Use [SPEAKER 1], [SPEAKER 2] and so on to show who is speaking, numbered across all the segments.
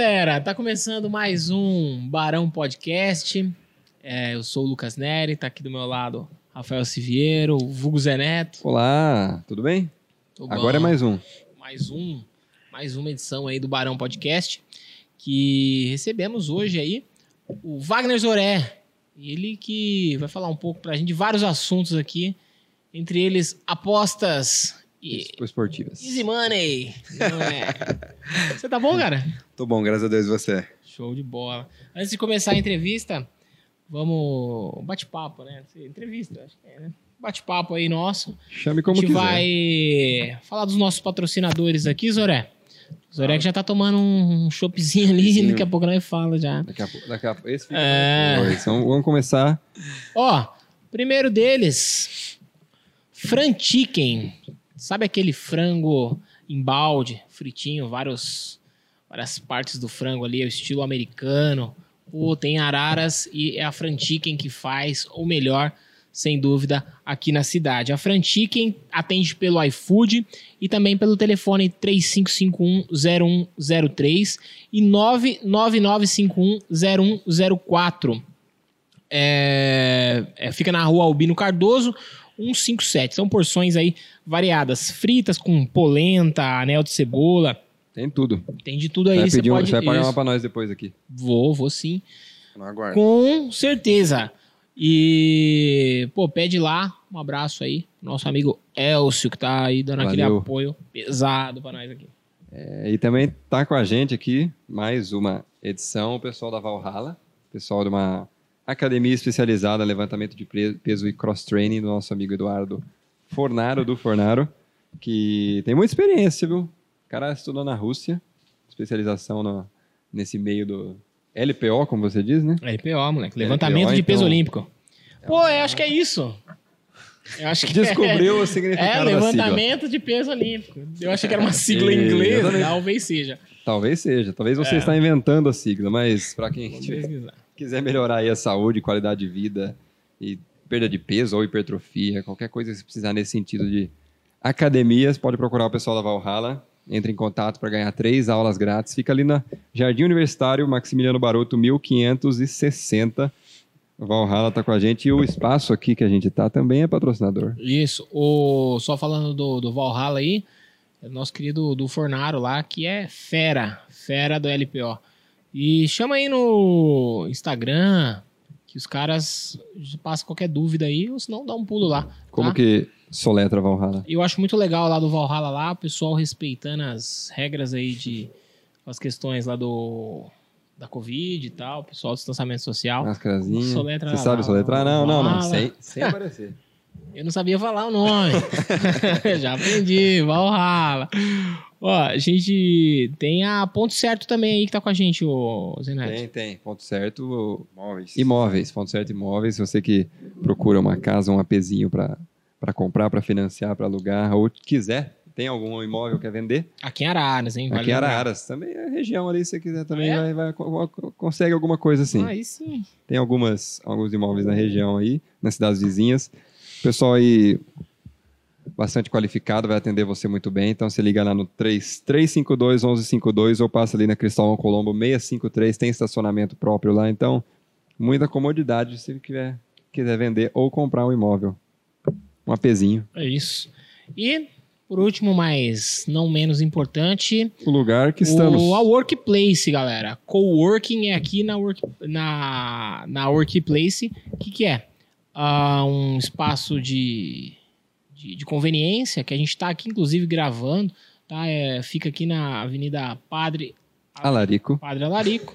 [SPEAKER 1] galera, tá começando mais um Barão Podcast. É, eu sou o Lucas Neri, tá aqui do meu lado Rafael Siviero, o Vulgo Zé Neto.
[SPEAKER 2] Olá, tudo bem?
[SPEAKER 1] Tô bom.
[SPEAKER 2] Agora é mais um.
[SPEAKER 1] mais um, mais uma edição aí do Barão Podcast que recebemos hoje aí o Wagner Zoré. Ele que vai falar um pouco pra gente de vários assuntos aqui, entre eles apostas e
[SPEAKER 2] Esportivas.
[SPEAKER 1] easy money. Não é? Você tá bom, cara?
[SPEAKER 2] Tô bom, graças a Deus e você.
[SPEAKER 1] Show de bola. Antes de começar a entrevista, vamos. Bate-papo, né? Entrevista, acho que é, né? Bate-papo aí nosso.
[SPEAKER 2] Chame
[SPEAKER 1] A
[SPEAKER 2] como
[SPEAKER 1] gente
[SPEAKER 2] quiser.
[SPEAKER 1] vai falar dos nossos patrocinadores aqui, Zoré. Zoré que já tá tomando um choppzinho ali,
[SPEAKER 2] Sim.
[SPEAKER 1] daqui a pouco nós fala já.
[SPEAKER 2] Daqui a pouco. Daqui a pouco. Esse fica
[SPEAKER 1] É.
[SPEAKER 2] Então, vamos começar.
[SPEAKER 1] Ó, primeiro deles, Fran Chicken. Sabe aquele frango em balde, fritinho, vários, várias partes do frango ali, é o estilo americano. Pô, tem araras e é a Fran Chicken que faz, ou melhor, sem dúvida, aqui na cidade. A Fran Chicken atende pelo iFood e também pelo telefone 3551-0103 e 99951-0104. É, é, fica na rua Albino Cardoso, 157. São porções aí variadas, fritas com polenta, anel de cebola,
[SPEAKER 2] Tem tudo.
[SPEAKER 1] tem de tudo aí.
[SPEAKER 2] vai
[SPEAKER 1] Você
[SPEAKER 2] pedir um-
[SPEAKER 1] pode...
[SPEAKER 2] você vai pagar
[SPEAKER 1] Isso.
[SPEAKER 2] uma pra nós depois aqui.
[SPEAKER 1] Vou, vou sim.
[SPEAKER 2] Não aguardo.
[SPEAKER 1] Com certeza. E, pô, pede lá, um abraço aí, nosso amigo Elcio, que tá aí dando aquele
[SPEAKER 2] Valeu.
[SPEAKER 1] apoio pesado pra nós aqui.
[SPEAKER 2] É, e também tá com a gente aqui mais uma edição, o pessoal da Valhalla, pessoal de uma academia especializada em levantamento de peso e cross-training do nosso amigo Eduardo Fornaro, do Fornaro, que tem muita experiência, viu? O cara estudou na Rússia, especialização no- nesse meio do LPO, como você diz, né?
[SPEAKER 1] LPO, moleque. Levantamento
[SPEAKER 2] LPO,
[SPEAKER 1] de peso
[SPEAKER 2] então.
[SPEAKER 1] olímpico. Pô, eu acho que é isso. Eu acho que
[SPEAKER 2] Descobriu o
[SPEAKER 1] É,
[SPEAKER 2] significado da sigla.
[SPEAKER 1] levantamento de peso olímpico. Eu achei que era uma sigla em
[SPEAKER 2] É,
[SPEAKER 1] inglês, talvez seja.
[SPEAKER 2] Talvez seja, talvez você
[SPEAKER 1] É.
[SPEAKER 2] está inventando a sigla, mas para quem tiver-
[SPEAKER 1] pesquisar.
[SPEAKER 2] Quiser melhorar aí a saúde, qualidade de vida e perda de peso ou hipertrofia, qualquer coisa que precisar nesse sentido de academias, pode procurar o pessoal da Valhalla. Entre em contato para ganhar três aulas grátis. Fica ali na Jardim Universitário Maximiliano Baroto, 1560. O Valhalla tá com a gente e o espaço aqui que a gente tá também é patrocinador.
[SPEAKER 1] Isso. O, só falando do, do Valhalla aí, é nosso querido do Fornaro lá, que é fera, fera do LPO. E chama aí no Instagram, que os caras passam qualquer dúvida aí, ou senão dá um pulo lá.
[SPEAKER 2] Como
[SPEAKER 1] tá?
[SPEAKER 2] que soletra Valhalla?
[SPEAKER 1] Eu acho muito legal lá do Valhalla lá, o pessoal respeitando as regras aí de as questões lá do da Covid e tal, o pessoal do distanciamento social.
[SPEAKER 2] Máscarazinha.
[SPEAKER 1] Soletra
[SPEAKER 2] Você
[SPEAKER 1] lá,
[SPEAKER 2] sabe soletrar? Não, não, não. Sem, sem aparecer.
[SPEAKER 1] Eu não sabia falar o nome. Já aprendi, Valhalla. Ó, a gente tem a Ponto Certo também aí que tá com a gente, o Zeneto.
[SPEAKER 2] Tem, tem. Ponto certo.
[SPEAKER 3] Móveis.
[SPEAKER 2] Imóveis, ponto certo imóveis. Você que procura uma casa, um apezinho para comprar, para financiar, para alugar, ou quiser, tem algum imóvel que quer vender?
[SPEAKER 1] Aqui em Araras, hein?
[SPEAKER 2] Aqui em. Araras, também é região ali, se você quiser também,
[SPEAKER 1] Ah, é?
[SPEAKER 2] vai, vai- co- co- consegue alguma coisa assim.
[SPEAKER 1] Aí sim.
[SPEAKER 2] Tem algumas, alguns imóveis na região aí, nas cidades vizinhas. O pessoal aí bastante qualificado, vai atender você muito bem. Então você liga lá no 3 352 1152 ou passa ali na Cristóvão Colombo 653, tem estacionamento próprio lá. Então, muita comodidade se quiser, quiser vender ou comprar um imóvel. Um apezinho.
[SPEAKER 1] É isso. E, por último, mas não menos importante,
[SPEAKER 2] O lugar que estamos.
[SPEAKER 1] O, a Workplace, galera. Coworking é aqui na, work, na, na Workplace. O que, que é? Ah, um espaço de, de, de conveniência que a gente está aqui, inclusive, gravando. Tá? É, fica aqui na Avenida Padre,
[SPEAKER 2] Alarico.
[SPEAKER 1] Padre Alarico,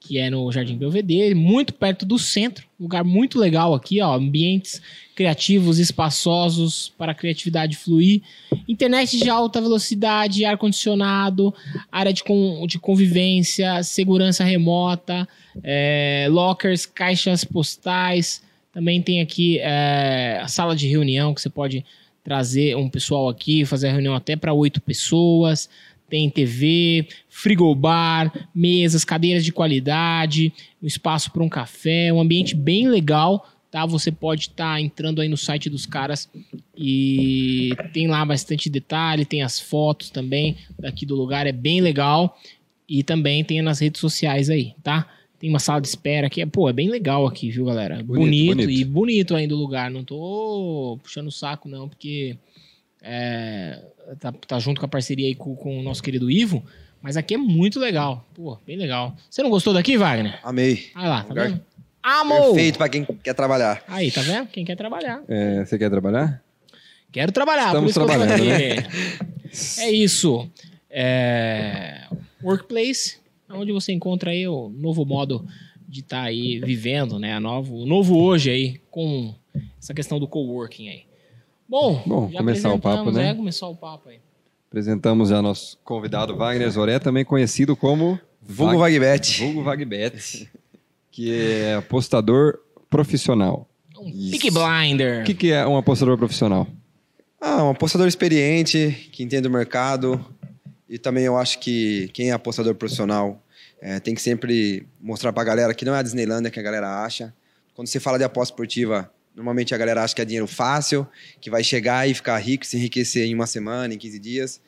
[SPEAKER 1] que é no Jardim Belvedere, muito perto do centro. Lugar muito legal aqui, ó. Ambientes criativos, espaçosos para a criatividade fluir. Internet de alta velocidade, ar-condicionado, área de, con- de convivência, segurança remota, é, lockers, caixas postais. Também tem aqui é, a sala de reunião que você pode trazer um pessoal aqui, fazer a reunião até para oito pessoas. Tem TV, frigobar, mesas, cadeiras de qualidade, um espaço para um café, um ambiente bem legal, tá? Você pode estar entrando aí no site dos caras e tem lá bastante detalhe, tem as fotos também daqui do lugar, é bem legal. E também tem nas redes sociais aí, tá? Tem uma sala de espera que é, pô, é bem legal aqui, viu, galera? Bonito,
[SPEAKER 2] Bonito, bonito.
[SPEAKER 1] e bonito ainda o lugar. Não tô puxando o saco, não, porque é, tá, tá junto com a parceria aí com, com o nosso querido Ivo. Mas aqui é muito legal. Pô, bem legal. Você não gostou daqui, Wagner?
[SPEAKER 3] Amei.
[SPEAKER 1] Olha lá, tá
[SPEAKER 3] Lugar
[SPEAKER 1] vendo? Amor!
[SPEAKER 3] Perfeito pra quem quer trabalhar.
[SPEAKER 1] Aí, tá vendo? Quem quer trabalhar.
[SPEAKER 2] É, você quer trabalhar?
[SPEAKER 1] Quero trabalhar,
[SPEAKER 2] Estamos
[SPEAKER 1] por isso
[SPEAKER 2] trabalhando,
[SPEAKER 1] aqui. É isso. É... Workplace, onde você encontra aí o novo modo de estar aí vivendo, né? A novo, o novo hoje aí, com essa questão do coworking aí. Bom,
[SPEAKER 2] Bom,
[SPEAKER 1] já
[SPEAKER 2] começar o papo,
[SPEAKER 1] apresentamos,
[SPEAKER 2] né?
[SPEAKER 1] É, começar o papo aí.
[SPEAKER 2] Apresentamos já nosso convidado Wagner Zoré, também conhecido como
[SPEAKER 3] Vulgo
[SPEAKER 2] Vag-
[SPEAKER 3] Vagbet.
[SPEAKER 2] Vulgo Vagbet, que é apostador profissional.
[SPEAKER 1] Um. Peaky Blinder.
[SPEAKER 2] O que, que é um apostador profissional?
[SPEAKER 3] Ah, um apostador experiente, que entende o mercado. E também eu acho que quem é apostador profissional eh, tem que sempre mostrar pra galera que não é a Disneylândia que a galera acha. Quando você fala de aposta esportiva, normalmente a galera acha que é dinheiro fácil, que vai chegar e ficar rico, se enriquecer em uma semana, em 15 dias.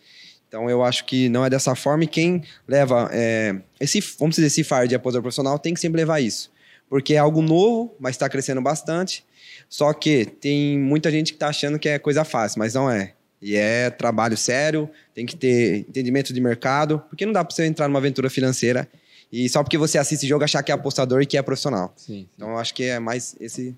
[SPEAKER 3] Então eu acho que não é dessa forma e quem leva eh, esse, vamos dizer, esse fire de apostador profissional tem que sempre levar isso. Porque é algo novo, mas está crescendo bastante. Só que tem muita gente que está achando que é coisa fácil, mas não é. E é trabalho sério, tem que ter entendimento de mercado, porque não dá para você entrar numa aventura financeira e só porque você assiste jogo achar que é apostador e que é profissional.
[SPEAKER 2] Sim.
[SPEAKER 3] Então eu acho que é mais esse.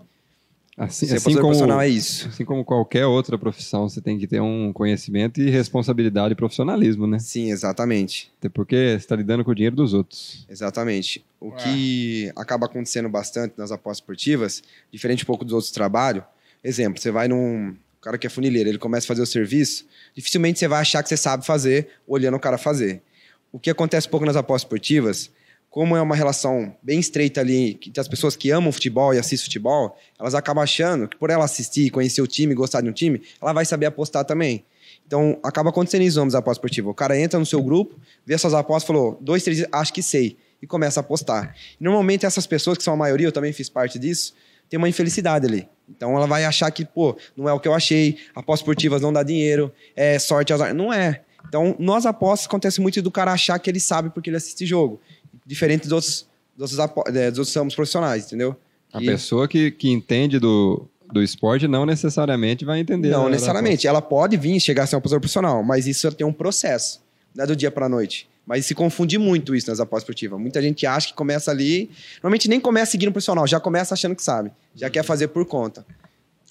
[SPEAKER 2] Assim, assim
[SPEAKER 3] apostador
[SPEAKER 2] como,
[SPEAKER 3] profissional é isso.
[SPEAKER 2] assim como qualquer outra profissão, você tem que ter um conhecimento e responsabilidade e profissionalismo, né?
[SPEAKER 3] Sim, exatamente.
[SPEAKER 2] Até porque você está lidando com o dinheiro dos outros.
[SPEAKER 3] Exatamente. O
[SPEAKER 1] Ué.
[SPEAKER 3] que acaba acontecendo bastante nas apostas esportivas, diferente um pouco dos outros trabalhos, exemplo, você vai num cara que é funileiro, ele começa a fazer o serviço, dificilmente você vai achar que você sabe fazer olhando o cara fazer. O que acontece um pouco nas apostas esportivas, como é uma relação bem estreita ali, que as pessoas que amam futebol e assistem futebol, elas acabam achando que por ela assistir, conhecer o time, gostar de um time, ela vai saber apostar também. Então, acaba acontecendo isso nos apostas esportivas. O cara entra no seu grupo, vê suas apostas, falou, dois, três, acho que sei, e começa a apostar. Normalmente, essas pessoas, que são a maioria, eu também fiz parte disso, tem uma infelicidade ali. Então, ela vai achar que, pô, não é o que eu achei, apostas esportivas não dá dinheiro, é sorte, azar. Não é. Então, nas apostas, acontece muito do cara achar que ele sabe porque ele assiste jogo. Diferente dos outros, dos outros, eh, dos outros ramos profissionais, entendeu?
[SPEAKER 2] A
[SPEAKER 3] E-
[SPEAKER 2] pessoa que, que entende do, do esporte não necessariamente vai entender.
[SPEAKER 3] Não
[SPEAKER 2] a- a
[SPEAKER 3] necessariamente. Ela pode vir chegar a ser uma apostada profissional, mas isso tem um processo. Não é do dia para noite. Mas se confunde muito isso nas apostas esportivas. Muita gente acha que começa ali. Normalmente nem começa seguindo um profissional, já começa achando que sabe. Já quer fazer por conta.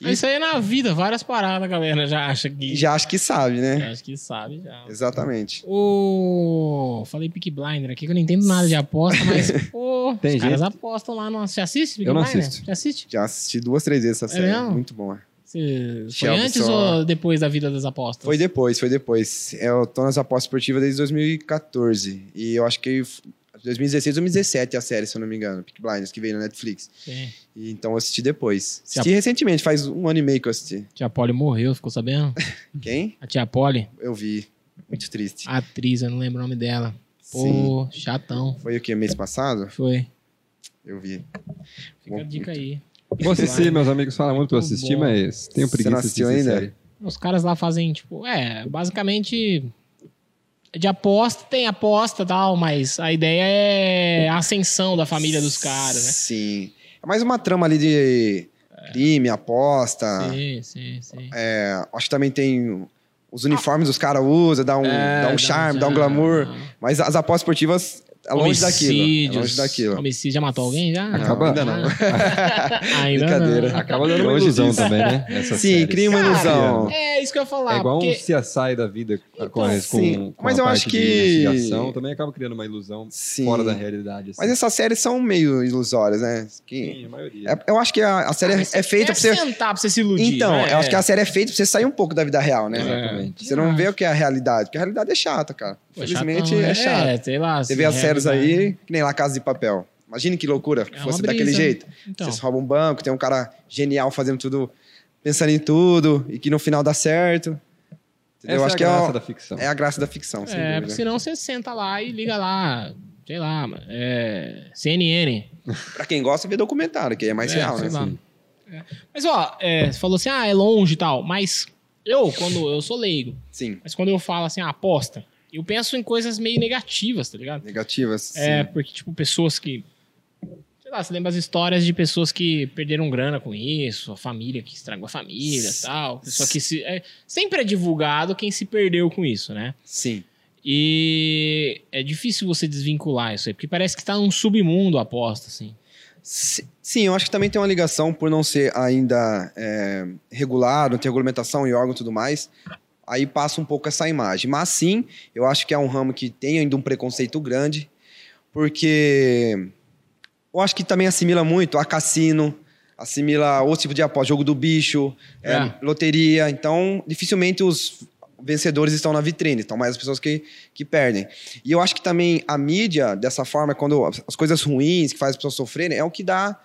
[SPEAKER 3] E
[SPEAKER 1] Isso aí é na vida, várias paradas, a galera já acha que.
[SPEAKER 3] já acha que sabe, né?
[SPEAKER 1] já acha que sabe já.
[SPEAKER 3] Exatamente.
[SPEAKER 1] Ô, falei Peaky Blinder aqui que eu não entendo nada de aposta, mas pô,
[SPEAKER 2] Tem
[SPEAKER 1] os caras
[SPEAKER 2] gente-
[SPEAKER 1] apostam lá no. Você assiste Peaky
[SPEAKER 2] Eu não
[SPEAKER 1] Blinder?
[SPEAKER 2] assisto.
[SPEAKER 1] Você assiste?
[SPEAKER 3] Já assisti duas, três vezes essa
[SPEAKER 1] É
[SPEAKER 3] série.
[SPEAKER 1] mesmo?
[SPEAKER 3] Muito bom.
[SPEAKER 1] Você... Foi
[SPEAKER 3] Shelby
[SPEAKER 1] antes
[SPEAKER 3] só-
[SPEAKER 1] ou depois da vida das apostas?
[SPEAKER 3] Foi depois, foi depois. Eu tô nas apostas esportivas desde 2014. E eu acho que 2016 ou 2017 a série, se eu não me engano. Peaky Blinders, que veio na Netflix.
[SPEAKER 1] Sim.
[SPEAKER 3] E, então eu assisti depois. Assisti recentemente, faz um ano e meio que eu assisti.
[SPEAKER 1] Tia Polly morreu, ficou sabendo?
[SPEAKER 3] Quem?
[SPEAKER 1] A tia Polly,
[SPEAKER 3] Eu vi. Muito triste.
[SPEAKER 1] a atriz, eu não lembro o nome dela. Pô, chatão.
[SPEAKER 3] Foi o que? Mês passado?
[SPEAKER 1] Foi.
[SPEAKER 3] Eu vi.
[SPEAKER 1] Fica a dica aí.
[SPEAKER 2] Vou assistir, meus amigos falam muito pra eu assistir,
[SPEAKER 1] bom.
[SPEAKER 2] mas tenho
[SPEAKER 3] Você
[SPEAKER 2] preguiça
[SPEAKER 3] não
[SPEAKER 2] de
[SPEAKER 3] assistiu
[SPEAKER 2] assistir
[SPEAKER 3] ainda?
[SPEAKER 2] série.
[SPEAKER 1] Os caras lá fazem, tipo, é, basicamente. De aposta, tem aposta e tal, mas a ideia é a ascensão da família dos caras, né?
[SPEAKER 3] Sim. É mais uma trama ali de crime, aposta.
[SPEAKER 1] Sim, sim, sim.
[SPEAKER 3] É, acho que também tem. Os uniformes dos caras usam, dá um,
[SPEAKER 1] É,
[SPEAKER 3] dá um charme, dá um glamour. Mas as apostas esportivas é longe daquilo. É longe daquilo.
[SPEAKER 1] Homicídio já matou alguém já?
[SPEAKER 2] Acaba-
[SPEAKER 3] ainda não.
[SPEAKER 1] Ainda
[SPEAKER 3] Brincadeira.
[SPEAKER 1] não.
[SPEAKER 2] Acaba dando uma
[SPEAKER 3] Longe
[SPEAKER 2] ilusão
[SPEAKER 3] disso.
[SPEAKER 2] também, né? Essa
[SPEAKER 3] Sim,
[SPEAKER 2] série.
[SPEAKER 3] cria uma
[SPEAKER 1] Cara,
[SPEAKER 3] ilusão.
[SPEAKER 1] É isso que eu ia falar.
[SPEAKER 2] É igual
[SPEAKER 1] porque...
[SPEAKER 2] um CSI da vida com, com,
[SPEAKER 3] sim.
[SPEAKER 2] com
[SPEAKER 3] Mas
[SPEAKER 2] a
[SPEAKER 3] eu
[SPEAKER 2] parte
[SPEAKER 3] acho
[SPEAKER 2] de
[SPEAKER 3] que-
[SPEAKER 2] investigação, também acaba criando uma ilusão
[SPEAKER 3] Sim.
[SPEAKER 2] fora da realidade. Assim.
[SPEAKER 3] Mas essas séries são meio ilusórias, né? Que-
[SPEAKER 2] Sim, a maioria.
[SPEAKER 3] é- eu acho que a, a série
[SPEAKER 1] Ah,
[SPEAKER 3] é, é feita pra você.
[SPEAKER 1] sentar pra você se iludir.
[SPEAKER 3] Então,
[SPEAKER 1] né?
[SPEAKER 3] eu acho que a série é feita pra você sair um pouco da vida real, né?
[SPEAKER 2] Exatamente.
[SPEAKER 3] Você não vê o que é a realidade, porque a realidade é chata, cara. Infelizmente
[SPEAKER 1] chatão, né?
[SPEAKER 3] é chata.
[SPEAKER 1] É, sei lá.
[SPEAKER 3] Vê as séries aí, que nem lá Casa de Papel. Imagine que loucura, que
[SPEAKER 1] É
[SPEAKER 3] fosse
[SPEAKER 1] uma
[SPEAKER 3] daquele
[SPEAKER 1] brisa.
[SPEAKER 3] jeito.
[SPEAKER 1] Então,
[SPEAKER 3] Vocês roubam um banco, tem um cara genial fazendo tudo, pensando em tudo, e que no final dá certo. Entendeu?
[SPEAKER 2] Essa
[SPEAKER 3] Eu acho
[SPEAKER 2] é
[SPEAKER 3] que
[SPEAKER 2] a
[SPEAKER 3] é,
[SPEAKER 2] graça
[SPEAKER 3] o-
[SPEAKER 2] da ficção.
[SPEAKER 3] é a graça da ficção, sem
[SPEAKER 1] é,
[SPEAKER 3] dúvida.
[SPEAKER 1] porque senão você senta lá e liga lá, sei lá, é, CNN.
[SPEAKER 3] Pra quem gosta, vê documentário, que aí é mais
[SPEAKER 1] É,
[SPEAKER 3] real, né?
[SPEAKER 1] É. Mas, ó, é, você falou assim, ah, é longe e tal, mas eu, quando eu sou leigo,
[SPEAKER 3] Sim.
[SPEAKER 1] mas quando eu falo assim, ah, aposta, Eu penso em coisas meio negativas, tá ligado?
[SPEAKER 3] Negativas.
[SPEAKER 1] É,
[SPEAKER 3] sim.
[SPEAKER 1] porque, tipo, pessoas que. Sei lá, você lembra as histórias de pessoas que perderam grana com isso, a família que estragou a família e tal. Pessoa que se. é, sempre é divulgado quem se perdeu com isso, né?
[SPEAKER 3] Sim.
[SPEAKER 1] E é difícil você desvincular isso aí, porque parece que tá num submundo a aposta, assim.
[SPEAKER 3] Si- Sim, eu acho que também tem uma ligação por não ser ainda é, regular, não ter regulamentação em órgão e tudo mais. Aí passa um pouco essa imagem. Mas sim, eu acho que é um ramo que tem ainda um preconceito grande, porque eu acho que também assimila muito a cassino, assimila outro tipo de aposta, jogo do bicho, é,
[SPEAKER 1] É.
[SPEAKER 3] loteria. Então, dificilmente os vencedores estão na vitrine, estão mais as pessoas que, que perdem. E eu acho que também a mídia, dessa forma, quando as as coisas ruins que faz as pessoas sofrerem, é o que dá.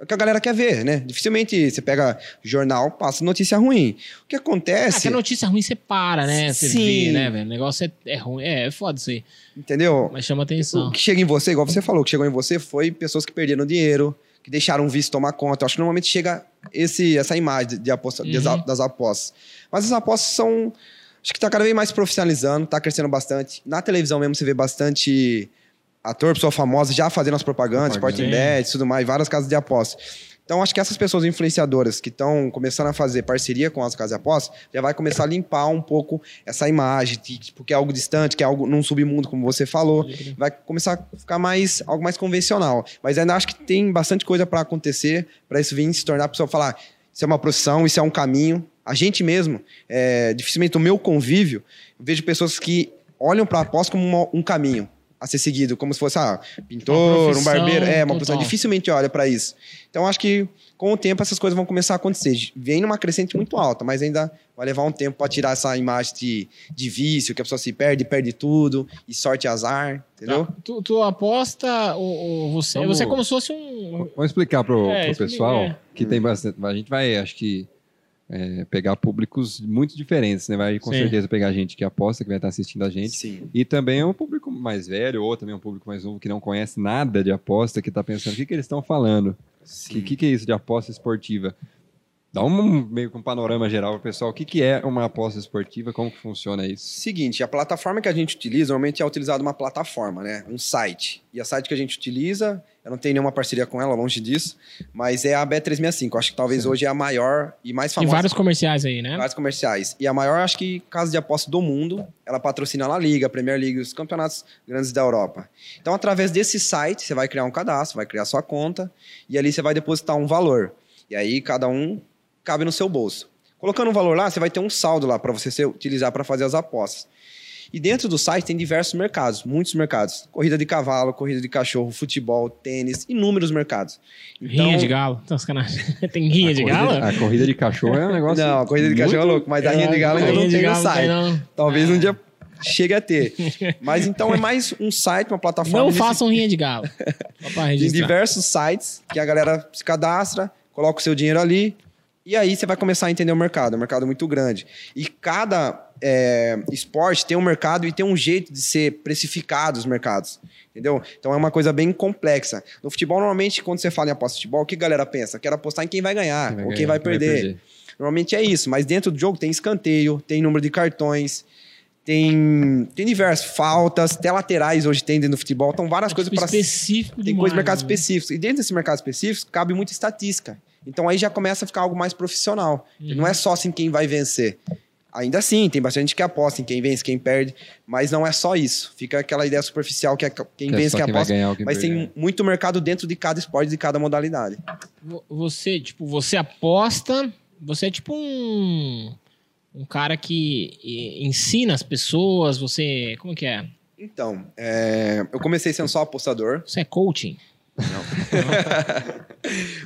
[SPEAKER 3] É o que a galera quer ver, né? Dificilmente você pega jornal, passa notícia ruim. O que
[SPEAKER 1] Ah,
[SPEAKER 3] acontece.
[SPEAKER 1] que a notícia ruim você para, né? Você
[SPEAKER 3] Sim.
[SPEAKER 1] vê, né, velho? O negócio é, é ruim. É, é foda isso aí.
[SPEAKER 3] Entendeu?
[SPEAKER 1] Mas chama atenção.
[SPEAKER 3] O que chega em você, igual você falou, o que chegou em você foi pessoas que perderam dinheiro, que deixaram o vício tomar conta. Eu acho que normalmente chega esse, essa imagem de, de aposta, de-
[SPEAKER 1] Uhum.
[SPEAKER 3] das apostas. Mas as apostas são. Acho que tá cada vez mais profissionalizando, tá crescendo bastante. Na televisão mesmo você vê bastante ator, pessoa famosa já fazendo as propagandas,
[SPEAKER 2] Propaganda.
[SPEAKER 3] Sporting Bet, tudo mais, várias casas de apostas. Então, acho que essas pessoas influenciadoras que estão começando a fazer parceria com as casas de apostas, já vai começar a limpar um pouco essa imagem, de, tipo, é algo distante, que é algo num submundo, como você falou. Vai começar a ficar mais algo mais convencional. Mas ainda acho que tem bastante coisa para acontecer, para isso vir se tornar a pessoa falar: isso é uma profissão, isso é um caminho. A gente mesmo, é, dificilmente o meu convívio, vejo pessoas que olham para a aposta como uma- um caminho a ser seguido, como se fosse ah, pintor, um barbeiro. É, uma
[SPEAKER 1] total.
[SPEAKER 3] profissão. Dificilmente olha para isso. Então, acho que com o tempo essas coisas vão começar a acontecer. Vem numa crescente muito alta, mas ainda vai levar um tempo para tirar essa imagem de, de vício, que a pessoa se perde, perde tudo, e sorte e azar, entendeu?
[SPEAKER 1] Tá. Tu, tu aposta ou, ou você?
[SPEAKER 2] Vamos-
[SPEAKER 1] Você é como se fosse um.
[SPEAKER 2] Vamos explicar pro,
[SPEAKER 1] É,
[SPEAKER 2] pro pessoal
[SPEAKER 1] é.
[SPEAKER 2] que tem bastante. A gente vai, acho que, é, pegar públicos muito diferentes, né? Vai com
[SPEAKER 1] Sim.
[SPEAKER 2] certeza pegar gente que aposta, que vai estar assistindo a gente.
[SPEAKER 3] Sim.
[SPEAKER 2] E também é um público mais velho, ou também um público mais novo que não conhece nada de aposta, que está pensando o que, que eles estão falando. O que, que, que é isso de aposta esportiva? Dá um meio que um panorama geral para o pessoal. O que, que é uma aposta esportiva? Como que funciona isso?
[SPEAKER 3] Seguinte, a plataforma que a gente utiliza, normalmente é utilizada uma plataforma, né? Um site. E a site que a gente utiliza, eu não tenho nenhuma parceria com ela, longe disso, mas é a Bet365. Eu Acho que talvez hoje é a maior e mais
[SPEAKER 1] Tem
[SPEAKER 3] famosa.
[SPEAKER 1] vários comerciais aí, né?
[SPEAKER 3] vários comerciais. E a maior, acho que, casa de aposta do mundo. Ela patrocina a La Liga, a Premier League, os campeonatos grandes da Europa. Então, através desse site, você vai criar um cadastro, vai criar sua conta, e ali você vai depositar um valor. E aí, cada um cabe no seu bolso. Colocando um valor lá, você vai ter um saldo lá para você utilizar para fazer as apostas. E dentro do site tem diversos mercados, muitos mercados. Corrida de cavalo, corrida de cachorro, futebol, tênis, inúmeros mercados.
[SPEAKER 1] Rinha de galo. Sacanagem. Tem rinha de
[SPEAKER 2] corrida,
[SPEAKER 1] galo?
[SPEAKER 2] A corrida de cachorro é um negócio.
[SPEAKER 3] Não, a corrida de
[SPEAKER 2] muito-
[SPEAKER 3] cachorro é louco, mas a rinha de galo ainda não
[SPEAKER 1] de
[SPEAKER 3] tem no site.
[SPEAKER 1] não.
[SPEAKER 3] Talvez um dia chegue a ter. Mas então é mais um site, uma plataforma
[SPEAKER 1] Não façam rinha de galo.
[SPEAKER 3] De
[SPEAKER 1] registrar.
[SPEAKER 3] diversos sites que a galera se cadastra, coloca o seu dinheiro ali e aí você vai começar a entender o mercado. É um mercado muito grande. E cada é, esporte tem um mercado e tem um jeito de ser precificado os mercados. Entendeu? Então é uma coisa bem complexa. No futebol, normalmente, quando você fala em aposta de futebol, o que a galera pensa? Quero apostar em quem vai ganhar ou quem
[SPEAKER 2] ganhar,
[SPEAKER 3] vai perder. Normalmente é isso, mas dentro do jogo tem escanteio, tem número de cartões, tem, tem diversas faltas, até laterais hoje tem dentro do futebol, então várias coisas
[SPEAKER 1] Tipo,
[SPEAKER 3] para
[SPEAKER 1] específico
[SPEAKER 3] tem
[SPEAKER 1] demais,
[SPEAKER 3] coisas mercados
[SPEAKER 1] né?
[SPEAKER 3] específicos. E dentro desse mercado específico, cabe muita estatística. Então aí já começa a ficar algo mais profissional.
[SPEAKER 1] Uhum.
[SPEAKER 3] Não é só assim quem vai vencer. Ainda assim, tem bastante gente que aposta em quem vence, quem perde, mas não é só isso. Fica aquela ideia superficial que é quem
[SPEAKER 2] Que é
[SPEAKER 3] vence,
[SPEAKER 2] só
[SPEAKER 3] quem
[SPEAKER 2] quem
[SPEAKER 3] aposta.
[SPEAKER 2] ganhar quem
[SPEAKER 3] Mas
[SPEAKER 2] perder.
[SPEAKER 3] tem muito mercado dentro de cada esporte, de cada modalidade.
[SPEAKER 1] Vo- Você, tipo, você aposta, você é tipo um, um cara que ensina as pessoas, você, como que é?
[SPEAKER 3] Então, é, eu comecei sendo só apostador.
[SPEAKER 1] Você é coaching?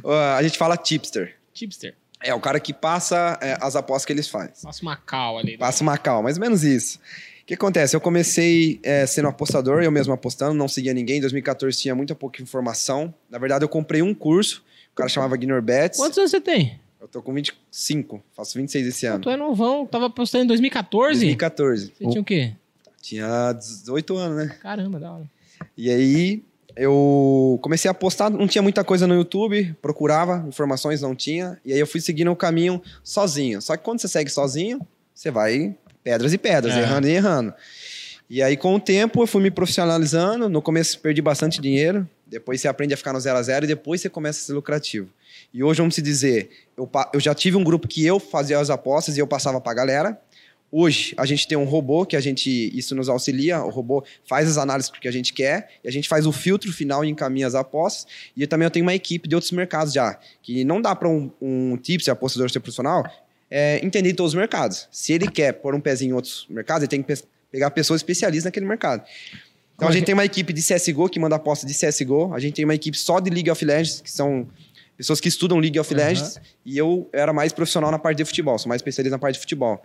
[SPEAKER 3] Uh, a gente fala tipster.
[SPEAKER 1] Tipster.
[SPEAKER 3] É o cara que passa é, as apostas que eles fazem.
[SPEAKER 1] Passa uma cal ali. né?
[SPEAKER 3] Passa uma calma, mais ou menos isso. O que acontece? Eu comecei é, sendo apostador, eu mesmo apostando, não seguia ninguém. Em 2014 tinha muita pouca informação. Na verdade, eu comprei um curso, o cara chamava Guinor Bets.
[SPEAKER 1] Quantos anos você tem?
[SPEAKER 3] Eu tô com 25, faço 26 esse ano.
[SPEAKER 1] Tu é novão, tava apostando em 2014?
[SPEAKER 3] 2014.
[SPEAKER 1] Você tinha o quê?
[SPEAKER 3] Tinha 18 anos, né?
[SPEAKER 1] Caramba, da hora.
[SPEAKER 3] E aí eu comecei a apostar, não tinha muita coisa no YouTube, procurava informações, não tinha. E aí eu fui seguindo o caminho sozinho. Só que quando você segue sozinho, você vai pedras e pedras,
[SPEAKER 1] É.
[SPEAKER 3] errando e errando. E aí, com o tempo, eu fui me profissionalizando. No começo, perdi bastante dinheiro. Depois, você aprende a ficar no zero a zero e depois você começa a ser lucrativo. E hoje, vamos se dizer, eu, eu já tive um grupo que eu fazia as apostas e eu passava para a galera. Hoje, a gente tem um robô que a gente, isso nos auxilia. O robô faz as análises que a gente quer e a gente faz o filtro final e encaminha as apostas. E também eu tenho uma equipe de outros mercados já, que não dá para um, um tips, apostador ser profissional, é, entender todos os mercados. Se ele quer pôr um pezinho em outros mercados, ele tem que pe- pegar pessoas especialistas naquele mercado. Então a gente tem uma equipe de CSGO que manda aposta de CSGO, a gente tem uma equipe só de League of Legends, que são pessoas que estudam League of. Legends, e eu era mais profissional na parte de futebol, sou mais especialista na parte de futebol.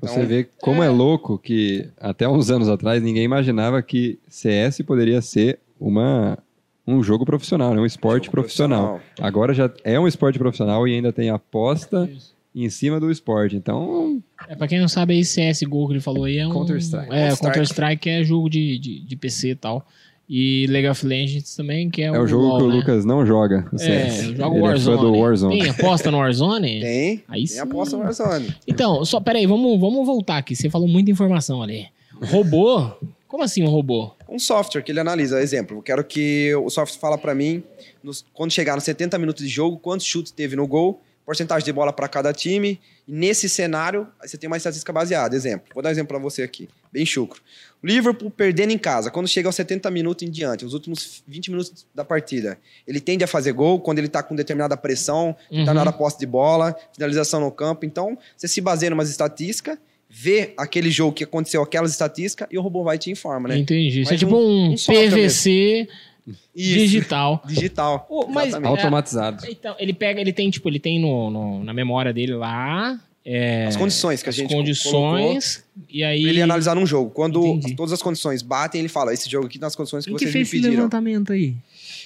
[SPEAKER 3] Então,
[SPEAKER 2] você ver como é. louco que até uns anos atrás ninguém imaginava que CS poderia ser uma, um jogo profissional, né? um esporte
[SPEAKER 3] Jogo
[SPEAKER 2] profissional. Agora já é um esporte profissional e ainda tem aposta
[SPEAKER 1] Isso.
[SPEAKER 2] em cima do esporte. Então,
[SPEAKER 1] É, pra quem não sabe, aí CSGO que ele falou aí é um...
[SPEAKER 2] Counter-Strike.
[SPEAKER 1] É,
[SPEAKER 3] Counter-Strike.
[SPEAKER 1] Counter-Strike é jogo de, de, de PC e tal. E League of Legends também, que é,
[SPEAKER 2] é o jogo
[SPEAKER 1] LoL,
[SPEAKER 2] que o
[SPEAKER 1] né?
[SPEAKER 2] Lucas não joga.
[SPEAKER 1] É,
[SPEAKER 2] CS.
[SPEAKER 1] eu jogo
[SPEAKER 2] Ele é
[SPEAKER 1] Warzone.
[SPEAKER 2] fã do Warzone.
[SPEAKER 1] Tem aposta no Warzone?
[SPEAKER 3] Tem,
[SPEAKER 1] Aí
[SPEAKER 3] tem
[SPEAKER 1] sim.
[SPEAKER 3] aposta no Warzone.
[SPEAKER 1] Então, só, peraí, vamos, vamos voltar aqui. Você falou muita informação ali. Robô? Como assim um robô?
[SPEAKER 3] Um software que ele analisa, exemplo, eu quero que o software fala para mim, nos- quando chegar nos 70 minutos de jogo, quantos chutes teve no gol, porcentagem de bola para cada time, e nesse cenário, aí você tem uma estatística baseada. Exemplo, vou dar um exemplo para você aqui, bem chucro. O Liverpool perdendo em casa, quando chega aos 70 minutos em diante, os últimos 20 minutos da partida, ele tende a fazer gol quando ele está com determinada pressão,
[SPEAKER 1] Uhum.
[SPEAKER 3] determinada posse de bola, finalização no campo. Então, você se baseia em umas estatísticas, vê aquele jogo que aconteceu, aquelas estatísticas, e o robô vai te informa, né?
[SPEAKER 1] Entendi. Isso é tipo um,
[SPEAKER 3] um
[SPEAKER 1] PVC
[SPEAKER 3] Isso.
[SPEAKER 1] digital.
[SPEAKER 3] Digital.
[SPEAKER 1] Ô, mas-
[SPEAKER 3] Exatamente.
[SPEAKER 2] Automatizado.
[SPEAKER 1] Então, ele pega, ele tem, tipo, ele tem no, no- na memória dele lá. É,
[SPEAKER 3] As condições que a gente colocou
[SPEAKER 1] condições. E aí.
[SPEAKER 3] ele analisar num jogo. Quando
[SPEAKER 1] Entendi.
[SPEAKER 3] todas as condições batem, ele fala: esse jogo aqui nas condições que
[SPEAKER 1] que
[SPEAKER 3] vocês
[SPEAKER 1] fez
[SPEAKER 3] me
[SPEAKER 1] esse
[SPEAKER 3] pediram.
[SPEAKER 1] levantamento aí?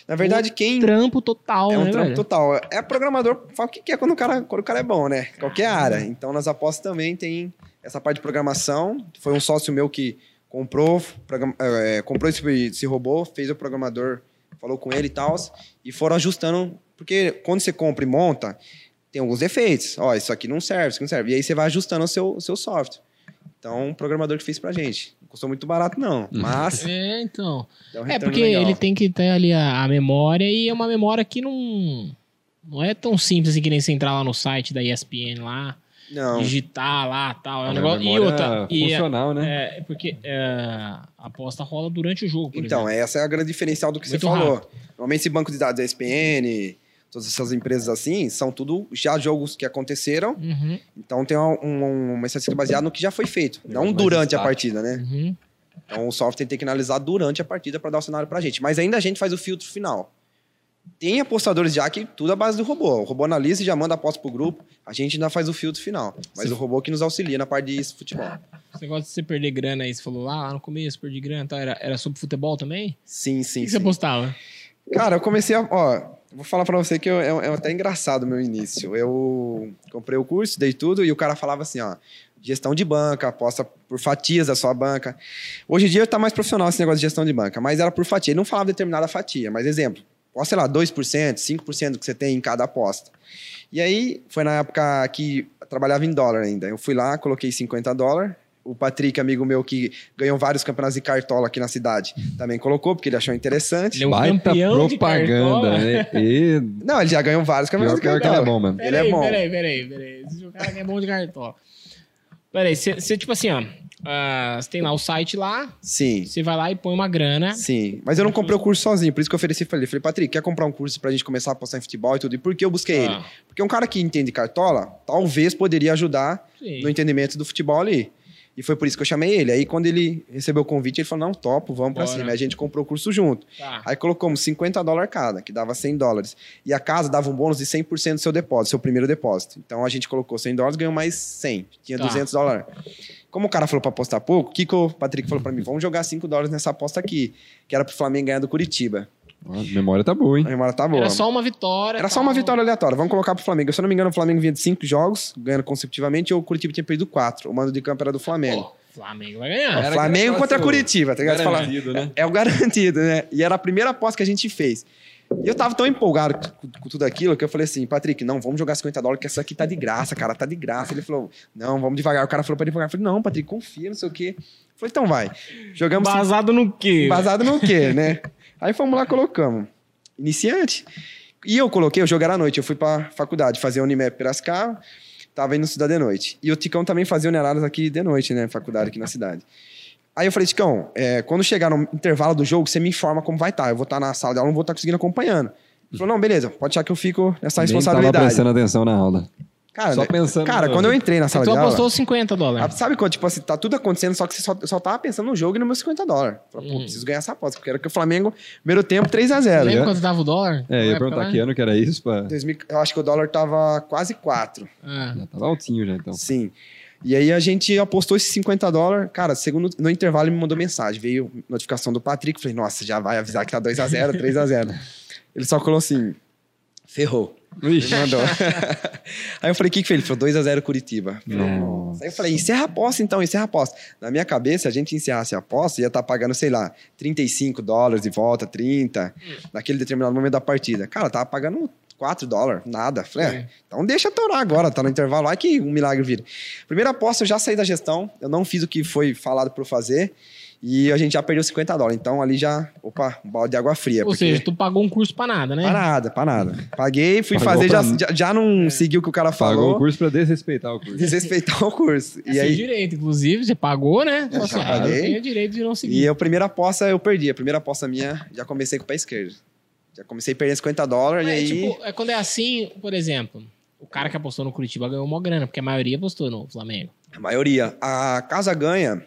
[SPEAKER 3] Na verdade, quem.
[SPEAKER 1] Trampo total,
[SPEAKER 3] É um
[SPEAKER 1] né,
[SPEAKER 3] trampo
[SPEAKER 1] velho?
[SPEAKER 3] total. É programador, fala o que quer quando o cara, quando o cara é bom, né? Qualquer área. Então, nas apostas também tem essa parte de programação. Foi um sócio meu que comprou, program- é, comprou esse, esse robô, fez o programador, falou com ele e tal, e foram ajustando. Porque quando você compra e monta, tem alguns defeitos. Ó, isso aqui não serve, isso aqui não serve. E aí você vai ajustando o seu, o seu software. Então, um programador que fez pra gente. Não custou muito barato, não. Mas
[SPEAKER 1] É, então.
[SPEAKER 3] um
[SPEAKER 1] É, porque
[SPEAKER 3] legal.
[SPEAKER 1] ele tem que ter ali a, a memória e é uma memória que não. Não é tão simples assim que nem você entrar lá no site da ESPN lá,
[SPEAKER 3] Não.
[SPEAKER 1] digitar lá tal. É um
[SPEAKER 2] É
[SPEAKER 1] negócio. E outra. E, é,
[SPEAKER 2] funcional, né?
[SPEAKER 1] é, porque é, a aposta rola durante o jogo. por
[SPEAKER 3] Então,
[SPEAKER 1] exemplo.
[SPEAKER 3] essa é a grande diferencial do que
[SPEAKER 1] Muito
[SPEAKER 3] você falou. Normalmente, esse banco de dados da ESPN, todas essas empresas assim, são tudo já jogos que aconteceram.
[SPEAKER 1] Uhum,
[SPEAKER 3] Então, tem uma, uma, uma estatística baseada no que já foi feito, não
[SPEAKER 2] mais
[SPEAKER 3] durante a partida, né?
[SPEAKER 1] uhum.
[SPEAKER 3] Então, o software tem que analisar durante a partida para dar o cenário pra gente. Mas ainda a gente faz o filtro final. Tem apostadores já que tudo é a base do robô. O robô analisa e já manda a aposta pro grupo. A gente ainda faz o filtro final. Mas o robô que nos auxilia na parte de futebol.
[SPEAKER 1] Esse negócio de você perder grana aí, você falou lá, lá no começo, perdi grana, tá? era, era sobre futebol também?
[SPEAKER 3] Sim,
[SPEAKER 1] O
[SPEAKER 3] sim,
[SPEAKER 1] que, que você
[SPEAKER 3] sim.
[SPEAKER 1] apostava?
[SPEAKER 3] Cara, eu comecei a. Ó, vou falar pra você que eu- é, é até engraçado o meu início. Eu comprei o curso, dei tudo, e o cara falava assim: ó, gestão de banca, aposta por fatias da sua banca. Hoje em dia tá mais profissional esse negócio de gestão de banca, mas era por fatia. Ele não falava determinada fatia, mas exemplo, posta, sei lá, 2%, 5% que você tem em cada aposta. E aí, foi na época que trabalhava em dólar ainda. Eu fui lá, coloquei 50 dólares. O Patrick, amigo meu, que ganhou vários campeonatos de cartola aqui na cidade, também colocou, porque ele achou interessante.
[SPEAKER 1] Ele é um
[SPEAKER 2] Baita
[SPEAKER 1] campeão
[SPEAKER 2] propaganda,
[SPEAKER 1] cartola.
[SPEAKER 2] né? E
[SPEAKER 3] Não, ele já ganhou vários
[SPEAKER 2] pior,
[SPEAKER 3] campeonatos de
[SPEAKER 2] que ele
[SPEAKER 3] cartola.
[SPEAKER 2] é bom, mano.
[SPEAKER 3] Ele é bom.
[SPEAKER 1] Peraí, peraí, peraí. Esse cara que é bom de cartola. Peraí, você, você, tipo assim, ó. ah, Você tem lá o site lá,
[SPEAKER 3] Sim,
[SPEAKER 1] você vai lá e põe uma grana.
[SPEAKER 3] sim. Mas eu não comprei o curso sozinho, por isso que eu ofereci pra ele. Falei, Patrick, quer comprar um curso pra gente começar a apostar em futebol e tudo? E por que eu busquei ele?
[SPEAKER 1] Ah,
[SPEAKER 3] Porque um cara que entende cartola, talvez poderia ajudar
[SPEAKER 1] sim.
[SPEAKER 3] no entendimento do futebol ali. E foi por isso que eu chamei ele. Aí quando ele recebeu o convite, ele falou, não, topo, vamos pra
[SPEAKER 1] Bora.
[SPEAKER 3] cima. Aí a gente comprou o curso junto.
[SPEAKER 1] Tá.
[SPEAKER 3] Aí colocamos 50 dólares cada, que dava 100 dólares. E a casa dava um bônus de 100% do seu depósito, seu primeiro depósito. Então a gente colocou 100 dólares, ganhou mais 100. Tinha
[SPEAKER 1] Tá.
[SPEAKER 3] 200 dólares. Como o cara falou pra apostar pouco, o que, que o Patrick falou pra mim? Vamos jogar 5 dólares nessa aposta aqui, que era pro Flamengo ganhar do Curitiba.
[SPEAKER 2] A memória tá boa, hein?
[SPEAKER 3] A memória tá boa.
[SPEAKER 1] Era só uma vitória.
[SPEAKER 3] Era só
[SPEAKER 1] tal.
[SPEAKER 3] uma vitória aleatória. Vamos colocar pro Flamengo. Se eu não me engano, o Flamengo vinha de 5 jogos, ganhando consecutivamente, e o Curitiba tinha perdido 4. O mando de campo era do Flamengo.
[SPEAKER 1] Pô, Flamengo vai ganhar.
[SPEAKER 2] Era
[SPEAKER 3] Flamengo contra Curitiba, tá ligado?
[SPEAKER 2] Garantido, né?
[SPEAKER 3] É o garantido, né? E era a primeira aposta que a gente fez. E eu tava tão empolgado com, com tudo aquilo que eu falei assim, Patrick, não, vamos jogar 50 dólares, que essa aqui tá de graça, cara, tá de graça. Ele falou, não, vamos devagar. O cara falou pra devagar. Eu falei, não, Patrick, confia, não sei o quê. Eu falei, então vai. Jogamos.
[SPEAKER 1] Basado no quê?
[SPEAKER 3] Basado no quê, né? Aí fomos lá, colocamos. Iniciante. E eu coloquei, eu joguei à noite. Eu fui pra faculdade fazer Unimap Piracicaba, tava indo estudar de noite. E o Ticão também fazia Uneradas aqui de noite, né? Faculdade aqui na cidade. Aí eu falei, Ticão, é, quando chegar no intervalo do jogo, você me informa como vai estar. Eu vou estar na sala de aula, não vou estar conseguindo acompanhando. Ele falou, não, beleza, pode achar que eu fico nessa
[SPEAKER 2] Nem tava
[SPEAKER 3] responsabilidade.
[SPEAKER 2] prestando atenção na aula.
[SPEAKER 3] Cara,
[SPEAKER 2] Só
[SPEAKER 3] né,
[SPEAKER 2] pensando
[SPEAKER 3] Cara, quando eu entrei na sala
[SPEAKER 1] Então
[SPEAKER 3] de aula...
[SPEAKER 1] apostou 50
[SPEAKER 3] Ah,
[SPEAKER 1] dólares.
[SPEAKER 3] Sabe quando, tipo assim, tá tudo acontecendo, só que você só, só tava pensando no jogo e no meu 50 dólares. Falei, pô,
[SPEAKER 1] Hum.
[SPEAKER 3] preciso ganhar essa aposta, porque era que o Flamengo, primeiro tempo, 3x0.
[SPEAKER 1] Lembra
[SPEAKER 2] né?
[SPEAKER 1] quanto dava o dólar?
[SPEAKER 2] É, eu ia perguntar
[SPEAKER 1] lá?
[SPEAKER 2] que ano que era isso, pra...
[SPEAKER 3] 2000, eu acho que o dólar tava quase 4.
[SPEAKER 1] Ah.
[SPEAKER 2] Já tava altinho já, então.
[SPEAKER 3] Sim. E aí a gente apostou esses 50 dólares. Cara, segundo, no intervalo ele me mandou mensagem. Veio notificação do Patrick. Falei, nossa, já vai avisar que tá 2x0, 3x0. ele só falou assim: ferrou.
[SPEAKER 2] Ixi.
[SPEAKER 3] mandou. aí eu falei, o que que foi? Ele falou 2x0 Curitiba.
[SPEAKER 2] Nossa.
[SPEAKER 3] Aí eu falei, encerra a aposta então, encerra a aposta. Na minha cabeça, a gente encerrasse a aposta, ia estar pagando, sei lá, 35 dólares de volta, 30, naquele determinado momento da partida. Cara, tava pagando 4 dólares, nada. Falei, é, então deixa torar agora, tá no intervalo, vai que um milagre vira. Primeira aposta, eu já saí da gestão, eu não fiz o que foi falado para eu fazer, e a gente já perdeu 50 dólares. Então ali já, opa, um balde de água fria.
[SPEAKER 1] Ou
[SPEAKER 3] porque-
[SPEAKER 1] seja, tu pagou um curso pra nada, né?
[SPEAKER 3] Pra nada, pra nada. Paguei, fui
[SPEAKER 2] Pagou
[SPEAKER 3] fazer,
[SPEAKER 2] pra
[SPEAKER 3] já, já, já não seguiu o que o cara
[SPEAKER 2] Pagou
[SPEAKER 3] falou.
[SPEAKER 2] o curso pra desrespeitar o curso.
[SPEAKER 3] Desrespeitar o curso.
[SPEAKER 1] É
[SPEAKER 3] E
[SPEAKER 1] seu
[SPEAKER 3] aí,
[SPEAKER 1] direito, inclusive, você pagou, né?
[SPEAKER 3] Eu
[SPEAKER 1] Nossa,
[SPEAKER 3] já paguei.
[SPEAKER 1] eu direito de não seguir.
[SPEAKER 3] E a primeira aposta eu perdi. A primeira aposta minha, já comecei com o pé esquerdo. Já comecei perdendo 50 dólares
[SPEAKER 1] Mas,
[SPEAKER 3] e aí.
[SPEAKER 1] tipo, é quando é assim, por exemplo, o cara que apostou no Curitiba ganhou uma grana, porque a maioria apostou no Flamengo.
[SPEAKER 3] A maioria. A casa ganha.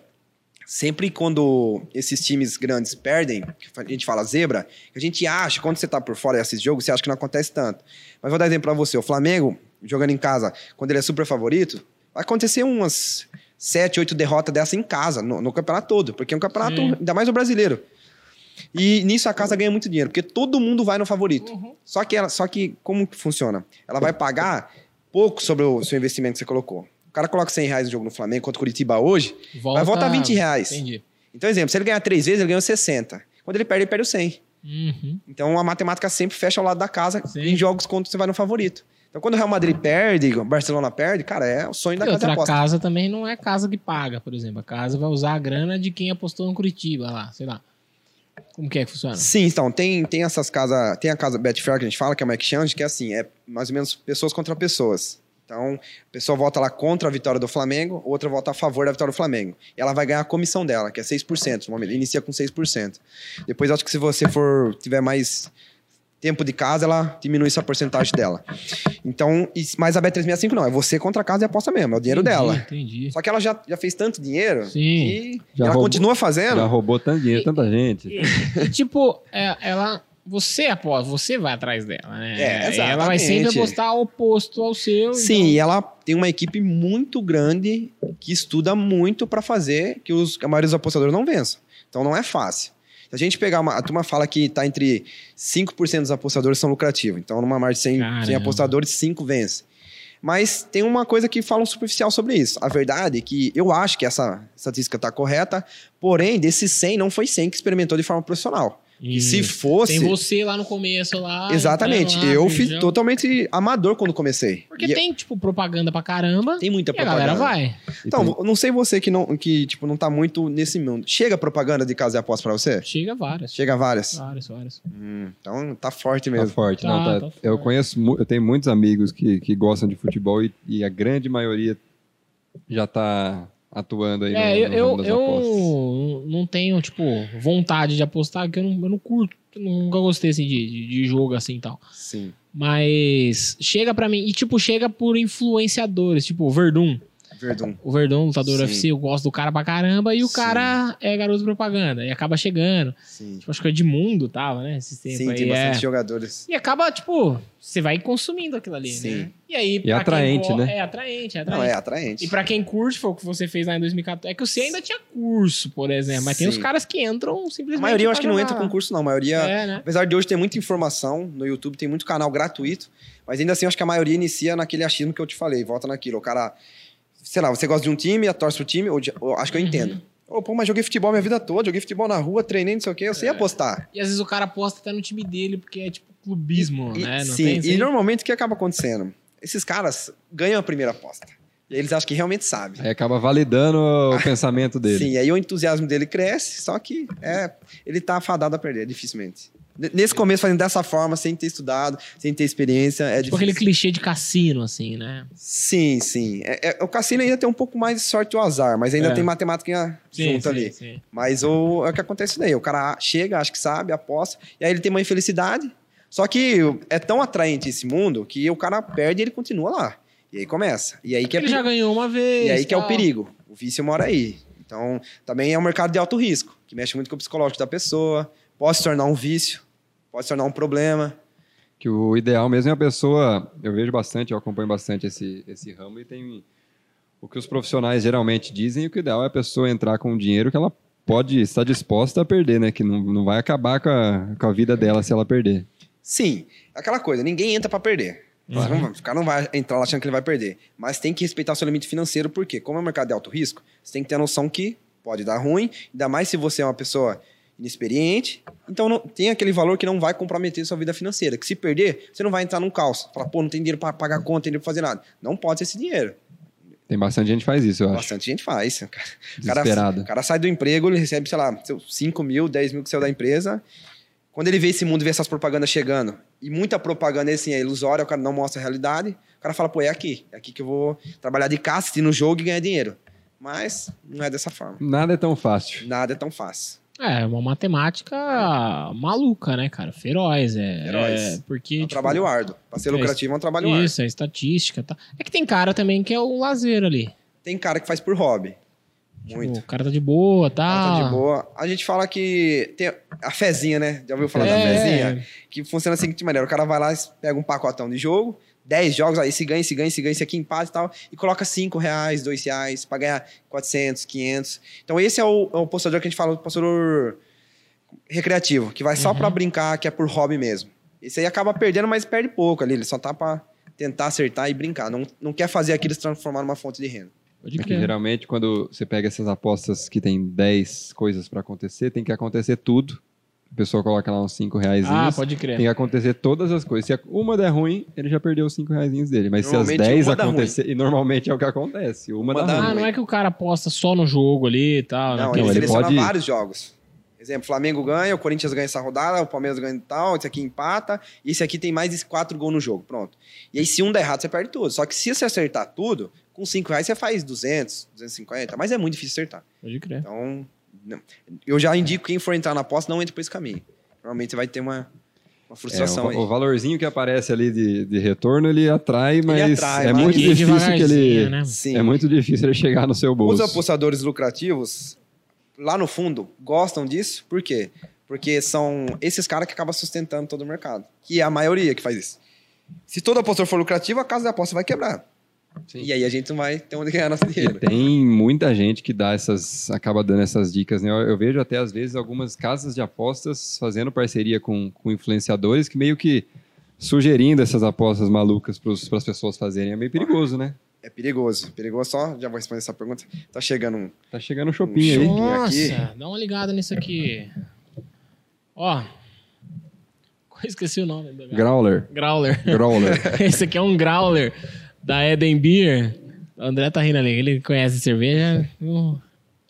[SPEAKER 3] Sempre quando esses times grandes perdem, a gente fala zebra, a gente acha, quando você tá por fora e assiste jogo, você acha que não acontece tanto. Mas vou dar exemplo pra você. O Flamengo, jogando em casa, quando ele é super favorito, vai acontecer umas sete, oito derrotas dessa em casa, no, no campeonato todo. Porque é um campeonato,
[SPEAKER 1] Sim.
[SPEAKER 3] ainda mais o brasileiro. E nisso a casa ganha muito dinheiro, porque todo mundo vai no favorito.
[SPEAKER 1] Uhum.
[SPEAKER 3] Só que, ela, só que como que funciona? Ela vai pagar pouco sobre o seu investimento que você colocou. O cara coloca 100 reais no jogo no Flamengo contra o Curitiba hoje,
[SPEAKER 1] Volta,
[SPEAKER 3] vai voltar 20 reais.
[SPEAKER 1] Entendi.
[SPEAKER 3] Então, exemplo, se ele ganhar três vezes, ele ganhou 60. Quando ele perde, ele perde o 100.
[SPEAKER 1] Uhum.
[SPEAKER 3] Então, a matemática sempre fecha ao lado da casa
[SPEAKER 1] Sim.
[SPEAKER 3] em jogos quando você vai no favorito. Então, quando o Real Madrid perde, o Barcelona perde, cara, é o sonho da
[SPEAKER 1] E
[SPEAKER 3] casa
[SPEAKER 1] outra
[SPEAKER 3] aposta.
[SPEAKER 1] casa também não é casa que paga, por exemplo. A casa vai usar a grana de quem apostou no Curitiba lá, sei lá. Como que é que funciona?
[SPEAKER 3] Sim, então, tem, tem essas casas. Tem a casa Betfair que a gente fala, que é uma exchange, que é assim, é mais ou menos pessoas contra pessoas. Então, a pessoa vota lá contra a vitória do Flamengo, outra vota a favor da vitória do Flamengo. E ela vai ganhar a comissão dela, que é 6%. No momento, inicia com 6%. Depois, acho que se você for tiver mais tempo de casa, ela diminui essa porcentagem dela. Então, e- mas a Bet365 não, é você contra a casa e aposta mesmo, é o dinheiro
[SPEAKER 1] Entendi,
[SPEAKER 3] dela.
[SPEAKER 1] Entendi.
[SPEAKER 3] Só que ela já, já fez tanto dinheiro
[SPEAKER 1] Sim.
[SPEAKER 3] que
[SPEAKER 2] Já
[SPEAKER 3] ela
[SPEAKER 2] roubou-
[SPEAKER 3] continua fazendo.
[SPEAKER 2] Já roubou tanto dinheiro, tanta gente.
[SPEAKER 1] E, tipo, é, ela. Você aposta, você vai atrás dela, né?
[SPEAKER 3] É,
[SPEAKER 1] E Ela vai sempre
[SPEAKER 3] exatamente.
[SPEAKER 1] apostar oposto ao seu.
[SPEAKER 3] Sim,
[SPEAKER 1] então-
[SPEAKER 3] e ela tem uma equipe muito grande que estuda muito para fazer que os, a maioria dos apostadores não vençam. Então não é fácil. Se a gente pegar uma. A turma fala que está entre 5% dos apostadores são lucrativos. Então, numa margem de 100, 100
[SPEAKER 1] Caramba.
[SPEAKER 3] apostadores, 5 vencem. Mas tem uma coisa que falam superficial sobre isso. A verdade é que eu acho que essa estatística está correta, porém, desses 100, não foi 100 que experimentou de forma profissional. E se fosse.
[SPEAKER 1] Tem você lá no começo lá.
[SPEAKER 3] Exatamente.
[SPEAKER 1] lá,
[SPEAKER 3] eu fui
[SPEAKER 1] feijão.
[SPEAKER 3] totalmente amador quando comecei.
[SPEAKER 1] Porque
[SPEAKER 3] E
[SPEAKER 1] tem, tipo, propaganda pra caramba.
[SPEAKER 3] tem muita
[SPEAKER 1] E a
[SPEAKER 3] propaganda.
[SPEAKER 1] galera vai.
[SPEAKER 2] E
[SPEAKER 3] Então,
[SPEAKER 2] tem-
[SPEAKER 3] eu não sei você que não, que, tipo, não tá muito nesse mundo. Chega propaganda de casa de aposta pra você?
[SPEAKER 1] Chega várias.
[SPEAKER 3] Chega várias.
[SPEAKER 1] Várias, várias.
[SPEAKER 3] Hum, então tá forte
[SPEAKER 2] Tá
[SPEAKER 3] mesmo.
[SPEAKER 2] forte,
[SPEAKER 1] Tá,
[SPEAKER 2] não, tá-
[SPEAKER 1] tá
[SPEAKER 2] Eu
[SPEAKER 1] forte.
[SPEAKER 2] conheço, eu tenho muitos amigos que, que gostam de futebol e, e a grande maioria já tá atuando aí
[SPEAKER 1] É,
[SPEAKER 2] no, no
[SPEAKER 1] eu,
[SPEAKER 2] apostas.
[SPEAKER 1] eu não tenho, tipo, vontade de apostar, porque eu não, eu não curto. Nunca gostei, assim, de, de, de jogo, assim, e tal.
[SPEAKER 3] Sim.
[SPEAKER 1] Mas chega pra mim, e, tipo, chega por influenciadores, tipo, Verdun.
[SPEAKER 3] Verdun.
[SPEAKER 1] O Verdun, lutador
[SPEAKER 3] Sim.
[SPEAKER 1] UFC, eu gosto do cara pra caramba, e o
[SPEAKER 3] Sim.
[SPEAKER 1] cara é garoto de propaganda, e acaba chegando.
[SPEAKER 3] Sim.
[SPEAKER 1] Tipo, acho que o Edmundo tava, né, esses tempos
[SPEAKER 3] Sim,
[SPEAKER 1] aí.
[SPEAKER 3] tem
[SPEAKER 1] é.
[SPEAKER 3] bastante jogadores.
[SPEAKER 1] E acaba, tipo, você vai consumindo aquilo ali,
[SPEAKER 3] Sim.
[SPEAKER 1] né? E aí,
[SPEAKER 2] E
[SPEAKER 1] pra
[SPEAKER 2] atraente,
[SPEAKER 1] quem
[SPEAKER 2] né?
[SPEAKER 1] É atraente, é
[SPEAKER 3] Não,
[SPEAKER 1] atraente.
[SPEAKER 3] é atraente.
[SPEAKER 1] E pra quem curte, foi o que você fez lá em 2014. É que você ainda tinha curso, por exemplo. Mas tem os caras que entram
[SPEAKER 3] A
[SPEAKER 1] simplesmente.
[SPEAKER 3] maioria eu acho que não entra com curso, não. A maioria.
[SPEAKER 1] É, né?
[SPEAKER 3] Apesar de hoje ter muita informação no YouTube, tem muito canal gratuito, mas ainda assim eu acho que a maioria inicia naquele achismo que eu te falei, volta naquilo. O cara, sei lá, você gosta de um time, torce pro time, ou de- ou acho que eu
[SPEAKER 1] Uhum.
[SPEAKER 3] entendo. Ô, pô, mas joguei futebol minha vida toda, joguei futebol na rua, treinei, não sei o quê, eu sei apostar.
[SPEAKER 1] E às vezes o cara aposta até no time dele, porque é tipo clubismo,
[SPEAKER 3] E-
[SPEAKER 1] né? Não
[SPEAKER 3] sim,
[SPEAKER 1] tem
[SPEAKER 3] e normalmente o que acaba acontecendo? Esses caras ganham a primeira aposta. E aí eles acham que realmente sabem.
[SPEAKER 2] Aí acaba validando o pensamento dele.
[SPEAKER 3] Sim, aí o entusiasmo dele cresce, só que é, ele tá afadado a perder, dificilmente. Nesse começo, fazendo dessa forma, sem ter estudado, sem ter experiência, é
[SPEAKER 1] Tipo
[SPEAKER 3] difícil.
[SPEAKER 1] aquele clichê de cassino, assim, né?
[SPEAKER 3] Sim, sim. É- é- o cassino ainda tem um pouco mais de sorte ou azar, mas ainda
[SPEAKER 1] É.
[SPEAKER 3] tem matemática junto ali.
[SPEAKER 1] sim.
[SPEAKER 3] Mas o, é o que acontece daí. O cara chega, acha que sabe, aposta, e aí ele tem uma infelicidade. Só que é tão atraente esse mundo que o cara perde e ele continua lá. E aí começa. E aí que é
[SPEAKER 1] Ele
[SPEAKER 3] peri-
[SPEAKER 1] já ganhou uma vez.
[SPEAKER 3] E aí que é o perigo. O vício mora aí. Então, também é um mercado de alto risco, que mexe muito com o psicológico da pessoa, pode se tornar um vício, pode se tornar um problema.
[SPEAKER 2] Que o ideal mesmo é a pessoa. Eu vejo bastante, eu acompanho bastante esse, esse ramo e tem. O que os profissionais geralmente dizem, que o ideal é a pessoa entrar com dinheiro que ela pode estar disposta a perder, né? Que não, não vai acabar com a, com a vida dela se ela perder.
[SPEAKER 3] Sim, aquela coisa, ninguém entra pra perder. Vai- o cara não vai entrar lá achando que ele vai perder. Mas tem que respeitar o seu limite financeiro, porque como é um mercado de alto risco, você tem que ter a noção que pode dar ruim, ainda mais se você é uma pessoa inexperiente. Então não, tem aquele valor que não vai comprometer sua vida financeira. Que se perder, você não vai entrar num caos. Falar, pô, não tem dinheiro pra pagar conta, não tem dinheiro pra fazer nada. Não pode ser esse dinheiro.
[SPEAKER 2] Tem bastante gente que faz isso, eu acho.
[SPEAKER 3] Bastante gente faz. O cara,
[SPEAKER 2] Desesperado.
[SPEAKER 3] o cara sai do emprego, ele recebe, sei lá, seus 5 mil, 10 mil que saiu da empresa. Quando ele vê esse mundo, vê essas propagandas chegando, e muita propaganda assim, é ilusória, o cara não mostra a realidade, o cara fala, pô, é aqui. É aqui que eu vou trabalhar de casa, assistir no jogo e ganhar dinheiro. Mas não é dessa forma.
[SPEAKER 2] Nada é tão fácil.
[SPEAKER 3] Nada é tão fácil.
[SPEAKER 1] É, uma matemática maluca, né, cara? Feroz. É,
[SPEAKER 3] Feroz.
[SPEAKER 1] é porque.
[SPEAKER 3] É um
[SPEAKER 1] tipo,
[SPEAKER 3] trabalho árduo. Pra ser
[SPEAKER 1] é
[SPEAKER 3] lucrativo é um trabalho árduo.
[SPEAKER 1] Isso, é estatística. Tá. É que tem cara também que é o lazer ali.
[SPEAKER 3] Tem cara que faz por hobby.
[SPEAKER 1] Tipo,
[SPEAKER 3] Muito.
[SPEAKER 1] o cara tá de boa, tá?
[SPEAKER 3] Cara, tá de boa. A gente fala que tem a fezinha, né? Já ouviu falar da
[SPEAKER 1] É.
[SPEAKER 3] fezinha? Que funciona da seguinte maneira: o cara vai lá, pega um pacotão de jogo, 10 jogos, aí se ganha, se ganha, se ganha, esse aqui empate e tal, e coloca 5 reais, 2 reais, pra ganhar 400, 500. Então esse é o, é o apostador que a gente fala, o apostador recreativo, que vai só
[SPEAKER 1] Uhum.
[SPEAKER 3] pra brincar, que é por hobby mesmo. Esse aí acaba perdendo, mas perde pouco ali, ele só tá pra tentar acertar e brincar. Não, não quer fazer aquilo se transformar numa fonte de renda.
[SPEAKER 2] É que geralmente, quando você pega essas apostas que tem 10 coisas pra acontecer, tem que acontecer tudo. A pessoa coloca lá uns 5 reais.
[SPEAKER 1] Ah, pode crer.
[SPEAKER 2] Tem que acontecer todas as coisas. Se uma der ruim, ele já perdeu os 5 reais dele. Mas se as
[SPEAKER 3] Normalmente,
[SPEAKER 2] 10
[SPEAKER 3] uma dá
[SPEAKER 2] acontecer, e normalmente é o que acontece, uma,
[SPEAKER 3] Uma
[SPEAKER 2] dá, ruim.
[SPEAKER 1] Ah, não é que o cara aposta só no jogo ali e tal.
[SPEAKER 3] Não,
[SPEAKER 1] né?
[SPEAKER 3] ele,
[SPEAKER 2] ele
[SPEAKER 3] seleciona
[SPEAKER 2] pode-
[SPEAKER 3] vários jogos. Exemplo, Flamengo ganha, o Corinthians ganha essa rodada, o Palmeiras ganha tal, esse aqui empata, e esse aqui tem mais de quatro gols no jogo. Pronto. E aí, se um der errado, você perde tudo. Só que se você acertar tudo, com 5 reais você faz 200, 250, mas é muito difícil acertar.
[SPEAKER 1] Pode crer.
[SPEAKER 3] Então, não. eu já indico quem for entrar na aposta, não entre por esse caminho. Normalmente você vai ter uma, uma
[SPEAKER 2] É,
[SPEAKER 3] frustração
[SPEAKER 2] o,
[SPEAKER 3] aí.
[SPEAKER 2] o valorzinho que aparece ali de, de retorno, ele atrai, mas
[SPEAKER 3] atrai,
[SPEAKER 2] é
[SPEAKER 3] mas-
[SPEAKER 2] muito difícil que ele...
[SPEAKER 1] né?
[SPEAKER 3] Sim.
[SPEAKER 2] É muito difícil ele chegar no seu bolso.
[SPEAKER 3] Os apostadores lucrativos, lá no fundo, gostam disso. Por quê? Porque são esses caras que acabam sustentando todo o mercado. Que é a maioria que faz isso. Se todo apostador for lucrativo, a casa da aposta vai quebrar.
[SPEAKER 2] Sim.
[SPEAKER 3] E aí a gente não vai ter onde ganhar nosso
[SPEAKER 2] E
[SPEAKER 3] dinheiro.
[SPEAKER 2] tem muita gente que dá essas, acaba dando essas dicas, né? Eu, eu vejo até às vezes algumas casas de apostas fazendo parceria com, com influenciadores que meio que sugerindo essas apostas malucas para as pessoas fazerem. É meio perigoso, né?
[SPEAKER 3] É perigoso. Perigoso só, já vou responder essa pergunta. Tá chegando um.
[SPEAKER 2] Tá chegando um shopping aí.
[SPEAKER 3] shopping.
[SPEAKER 1] Nossa,
[SPEAKER 3] aqui.
[SPEAKER 1] dá uma ligada nisso aqui. Ó. Esqueci o nome. do
[SPEAKER 2] Growler.
[SPEAKER 1] Growler.
[SPEAKER 2] Growler.
[SPEAKER 1] Esse aqui é um Growler da Eden Beer. O André tá rindo ali, ele conhece cerveja. Uh,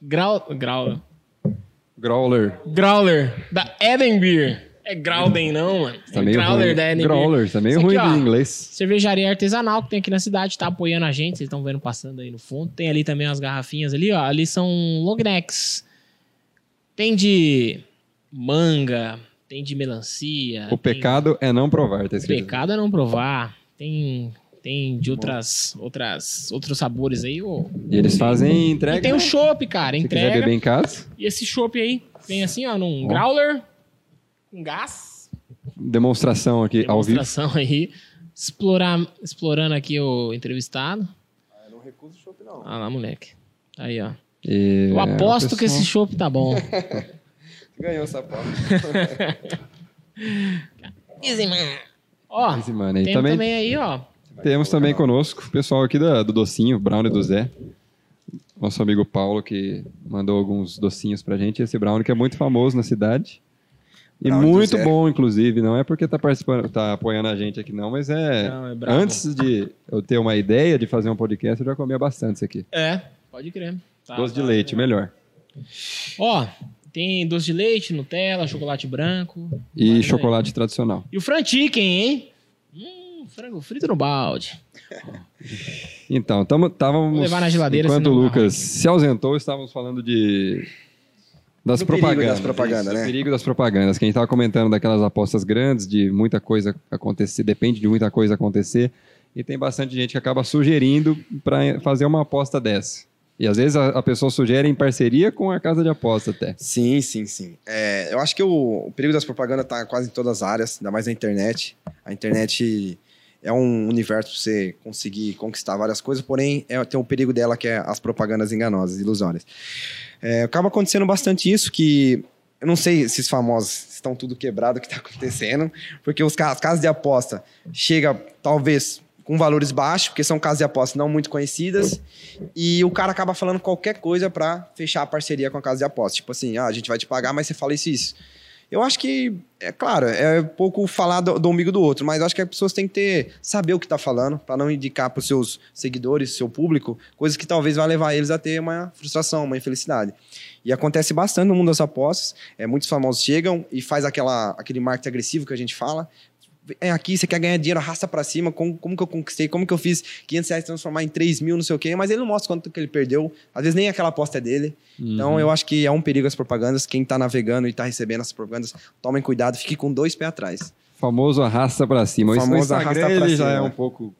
[SPEAKER 1] Grau, Grau,
[SPEAKER 2] Growler.
[SPEAKER 1] Growler da Eden Beer. É Growden não, mano.
[SPEAKER 2] Tá
[SPEAKER 1] é Growler
[SPEAKER 2] ruim.
[SPEAKER 1] da Eden Beer.
[SPEAKER 2] Growler, tá meio ruim de inglês.
[SPEAKER 1] Cervejaria artesanal que tem aqui na cidade, tá apoiando a gente. Vocês estão vendo passando aí no fundo. Tem ali também umas garrafinhas ali, ó. Ali são long necks. Tem de manga, tem de melancia.
[SPEAKER 2] O
[SPEAKER 1] tem-
[SPEAKER 2] pecado é não provar, tá
[SPEAKER 1] O
[SPEAKER 2] escrito.
[SPEAKER 1] pecado é não provar. Tem, tem de outras, outras, outros sabores aí. ô.
[SPEAKER 2] E eles fazem
[SPEAKER 1] E
[SPEAKER 2] entrega.
[SPEAKER 1] tem o chopp, cara.
[SPEAKER 2] Se quiser
[SPEAKER 1] Entrega.
[SPEAKER 2] beber em casa,
[SPEAKER 1] E esse chopp aí vem assim, ó, num
[SPEAKER 2] Ó.
[SPEAKER 1] growler com gás.
[SPEAKER 2] demonstração aqui ao vivo.
[SPEAKER 1] Demonstração aí. Explorar, explorando aqui o entrevistado.
[SPEAKER 3] Eu não recuso o chopp, não.
[SPEAKER 1] Ah lá, moleque. Aí, ó.
[SPEAKER 2] E,
[SPEAKER 1] Eu
[SPEAKER 2] é,
[SPEAKER 1] aposto
[SPEAKER 2] o
[SPEAKER 1] que esse chopp tá bom.
[SPEAKER 3] Ganhou essa aposta.
[SPEAKER 1] Easy, man. Ó,
[SPEAKER 2] Esse mano aí
[SPEAKER 1] tem
[SPEAKER 2] também,
[SPEAKER 1] também aí, ó.
[SPEAKER 2] Temos também conosco o pessoal aqui da- do docinho, Brownie do Zé. Nosso amigo Paulo que mandou alguns docinhos pra gente. Esse Brownie que é muito famoso na cidade. E
[SPEAKER 3] do
[SPEAKER 2] muito bom, inclusive. Não é porque tá, participando, tá apoiando a gente aqui, não, mas é.
[SPEAKER 1] Não, é.
[SPEAKER 2] Antes de eu ter uma ideia de fazer um podcast, eu já comia bastante isso aqui.
[SPEAKER 1] É, pode crer. Tá,
[SPEAKER 2] Doce de
[SPEAKER 1] tá,
[SPEAKER 2] leite,
[SPEAKER 1] tá.
[SPEAKER 2] melhor.
[SPEAKER 1] Ó, tem doce de leite, Nutella, chocolate branco.
[SPEAKER 2] E chocolate tradicional.
[SPEAKER 1] E o franchicken, hein? Frango frito no balde.
[SPEAKER 2] Então, estávamos.
[SPEAKER 1] Levar na geladeira,
[SPEAKER 2] Enquanto o Lucas se ausentou, estávamos falando de. Das
[SPEAKER 3] Do perigo
[SPEAKER 2] propagandas.
[SPEAKER 3] das propagandas,
[SPEAKER 2] isso,
[SPEAKER 3] né?
[SPEAKER 2] perigo das propagandas. Que a gente estava comentando daquelas apostas grandes, de muita coisa acontecer, depende de muita coisa acontecer. E tem bastante gente que acaba sugerindo para fazer uma aposta dessa. E às vezes a, a pessoa sugere em parceria com a casa de aposta até.
[SPEAKER 3] Sim, sim, sim. É, eu acho que o, o perigo das propagandas está quase em todas as áreas, ainda mais na internet. A internet é um universo para você conseguir conquistar várias coisas, porém é, tem o perigo dela que é as propagandas enganosas, ilusórias. É, acaba acontecendo bastante isso que eu não sei se os famosos estão tudo quebrado o que está acontecendo, porque os as casas de aposta chega talvez com valores baixos, porque são casas de aposta não muito conhecidas, e o cara acaba falando qualquer coisa para fechar a parceria com a casa de aposta. Tipo assim, ah, a gente vai te pagar, mas você fala isso e isso. Eu acho que, é claro, é pouco falar do, do umbigo do outro, mas acho que as pessoas têm que ter, saber o que tá falando, para não indicar para os seus seguidores, seu público, coisas que talvez vá levar eles a ter uma frustração, uma infelicidade. E acontece bastante no mundo das apostas. É, muitos famosos chegam e faz aquela, aquele marketing agressivo que a gente fala. É aqui, você quer ganhar dinheiro, arrasta pra cima. Como, como que eu conquistei? Como que eu fiz 500 reais transformar em 3 mil, não sei o quê. Mas ele não mostra quanto que ele perdeu. Às vezes nem aquela aposta é dele. Então eu acho que é um perigo as propagandas. Quem tá navegando e tá recebendo essas propagandas, tomem cuidado, fique com dois pés atrás.
[SPEAKER 2] famoso arrasta pra cima.
[SPEAKER 3] O famoso
[SPEAKER 2] Instagram
[SPEAKER 3] arrasta pra
[SPEAKER 2] ele já
[SPEAKER 3] cima.
[SPEAKER 2] é um pouco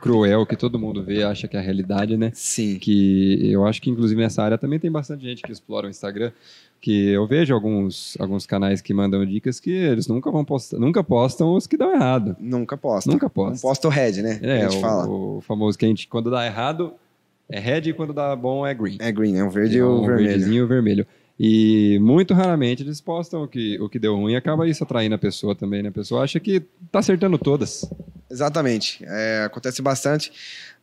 [SPEAKER 2] cruel, que todo mundo vê, acha que é a realidade, né?
[SPEAKER 3] Sim.
[SPEAKER 2] Que eu acho que, inclusive, nessa área também tem bastante gente que explora o Instagram. Que eu vejo alguns, alguns canais que mandam dicas que eles nunca vão postar, nunca postam os que dão errado.
[SPEAKER 3] Nunca posta.
[SPEAKER 2] Nunca
[SPEAKER 3] Não
[SPEAKER 2] posta.
[SPEAKER 3] o red, né?
[SPEAKER 2] É, o,
[SPEAKER 3] fala.
[SPEAKER 2] o famoso que a gente, quando dá errado, é red e quando dá bom é green.
[SPEAKER 3] É green, é o verde e o vermelho.
[SPEAKER 2] verdezinho e o vermelho. E muito raramente eles postam o que, o que deu ruim e acaba isso atraindo a pessoa também, né? A pessoa acha que tá acertando todas.
[SPEAKER 3] Exatamente. É, acontece bastante.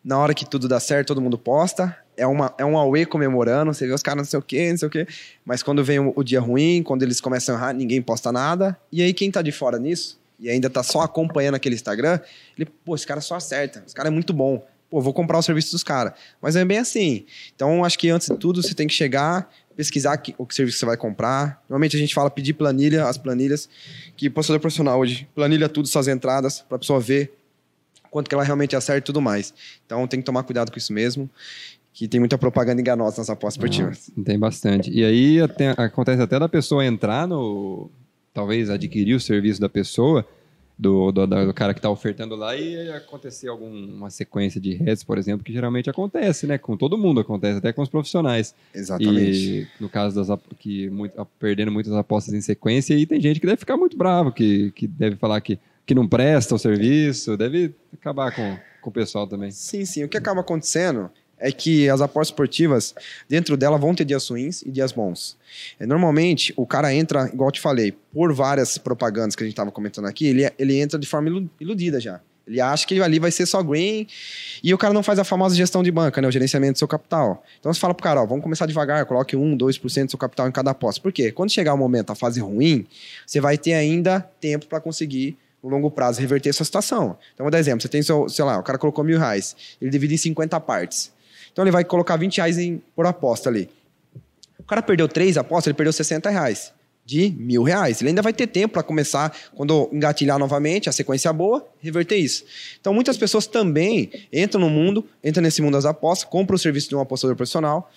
[SPEAKER 3] Na hora que tudo dá certo, todo mundo posta. É, uma, é um auê comemorando. Você vê os caras não sei o quê, não sei o quê. Mas quando vem o, o dia ruim, quando eles começam a errar, ninguém posta nada. E aí, quem tá de fora nisso e ainda tá só acompanhando aquele Instagram, ele, pô, esse cara só acerta. Esse cara é muito bom. Pô, vou comprar o serviço dos caras. Mas é bem assim. Então, acho que antes de tudo, você tem que chegar, pesquisar que- o que serviço você vai comprar. Normalmente a gente fala pedir planilha, as planilhas, que postador profissional hoje planilha tudo, suas entradas, para a pessoa ver quanto que ela realmente acerta e tudo mais. Então tem que tomar cuidado com isso mesmo, que tem muita propaganda enganosa nas apostas esportivas.
[SPEAKER 2] Ah, tem bastante. E aí até- acontece até da pessoa entrar no. Talvez adquirir o serviço da pessoa, do, do, do cara que está ofertando lá, e acontecer alguma sequência de heads, por exemplo, que geralmente acontece, né? Com todo mundo acontece, até com os profissionais.
[SPEAKER 3] Exatamente.
[SPEAKER 2] E no caso das que muito, perdendo muitas apostas em sequência, e tem gente que deve ficar muito bravo, que, que deve falar que, que não presta o serviço, deve acabar com, com o pessoal também.
[SPEAKER 3] Sim, sim. O que acaba acontecendo é que as apostas esportivas, dentro dela, vão ter dias ruins e dias bons. É, normalmente, o cara entra, igual eu te falei, por várias propagandas que a gente estava comentando aqui, ele, ele entra de forma ilu- iludida já. Ele acha que ali vai ser só green e o cara não faz a famosa gestão de banca, né? O gerenciamento do seu capital. Então você fala pro cara, ó, vamos começar devagar, coloque 1, 2% do seu capital em cada aposta. Por quê? Quando chegar o momento, a fase ruim, você vai ter ainda tempo para conseguir, no longo prazo, reverter essa situação. Então, vou dar exemplo. Você tem, seu, sei lá, o cara colocou mil reais, ele divide em 50 partes. Então ele vai colocar 20 reais em, por aposta ali. O cara perdeu três apostas, ele perdeu 60 reais. De mil reais. Ele ainda vai ter tempo para começar, quando engatilhar novamente, a sequência boa, reverter isso. Então, muitas pessoas também entram no mundo, entram nesse mundo das apostas, compram o serviço de um apostador profissional,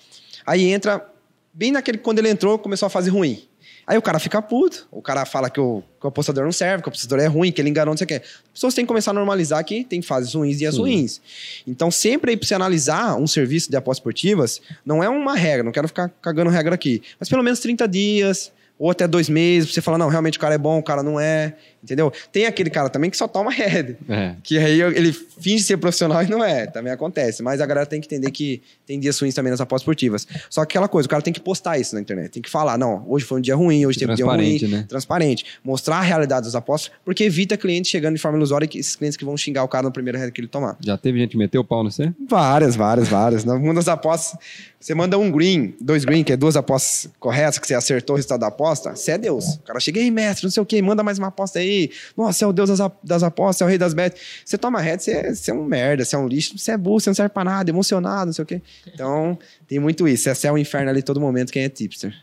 [SPEAKER 3] aí entra, bem naquele, quando ele entrou, começou a fase ruim. Aí o cara fica puto, o cara fala que o, que o apostador não serve, que o apostador é ruim, que ele enganou, não sei o quê. As pessoas têm que começar a normalizar que tem fases ruins e dias
[SPEAKER 2] Sim.
[SPEAKER 3] ruins. Então, sempre aí pra você analisar um serviço de apostas esportivas, não é uma regra, não quero ficar cagando regra aqui, mas pelo menos 30 dias, ou até dois meses, pra você falar, não, realmente o cara é bom, o cara não é, entendeu? Tem aquele cara também que só toma head,
[SPEAKER 2] É.
[SPEAKER 3] que aí ele finge ser profissional e não é, também acontece. Mas a galera tem que entender que tem dias ruins também nas apostas esportivas. Só que aquela coisa, o cara tem que postar isso na internet, tem que falar, não, hoje foi um dia ruim, hoje teve um dia ruim.
[SPEAKER 2] Transparente, né?
[SPEAKER 3] Transparente. Mostrar a realidade das apostas, porque evita clientes chegando de forma ilusória, que esses clientes que vão xingar o cara no primeiro head que ele tomar.
[SPEAKER 2] Já teve gente que meteu o pau no você?
[SPEAKER 3] Várias, várias, várias. No mundo das apostas, Você manda um green, dois green, que é duas apostas corretas, que você acertou o resultado da aposta, você é Deus. O cara chega aí, mestre, não sei o quê, manda mais uma aposta aí. Nossa, você é o Deus das, das apostas, você é o rei das bets. Você toma reto, você, é- você é um merda, você é um lixo, você é burro, você não serve pra nada, emocionado, não sei o quê. Então, tem muito isso. Você é o inferno ali todo momento, quem é tipster.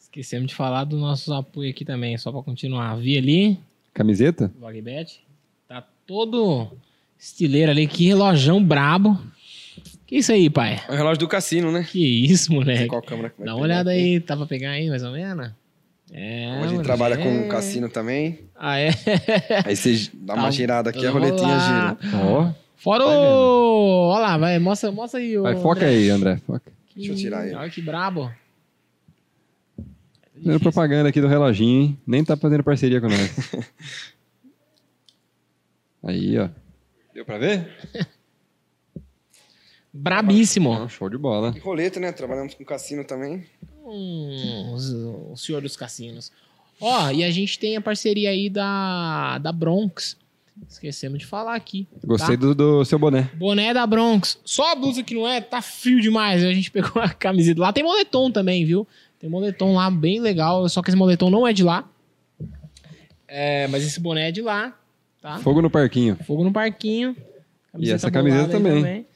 [SPEAKER 1] Esquecemos de falar dos nossos apoios aqui também, só pra continuar. Vi ali,
[SPEAKER 2] Camiseta?
[SPEAKER 1] Logbet. Tá todo estileiro ali, que relojão brabo. Que isso aí, pai?
[SPEAKER 3] É o relógio do cassino, né?
[SPEAKER 1] Que isso, moleque.
[SPEAKER 3] Qual câmera que vai
[SPEAKER 1] Dá uma
[SPEAKER 3] pegar
[SPEAKER 1] olhada
[SPEAKER 3] aqui?
[SPEAKER 1] aí, tá pra pegar aí, mais ou menos? É.
[SPEAKER 3] Como a gente
[SPEAKER 1] mano,
[SPEAKER 3] trabalha
[SPEAKER 1] é.
[SPEAKER 3] com cassino também.
[SPEAKER 1] Ah, é?
[SPEAKER 3] Aí você dá uma
[SPEAKER 1] Tá,
[SPEAKER 3] girada aqui, a roletinha
[SPEAKER 1] lá.
[SPEAKER 3] gira.
[SPEAKER 2] Ó.
[SPEAKER 1] Fora
[SPEAKER 2] Vai
[SPEAKER 1] o. Olha lá, vai, mostra, mostra aí. o
[SPEAKER 2] Vai, foca
[SPEAKER 1] André.
[SPEAKER 2] aí, André. Foca.
[SPEAKER 3] Deixa eu tirar aí.
[SPEAKER 1] Olha que brabo.
[SPEAKER 2] Fazendo propaganda aqui do reloginho, hein? Nem tá fazendo parceria com nós. Aí, ó. Deu pra ver?
[SPEAKER 1] Brabíssimo.
[SPEAKER 2] Show de bola.
[SPEAKER 3] E roleta, né? Trabalhamos com cassino também.
[SPEAKER 1] Os- o senhor dos cassinos. Ó, e a gente tem a parceria aí da, da Bronx. Esquecemos de falar aqui.
[SPEAKER 2] Gostei
[SPEAKER 1] tá?
[SPEAKER 2] do, do seu boné.
[SPEAKER 1] Boné da Bronx. Só a blusa que não é, tá frio demais. A gente pegou a camiseta. Lá tem moletom também, viu? Tem moletom lá bem legal. Só que esse moletom não é de lá. É, mas esse boné é de lá, tá?
[SPEAKER 2] Fogo no parquinho.
[SPEAKER 1] Fogo no parquinho.
[SPEAKER 2] E essa camiseta
[SPEAKER 1] aí
[SPEAKER 2] também.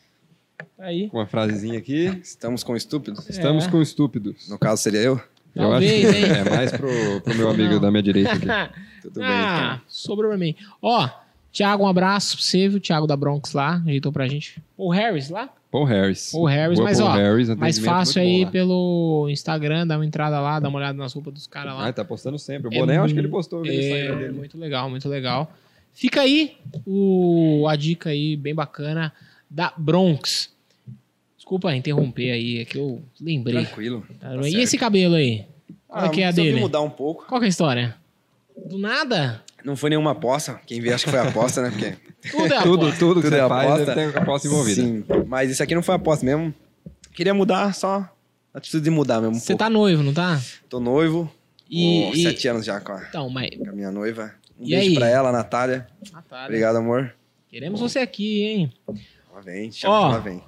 [SPEAKER 1] Aí.
[SPEAKER 2] Com uma frasezinha aqui.
[SPEAKER 3] Estamos com estúpidos.
[SPEAKER 2] Estamos
[SPEAKER 1] É.
[SPEAKER 2] com estúpidos.
[SPEAKER 3] No caso, seria eu?
[SPEAKER 2] Eu acho que
[SPEAKER 1] hein?
[SPEAKER 2] é mais pro, pro meu amigo
[SPEAKER 1] Não.
[SPEAKER 2] da minha direita aqui.
[SPEAKER 3] Tudo bem,
[SPEAKER 1] ah,
[SPEAKER 3] então.
[SPEAKER 1] sobrou pra mim. Ó, Thiago, um abraço pra você, viu? Thiago da Bronx lá, ajeitou pra gente. O Harris lá?
[SPEAKER 2] Paul Harris.
[SPEAKER 1] Paul Harris,
[SPEAKER 2] Boa
[SPEAKER 1] mas
[SPEAKER 2] Paul
[SPEAKER 1] ó,
[SPEAKER 2] Harris,
[SPEAKER 1] Mais fácil aí
[SPEAKER 2] bom lá.
[SPEAKER 1] pelo Instagram, dá uma entrada lá, dá uma olhada nas roupas dos caras lá.
[SPEAKER 2] Ah, tá postando sempre. O
[SPEAKER 1] É
[SPEAKER 2] boné, eu acho que ele postou no Instagram
[SPEAKER 1] É,
[SPEAKER 2] dele.
[SPEAKER 1] muito legal, muito legal. Fica aí o, a dica aí, bem bacana, da Bronx. Desculpa interromper aí, é que eu lembrei.
[SPEAKER 3] Tranquilo.
[SPEAKER 1] Tá?
[SPEAKER 3] tá
[SPEAKER 1] e
[SPEAKER 3] certo.
[SPEAKER 1] esse cabelo aí? Qual é que é a dele?
[SPEAKER 3] mudar um pouco.
[SPEAKER 1] Qual que é a história? Do nada?
[SPEAKER 3] Não foi nenhuma aposta. Quem vê acha que foi aposta, né? Porque
[SPEAKER 1] Tudo é
[SPEAKER 2] Tudo,
[SPEAKER 1] aposta.
[SPEAKER 2] tudo que
[SPEAKER 3] Tudo
[SPEAKER 2] você
[SPEAKER 3] é
[SPEAKER 2] faz
[SPEAKER 3] aposta.
[SPEAKER 2] ter aposta envolvida.
[SPEAKER 3] Sim, mas isso aqui não foi aposta mesmo. Queria mudar só a atitude de mudar mesmo. Um
[SPEAKER 1] Você
[SPEAKER 3] pouco.
[SPEAKER 1] tá noivo, não tá?
[SPEAKER 3] Tô noivo.
[SPEAKER 1] E-
[SPEAKER 3] com
[SPEAKER 1] e-
[SPEAKER 3] sete anos já com a,
[SPEAKER 1] Então, mas...
[SPEAKER 3] com a minha noiva. Um
[SPEAKER 1] E
[SPEAKER 3] beijo
[SPEAKER 1] aí?
[SPEAKER 3] pra ela, Natália.
[SPEAKER 1] Natália,
[SPEAKER 3] Obrigado, amor.
[SPEAKER 1] Queremos você aqui, hein?
[SPEAKER 3] Ela vem, chama ela vem.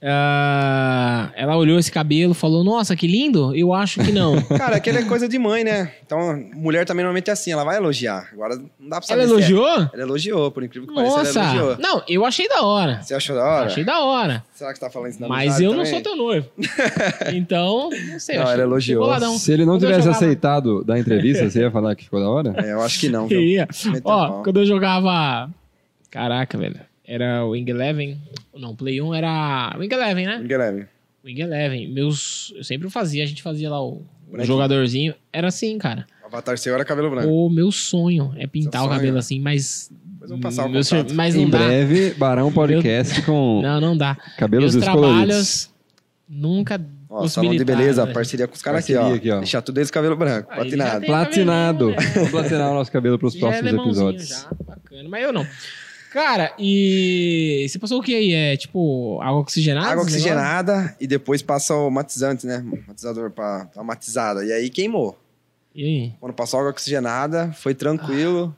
[SPEAKER 1] Ah, ela olhou esse cabelo, falou, nossa, que lindo. Eu acho que não.
[SPEAKER 3] Cara, aquilo é coisa de mãe, né? Então, mulher também normalmente é assim, ela vai elogiar. Agora não dá pra saber
[SPEAKER 1] ela
[SPEAKER 3] se é-
[SPEAKER 1] elogiou?
[SPEAKER 3] Ela elogiou, por incrível que pareça, ela elogiou.
[SPEAKER 1] Não, eu achei da hora.
[SPEAKER 3] Você achou da hora?
[SPEAKER 1] Achei da hora.
[SPEAKER 3] Será que você tá falando isso na
[SPEAKER 1] Mas eu não
[SPEAKER 3] também?
[SPEAKER 1] sou teu noivo. Então, não sei.
[SPEAKER 3] Não, ela elogiou.
[SPEAKER 1] boladão.
[SPEAKER 2] Se ele não
[SPEAKER 1] Quando eu
[SPEAKER 2] tivesse
[SPEAKER 1] jogava-
[SPEAKER 2] aceitado da entrevista, você ia falar que ficou da hora?
[SPEAKER 3] É, eu acho que não, viu?
[SPEAKER 1] Ia. Ó, quando eu jogava. Caraca, velho. Era o Wing Eleven. Não, Play 1 era. Wing Eleven, né?
[SPEAKER 3] Guilherme.
[SPEAKER 1] Wing Eleven. Meus. Eu sempre fazia, a gente fazia lá o, o jogadorzinho. Era assim, cara.
[SPEAKER 3] O avatar seu era cabelo branco.
[SPEAKER 1] O meu sonho é pintar
[SPEAKER 3] Seu
[SPEAKER 1] o cabelo
[SPEAKER 3] sonho?
[SPEAKER 1] assim, mas.
[SPEAKER 3] Depois vamos passar o
[SPEAKER 1] meu
[SPEAKER 3] contato.
[SPEAKER 1] sonho- Mas não
[SPEAKER 2] em
[SPEAKER 1] dá.
[SPEAKER 2] breve, Barão Podcast com
[SPEAKER 1] Não, não dá.
[SPEAKER 2] cabelos
[SPEAKER 1] Meus trabalhos nunca
[SPEAKER 3] Ó, salão de beleza,
[SPEAKER 1] né?
[SPEAKER 3] parceria com os caras aqui, ó.
[SPEAKER 2] aqui, ó.
[SPEAKER 3] Deixar tudo eles cabelo branco,
[SPEAKER 1] Aí
[SPEAKER 3] platinado.
[SPEAKER 2] Platinado.
[SPEAKER 1] cabelinho, né?
[SPEAKER 2] Vamos platinar o nosso cabelo para os
[SPEAKER 1] é
[SPEAKER 2] próximos
[SPEAKER 1] alemãozinho
[SPEAKER 2] episódios.
[SPEAKER 1] Já, bacana. Mas eu não. Cara, e você passou o que aí? É tipo água oxigenada?
[SPEAKER 3] Água
[SPEAKER 1] negócio?
[SPEAKER 3] oxigenada e depois passa o matizante, né? Matizador pra pra matizada. E aí queimou.
[SPEAKER 1] E aí?
[SPEAKER 3] Quando passou água oxigenada, foi tranquilo.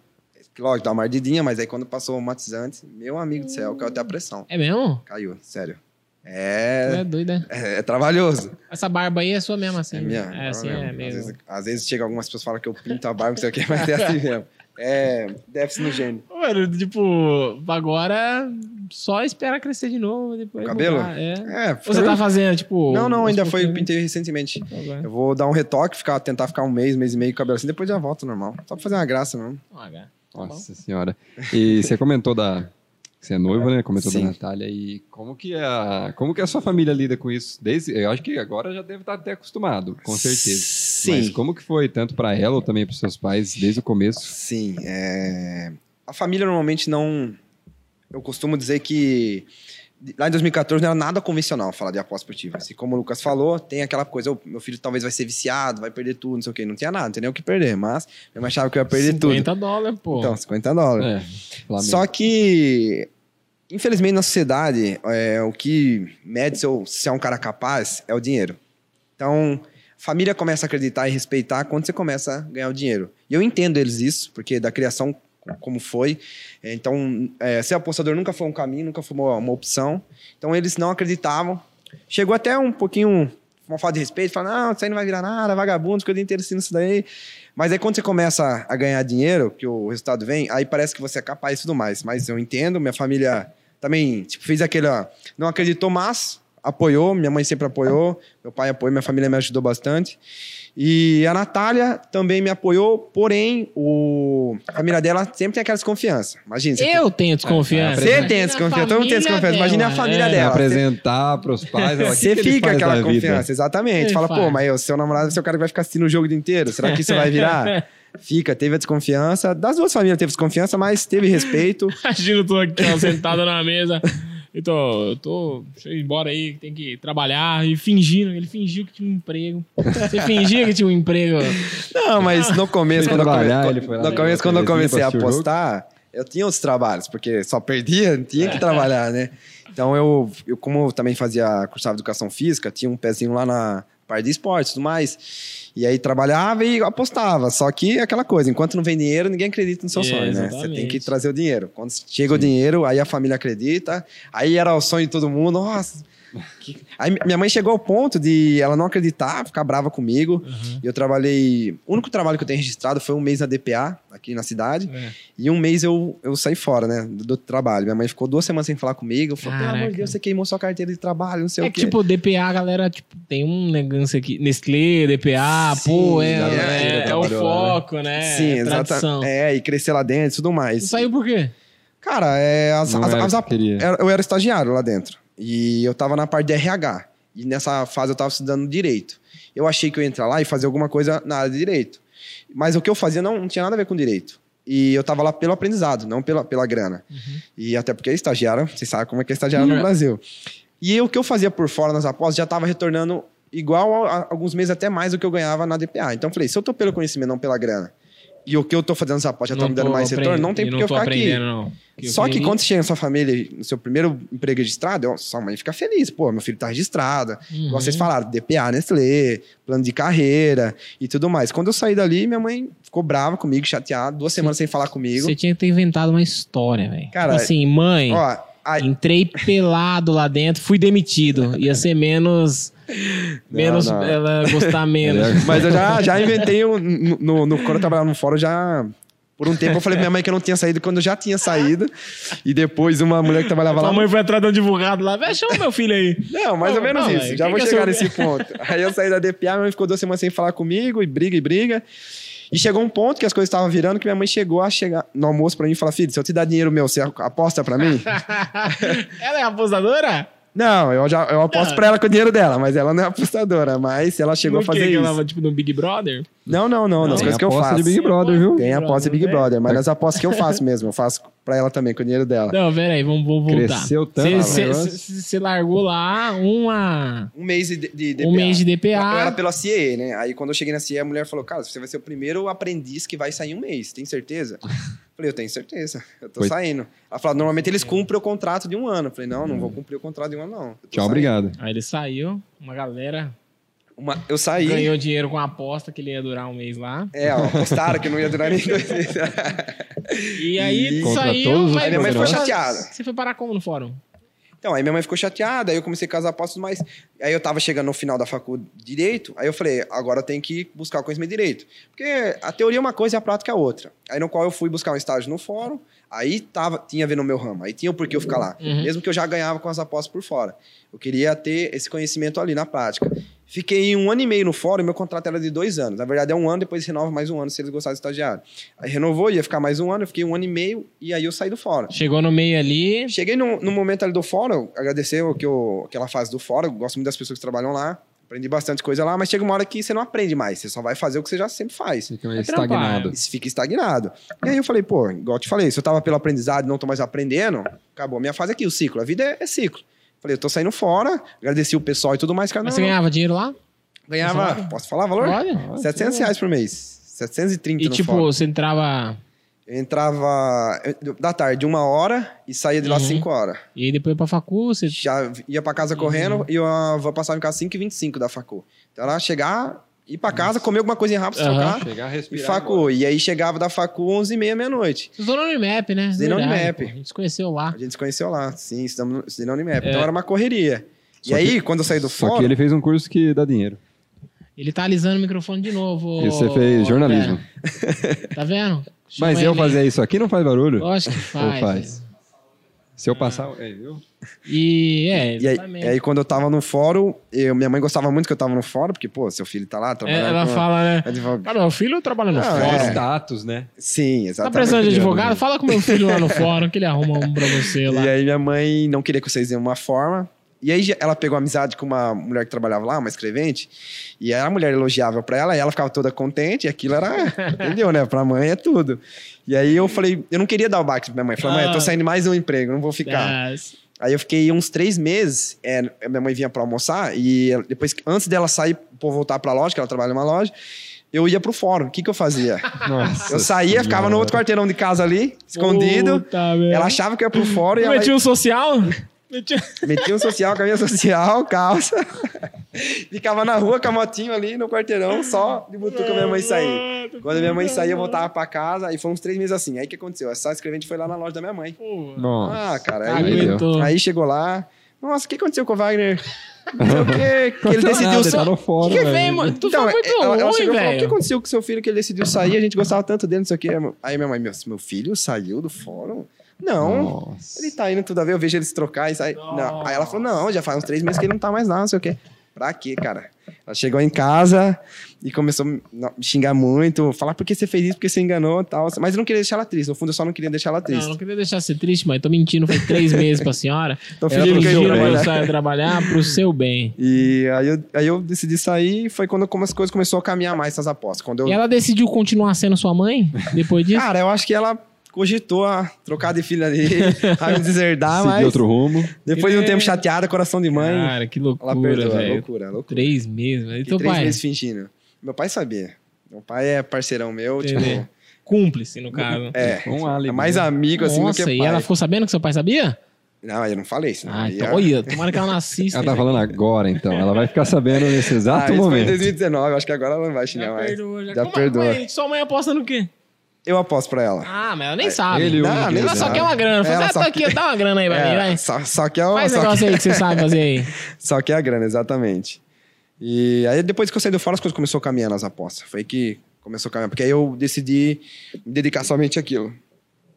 [SPEAKER 3] Lógico, dá uma ardidinha, mas aí quando passou o matizante, meu amigo do céu, caiu até a pressão.
[SPEAKER 1] É mesmo?
[SPEAKER 3] Caiu, sério. É,
[SPEAKER 1] é doido, né?
[SPEAKER 3] é, é trabalhoso.
[SPEAKER 1] Essa barba aí é sua mesmo, assim.
[SPEAKER 3] É minha.
[SPEAKER 1] É, assim,
[SPEAKER 3] mesmo.
[SPEAKER 1] é meio...
[SPEAKER 3] Às vezes, às vezes chega algumas pessoas falam que eu pinto a barba, não sei o que, mas é assim mesmo. É déficit no gênio.
[SPEAKER 1] Mano, tipo, agora só espera crescer de novo. Depois
[SPEAKER 3] O cabelo?
[SPEAKER 1] mudar, É.
[SPEAKER 3] É,
[SPEAKER 1] Ou você tá fazendo, tipo...
[SPEAKER 3] Não, não, ainda foi, pintei recentemente.
[SPEAKER 1] Agora.
[SPEAKER 3] Eu vou dar um retoque, ficar, tentar ficar um mês, mês e meio com o cabelo assim, depois já volto normal. Só pra fazer uma graça mesmo.
[SPEAKER 1] Ah. Tá
[SPEAKER 2] Nossa senhora. E você comentou da. Você é noivo, né? Comentou
[SPEAKER 3] Sim.
[SPEAKER 2] da Natália. E como que, a, como que a sua família lida com isso? Desde, eu acho que agora já deve estar até acostumado, com certeza.
[SPEAKER 3] Sim.
[SPEAKER 2] Mas como que foi, tanto para ela ou também para seus pais, desde o começo?
[SPEAKER 3] Sim. é, A família normalmente não. Eu costumo dizer que lá em 2014 não era nada convencional falar de aposta esportiva. Assim, como o Lucas falou, tem aquela coisa, "Ô, meu filho talvez vai ser viciado, vai perder tudo, não sei o quê. Não tinha nada, não tinha nem o que perder, mas eu achava que eu ia perder
[SPEAKER 1] 50
[SPEAKER 3] tudo.
[SPEAKER 1] dólares, pô.
[SPEAKER 3] Então, 50 dólares.
[SPEAKER 2] É.
[SPEAKER 3] Só que, infelizmente, na sociedade, é, o que mede se, eu- se é um cara capaz é o dinheiro. Então, família começa a acreditar e respeitar quando você começa a ganhar o dinheiro. E eu entendo eles isso, porque da criação como foi. Então, é, ser apostador nunca foi um caminho, nunca foi uma, uma opção. Então, eles não acreditavam. Chegou até um pouquinho uma falta de respeito, falando, não, isso aí não vai virar nada, vagabundo, fica o dia inteiro isso daí. Mas aí quando você começa a ganhar dinheiro, que o resultado vem, aí parece que você é capaz e tudo mais. Mas eu entendo, minha família também, tipo, fez aquele, ó, não acreditou, mas apoiou, minha mãe sempre apoiou, meu pai apoiou, minha família me ajudou bastante. E a Natália também me apoiou, porém, o... a família dela sempre tem aquela desconfiança. Imagina. Você
[SPEAKER 1] Eu tenho desconfiança.
[SPEAKER 3] Você tem desconfiança, todo mundo tem desconfiança. Imagina a família
[SPEAKER 1] é.
[SPEAKER 3] dela.
[SPEAKER 2] apresentar pros pais. ela, "O que
[SPEAKER 3] Você fica aquela
[SPEAKER 2] da vida?"
[SPEAKER 3] confiança, exatamente.
[SPEAKER 1] Ele
[SPEAKER 3] Fala,
[SPEAKER 1] faz.
[SPEAKER 3] pô, mas o seu namorado vai ser o cara que vai ficar assistindo o jogo o dia inteiro. Será que isso vai virar? Fica, teve a desconfiança. Das duas famílias teve desconfiança, mas teve respeito.
[SPEAKER 1] Imagina, eu tô aqui, ó, sentado na mesa. Então, eu tô. Deixa eu ir embora aí, tem que trabalhar. E fingindo, ele fingiu que tinha um emprego. Você fingia que tinha um emprego.
[SPEAKER 3] Não, mas no começo, quando eu, come...
[SPEAKER 2] trabalhar, ele foi lá
[SPEAKER 3] no
[SPEAKER 2] na
[SPEAKER 3] começo, quando eu comecei a apostar, eu tinha outros trabalhos, porque só perdia, tinha que trabalhar, né? Então eu, eu como eu também fazia cursava educação física, tinha um pezinho lá na parte de esportes e tudo mais. E aí trabalhava e apostava. Só que aquela coisa, enquanto não vem dinheiro, ninguém acredita no seu
[SPEAKER 1] É,
[SPEAKER 3] sonho, né? Você tem que trazer o dinheiro. Quando chega o dinheiro, aí a família acredita. Aí era o sonho de todo mundo. Nossa. Que- Aí minha mãe chegou ao ponto de ela não acreditar, ficar brava comigo. E eu trabalhei. O único trabalho que eu tenho registrado foi um mês na DPA, aqui na cidade.
[SPEAKER 1] É.
[SPEAKER 3] E um mês eu, eu saí fora, né? Do, do trabalho. Minha mãe ficou duas semanas sem falar comigo. Falou, pelo amor de Deus, você queimou sua carteira de trabalho, não sei
[SPEAKER 1] É
[SPEAKER 3] o
[SPEAKER 1] que,
[SPEAKER 3] quê.
[SPEAKER 1] tipo, DPA, a galera, tipo, tem um negócio aqui. Nestlé, DPA, pô, é,
[SPEAKER 3] Sim,
[SPEAKER 1] é,
[SPEAKER 3] é,
[SPEAKER 1] é, o foco, né?
[SPEAKER 3] Sim,
[SPEAKER 1] é
[SPEAKER 3] exatamente. É, e crescer lá dentro e tudo mais.
[SPEAKER 1] Saiu por quê?
[SPEAKER 3] Cara, é, as, as- as- era- eu era estagiário lá dentro. E eu tava na parte de RH. E nessa fase eu tava estudando direito. Eu achei que eu ia entrar lá e fazer alguma coisa na área de direito. Mas o que eu fazia não, não tinha nada a ver com direito. E eu tava lá pelo aprendizado, não pela, pela grana. E até porque estagiário, vocês sabem como é que é estagiário
[SPEAKER 1] Uhum.
[SPEAKER 3] no Brasil. E o que eu fazia por fora nas apostas já tava retornando igual a, a- alguns meses até mais do que eu ganhava na DPA. Então eu falei, se eu tô pelo conhecimento, não pela grana, e o que eu tô fazendo nas apostas já tá me dando mais retorno, não tem
[SPEAKER 1] aprendendo-
[SPEAKER 3] por que eu ficar aqui.
[SPEAKER 1] não. Que
[SPEAKER 3] Só que quando você chega na sua família, no seu primeiro emprego registrado, sua mãe fica feliz. Pô, meu filho tá registrado.
[SPEAKER 1] Uhum.
[SPEAKER 3] Vocês falaram, DPA, Nestlé, plano de carreira e tudo mais. Quando eu saí dali, minha mãe ficou brava comigo, chateada, duas semanas sem falar comigo.
[SPEAKER 1] Você tinha que ter inventado uma história, velho.
[SPEAKER 3] Cara,
[SPEAKER 1] Tipo assim, mãe,
[SPEAKER 3] Ó, aí,
[SPEAKER 1] entrei pelado lá dentro, fui demitido. Ia ser menos. menos
[SPEAKER 3] não.
[SPEAKER 1] ela gostar menos.
[SPEAKER 3] mas eu já, já inventei um, no, no- quando eu trabalhava no fórum, já. Por um tempo eu falei pra minha mãe que eu não tinha saído quando eu já tinha saído. E depois uma mulher que trabalhava lá.
[SPEAKER 1] Sua mãe foi atrás do advogado lá, vai chama meu filho aí.
[SPEAKER 3] Não, mais ou
[SPEAKER 1] Não,
[SPEAKER 3] menos
[SPEAKER 1] não,
[SPEAKER 3] isso.
[SPEAKER 1] velho,
[SPEAKER 3] Já vou
[SPEAKER 1] é
[SPEAKER 3] chegar nesse ponto. Aí eu saí da DPA, minha mãe ficou duas semanas sem falar comigo, e briga e briga. E chegou um ponto que as coisas estavam virando, que minha mãe chegou a chegar no almoço pra mim e falar: Filho, se eu te dar dinheiro meu, você aposta pra mim?
[SPEAKER 1] ela é apostadora?
[SPEAKER 3] Não, eu, já, eu aposto
[SPEAKER 1] Não.
[SPEAKER 3] pra ela com o dinheiro dela, mas ela não é apostadora. Mas ela chegou
[SPEAKER 1] No
[SPEAKER 3] a fazer?
[SPEAKER 1] Que
[SPEAKER 3] isso.
[SPEAKER 1] ela tipo, no Big Brother?
[SPEAKER 3] Não, não, não, nas
[SPEAKER 2] Tem
[SPEAKER 3] coisas que eu
[SPEAKER 2] aposta
[SPEAKER 3] faço.
[SPEAKER 2] de Big Brother, viu?
[SPEAKER 3] Tem aposta de Big
[SPEAKER 1] né?
[SPEAKER 3] Brother, mas nas apostas que eu faço mesmo, eu faço pra ela também com o dinheiro dela.
[SPEAKER 1] Não, pera aí, vamos, vamos voltar.
[SPEAKER 2] Cresceu tanto
[SPEAKER 1] Você largou lá uma...
[SPEAKER 3] Um mês de, de DPA.
[SPEAKER 1] Um mês de DPA.
[SPEAKER 3] Eu era pela CIE, né? Aí quando eu cheguei na CIE, a mulher falou: Cara, você vai ser o primeiro aprendiz que vai sair um mês, tem certeza? Eu falei, eu tenho certeza, eu tô
[SPEAKER 2] Foi.
[SPEAKER 3] saindo. Ela falou: normalmente eles cumprem o contrato de um ano. Eu falei, não, não vou cumprir o contrato de um ano, não.
[SPEAKER 2] Tchau,
[SPEAKER 3] saindo.
[SPEAKER 2] obrigado.
[SPEAKER 1] Aí ele saiu, uma galera
[SPEAKER 3] Uma- eu saí.
[SPEAKER 1] ganhou dinheiro com a aposta que ele ia durar um mês lá.
[SPEAKER 3] É, ó, apostaram que não ia durar nem dois meses.
[SPEAKER 1] E aí
[SPEAKER 3] E-
[SPEAKER 1] saiu... mas
[SPEAKER 3] Aí minha mãe ficou
[SPEAKER 1] você-
[SPEAKER 3] chateada.
[SPEAKER 1] Você foi parar como no fórum?
[SPEAKER 3] Então, aí minha mãe ficou chateada, aí eu comecei com as apostas, mas aí eu tava chegando no final da faculdade de Direito, aí eu falei, agora eu tenho que buscar o conhecimento de Direito. Porque a teoria é uma coisa e a prática é outra. Aí no qual eu fui buscar um estágio no fórum, aí tava, tinha a ver no meu ramo, aí tinha o porquê eu ficar lá.
[SPEAKER 1] Uhum.
[SPEAKER 3] Mesmo que eu já ganhava com as apostas por fora. Eu queria ter esse conhecimento ali na prática. Fiquei um ano e meio no fórum, meu contrato era de dois anos. Na verdade é um ano, depois renova mais um ano se eles gostarem de estagiário. Aí renovou, ia ficar mais um ano, eu fiquei um ano e meio, e aí eu saí do fórum.
[SPEAKER 1] Chegou no meio ali...
[SPEAKER 3] Cheguei no, no momento ali do fórum, agradecer o que eu, aquela fase do fórum, gosto muito das pessoas que trabalham lá, aprendi bastante coisa lá, mas chega uma hora que você não aprende mais, você só vai fazer o que você já sempre faz.
[SPEAKER 2] Fica meio
[SPEAKER 1] É
[SPEAKER 2] estagnado.
[SPEAKER 3] Você fica estagnado. E aí eu falei, pô, igual eu te falei, se eu tava pelo aprendizado e não tô mais aprendendo, acabou a minha fase aqui, o ciclo. A vida é, é ciclo. Falei, eu tô saindo fora, agradeci o pessoal e tudo mais, cara.
[SPEAKER 1] Mas
[SPEAKER 3] Não,
[SPEAKER 1] você ganhava dinheiro lá?
[SPEAKER 3] ganhava,
[SPEAKER 1] Você
[SPEAKER 3] posso falar valor?
[SPEAKER 1] Pode.
[SPEAKER 3] 700 reais por mês. 730
[SPEAKER 1] E
[SPEAKER 3] no
[SPEAKER 1] tipo, você entrava...
[SPEAKER 3] Eu entrava eu- da tarde, uma hora, e saía de lá
[SPEAKER 1] Uhum.
[SPEAKER 3] 5 horas.
[SPEAKER 1] E aí depois pra facu, você...
[SPEAKER 3] já ia pra casa
[SPEAKER 1] Uhum.
[SPEAKER 3] correndo e eu ah, vou passar em casa 5 e 25 da facu. Então ela chegar, ir pra casa, comer alguma coisinha rápida,
[SPEAKER 1] Aham.
[SPEAKER 3] trocar
[SPEAKER 2] Chegar a
[SPEAKER 3] e
[SPEAKER 2] respirar.
[SPEAKER 3] facu. E aí chegava da facu 11 e meia, meia-noite.
[SPEAKER 1] Você estudou na Unimap, né?
[SPEAKER 3] Estudei
[SPEAKER 1] Verdade,
[SPEAKER 3] Unimap.
[SPEAKER 1] A gente se conheceu lá.
[SPEAKER 3] A gente se conheceu lá, sim, estudei na Unimap.
[SPEAKER 1] É.
[SPEAKER 3] Então era uma correria. E aí, quando eu saí do
[SPEAKER 2] Só
[SPEAKER 3] fórum...
[SPEAKER 2] que ele fez um curso que dá dinheiro.
[SPEAKER 1] Ele tá alisando o microfone de novo.
[SPEAKER 2] E você fez jornalismo.
[SPEAKER 1] É. Tá vendo? Chama
[SPEAKER 2] Mas eu
[SPEAKER 1] ele.
[SPEAKER 2] fazer isso aqui não faz barulho?
[SPEAKER 1] Lógico que
[SPEAKER 2] Ou
[SPEAKER 1] faz.
[SPEAKER 2] Se eu passar. É, viu?
[SPEAKER 1] E é,
[SPEAKER 3] E aí,
[SPEAKER 1] exatamente.
[SPEAKER 3] e aí, quando eu tava no fórum, eu, minha mãe gostava muito que eu tava no fórum, porque, pô, seu filho tá lá
[SPEAKER 1] É,
[SPEAKER 3] trabalhando.
[SPEAKER 1] ela
[SPEAKER 3] com-
[SPEAKER 1] fala, né?
[SPEAKER 3] advogado.
[SPEAKER 1] Cara, meu filho trabalha no
[SPEAKER 3] Ah,
[SPEAKER 1] fórum.
[SPEAKER 3] é.
[SPEAKER 2] status, né?
[SPEAKER 3] Sim,
[SPEAKER 1] Tá
[SPEAKER 3] exatamente.
[SPEAKER 1] precisando de advogado? Fala com meu filho lá no fórum que ele arruma um pra você lá.
[SPEAKER 3] E aí minha mãe não queria que vocês dêem uma forma. E aí ela pegou amizade com uma mulher que trabalhava lá, uma escrevente, e a mulher elogiava pra ela, e ela ficava toda contente, e aquilo era, entendeu, né? Pra mãe é tudo. E aí eu falei, eu não queria dar o baque pra minha mãe. Falei, mãe, eu tô
[SPEAKER 1] Ah.
[SPEAKER 3] saindo mais um emprego, não vou ficar.
[SPEAKER 1] Mas-
[SPEAKER 3] Aí eu fiquei uns três meses, é, minha mãe vinha pra almoçar, e depois, antes dela sair, pra voltar pra loja, que ela trabalha numa loja, eu ia pro fórum. O que que eu fazia?
[SPEAKER 2] Nossa.
[SPEAKER 3] Eu saía, ficava no outro quarteirão de casa ali, escondido.
[SPEAKER 1] Puta.
[SPEAKER 3] Ela achava que eu ia pro fórum e ela
[SPEAKER 1] um social? Metia...
[SPEAKER 3] metia um social, camisa social, calça. Ficava na rua com a motinho ali no quarteirão, só de butuca minha mãe sair. Quando minha mãe saía, eu voltava pra casa, aí foi uns três meses assim. Aí o que aconteceu? Essa escrevente foi lá na loja da minha mãe.
[SPEAKER 2] Nossa.
[SPEAKER 3] Ah, cara, aí, aí chegou lá. Nossa, o que aconteceu com o Wagner? Quê, que ele
[SPEAKER 2] Aconteceu
[SPEAKER 3] decidiu sair.
[SPEAKER 2] tá no fórum,
[SPEAKER 1] Que que
[SPEAKER 2] velho.
[SPEAKER 1] vem, mano? Tu
[SPEAKER 3] Então,
[SPEAKER 1] foi muito
[SPEAKER 3] ela, ela
[SPEAKER 1] ruim,
[SPEAKER 3] chegou e falou: o que
[SPEAKER 1] velho.
[SPEAKER 3] aconteceu com seu filho que ele decidiu sair? A gente gostava tanto dele, não sei o quê. Aí minha mãe, meu, meu filho saiu do fórum? Não.
[SPEAKER 2] Nossa.
[SPEAKER 3] Ele tá indo tudo a ver, eu vejo eles trocar e sair. Não. Aí ela falou: não, já faz uns três meses que ele não tá mais lá, não sei o quê. Pra quê, cara? Ela chegou em casa e começou a xingar muito, falar por que você fez isso, porque você enganou e tal. Mas eu não queria deixar ela triste. No fundo, eu só não queria deixar ela
[SPEAKER 1] Não,
[SPEAKER 3] triste.
[SPEAKER 1] não queria deixar você triste, mas tô mentindo, foi três meses pra senhora.
[SPEAKER 3] Tô fingindo que eu
[SPEAKER 1] eu
[SPEAKER 3] trabalhar.
[SPEAKER 1] saio trabalhar pro seu bem.
[SPEAKER 3] E aí eu, aí eu decidi sair e foi quando como as coisas começaram a caminhar mais essas apostas. Quando eu...
[SPEAKER 1] E ela decidiu continuar sendo sua mãe depois disso?
[SPEAKER 3] Cara, eu acho que ela cogitou a trocar de filha dele, a me deserdar,
[SPEAKER 2] Seguir
[SPEAKER 3] mas
[SPEAKER 2] outro rumo.
[SPEAKER 3] depois de um
[SPEAKER 1] É.
[SPEAKER 3] tempo chateada, coração de mãe,
[SPEAKER 1] Cara, que
[SPEAKER 3] ela
[SPEAKER 1] loucura,
[SPEAKER 3] perdoa.
[SPEAKER 1] velho.
[SPEAKER 3] Loucura, loucura.
[SPEAKER 1] Três meses, velho. E teu
[SPEAKER 3] três
[SPEAKER 1] pai?
[SPEAKER 3] meses fingindo. Meu pai sabia. Meu pai é parceirão meu,
[SPEAKER 1] Entendi.
[SPEAKER 3] tipo...
[SPEAKER 1] Cúmplice, no caso.
[SPEAKER 3] É,
[SPEAKER 2] Um
[SPEAKER 3] é mais
[SPEAKER 2] né?
[SPEAKER 3] amigo assim do
[SPEAKER 1] Nossa,
[SPEAKER 3] que
[SPEAKER 1] e
[SPEAKER 3] pai.
[SPEAKER 1] ela ficou sabendo que seu pai sabia?
[SPEAKER 3] Não, eu não falei isso.
[SPEAKER 1] Ah,
[SPEAKER 3] Aí
[SPEAKER 1] então,
[SPEAKER 3] a-
[SPEAKER 1] olha, tomara que ela não assista.
[SPEAKER 2] Ela tá falando agora, então. Ela vai ficar sabendo nesse
[SPEAKER 3] Ah,
[SPEAKER 2] exato
[SPEAKER 3] isso foi em
[SPEAKER 2] momento.
[SPEAKER 3] 2019, acho que agora ela não vai xingar
[SPEAKER 1] Já
[SPEAKER 3] mais.
[SPEAKER 1] perdoou, já.
[SPEAKER 3] Já
[SPEAKER 1] Como-
[SPEAKER 3] perdoa.
[SPEAKER 1] Mas sua mãe aposta no quê?
[SPEAKER 3] Eu aposto pra ela.
[SPEAKER 1] Ah, mas ela nem sabe.
[SPEAKER 2] ele-
[SPEAKER 3] Não,
[SPEAKER 2] único
[SPEAKER 3] nem
[SPEAKER 1] ela só quer uma grana. Fala,
[SPEAKER 3] Ela
[SPEAKER 1] ah,
[SPEAKER 3] só
[SPEAKER 1] tá aqui,
[SPEAKER 3] quer-
[SPEAKER 1] dá uma grana aí pra mim,
[SPEAKER 3] É,
[SPEAKER 1] vai.
[SPEAKER 3] só, só que é o-
[SPEAKER 1] Faz
[SPEAKER 3] só
[SPEAKER 1] negócio
[SPEAKER 3] que-
[SPEAKER 1] aí que você sabe fazer aí.
[SPEAKER 3] Só que é a grana, exatamente. E aí, depois que eu saí do fora, as coisas começaram a caminhar nas apostas. Foi que começou a caminhar. Porque aí eu decidi me dedicar somente àquilo.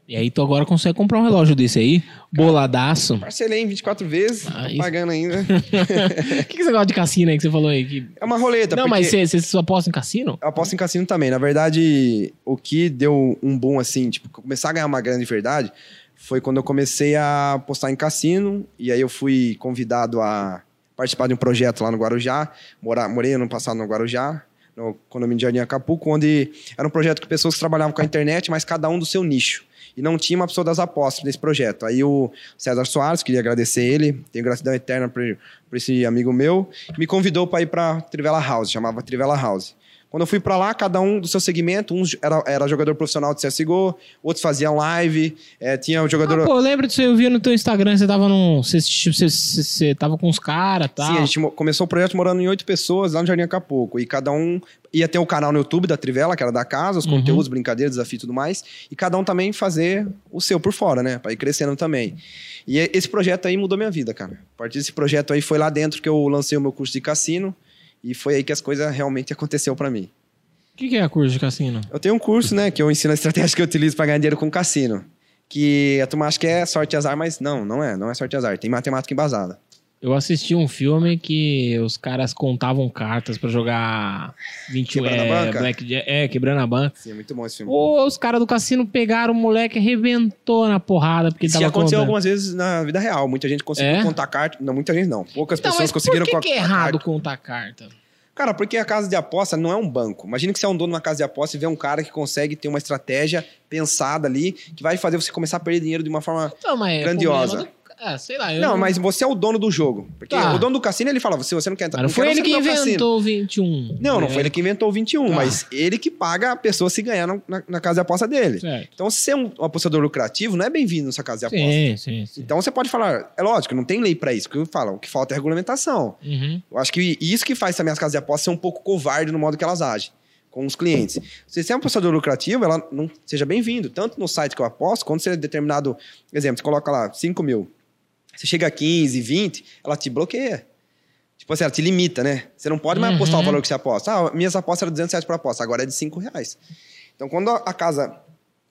[SPEAKER 1] E aí tu agora consegue comprar um relógio desse aí, boladaço.
[SPEAKER 3] Parcelei em 24 vezes,
[SPEAKER 1] Ah,
[SPEAKER 3] pagando ainda.
[SPEAKER 1] O que, que você gosta de cassino aí que você falou aí? Que...
[SPEAKER 3] É uma roleta.
[SPEAKER 1] Não,
[SPEAKER 3] porque
[SPEAKER 1] mas você, só aposta em cassino?
[SPEAKER 3] Eu aposto em cassino também. Na verdade, o que deu um boom, assim, tipo, começar a ganhar uma grana de verdade, foi quando eu comecei a apostar em cassino. E aí eu fui convidado a participar de um projeto lá no Guarujá. Morar, morei ano passado no Guarujá, no condomínio de Jardim Acapulco, onde era um projeto com pessoas que trabalhavam com a internet, mas cada um do seu nicho. E não tinha uma pessoa das apostas nesse projeto. Aí o César Soares, queria agradecer ele, tenho gratidão eterna por, por esse amigo meu, me convidou para ir para Trivela House, chamava Trivela House. Quando eu fui para lá, cada um do seu segmento, uns era, era jogador profissional de CSGO, outros faziam live, eh, tinha o jogador...
[SPEAKER 1] Ah, pô, eu lembro disso eu via no teu Instagram, você tava num... Você, você, você, tava com os caras e tal.
[SPEAKER 3] Sim, a gente começou o projeto morando em oito pessoas lá no Jardim Acapulco. E cada um ia ter o canal no YouTube da Trivela, que era da casa, os
[SPEAKER 1] Uhum.
[SPEAKER 3] conteúdos, brincadeiras, desafios e tudo mais. E cada um também fazer o seu por fora, né? Pra ir crescendo também. E e- esse projeto aí mudou minha vida, cara. A partir desse projeto aí foi lá dentro que eu lancei o meu curso de cassino. E foi aí que as coisas realmente aconteceu pra mim.
[SPEAKER 1] O que, que é curso de cassino?
[SPEAKER 3] Eu tenho um curso, né, que eu ensino a estratégia que eu utilizo para ganhar dinheiro com cassino. Que a turma acha que é sorte e azar, mas não, não é. Não é sorte e azar. Tem matemática embasada.
[SPEAKER 1] Eu assisti um filme que os caras contavam cartas pra jogar 21
[SPEAKER 3] Quebrando a
[SPEAKER 1] é,
[SPEAKER 3] banca?
[SPEAKER 1] Blackjack, é, quebrando a banca.
[SPEAKER 3] Sim, é muito bom esse filme.
[SPEAKER 1] Ou os caras do cassino pegaram o moleque e arrebentou na porrada porque
[SPEAKER 3] Isso
[SPEAKER 1] tava
[SPEAKER 3] aconteceu
[SPEAKER 1] contando.
[SPEAKER 3] algumas vezes na vida real. Muita gente conseguiu
[SPEAKER 1] É?
[SPEAKER 3] contar carta. Não, muita gente não. Poucas
[SPEAKER 1] Então,
[SPEAKER 3] pessoas
[SPEAKER 1] mas
[SPEAKER 3] conseguiram
[SPEAKER 1] por que, que é
[SPEAKER 3] contar
[SPEAKER 1] errado
[SPEAKER 3] carta.
[SPEAKER 1] contar carta?
[SPEAKER 3] Cara, porque a casa de aposta não é um banco. Imagina que você é um dono de uma casa de aposta e vê um cara que consegue ter uma estratégia pensada ali que vai fazer você começar a perder dinheiro de uma forma.
[SPEAKER 1] Então, mas é
[SPEAKER 3] Grandiosa.
[SPEAKER 1] do- Ah, sei lá. eu
[SPEAKER 3] Não, mas você é o dono do jogo. Porque
[SPEAKER 1] Tá.
[SPEAKER 3] o dono do cassino ele fala: se você não quer entrar
[SPEAKER 1] Mas não foi
[SPEAKER 3] quero
[SPEAKER 1] ele que inventou o 21.
[SPEAKER 3] Não, não
[SPEAKER 1] É,
[SPEAKER 3] foi ele que inventou o 21,
[SPEAKER 1] Tá.
[SPEAKER 3] mas ele que paga a pessoa se ganhar na, na- na casa de aposta dele.
[SPEAKER 1] Certo.
[SPEAKER 3] Então, se você é um, um apostador lucrativo, não é bem-vindo nessa casa de aposta.
[SPEAKER 1] Sim, sim, sim.
[SPEAKER 3] Então você pode falar, é lógico, não tem lei pra isso, que eu falo, o que falta é regulamentação.
[SPEAKER 1] Uhum.
[SPEAKER 3] Eu acho que isso que faz também as casas de aposta ser um pouco covarde no modo que elas agem com os clientes. Se você é um apostador lucrativo, ela não seja bem-vindo, tanto no site que eu aposto, quando você é determinado, exemplo, você coloca lá 5 mil, você chega a 15, 20, ela te bloqueia. Tipo assim, ela te limita, né? Você não pode mais
[SPEAKER 1] Uhum.
[SPEAKER 3] apostar o valor que você aposta. Ah, minhas apostas eram 200 reais por aposta, agora é de 5 reais. Então, quando a casa,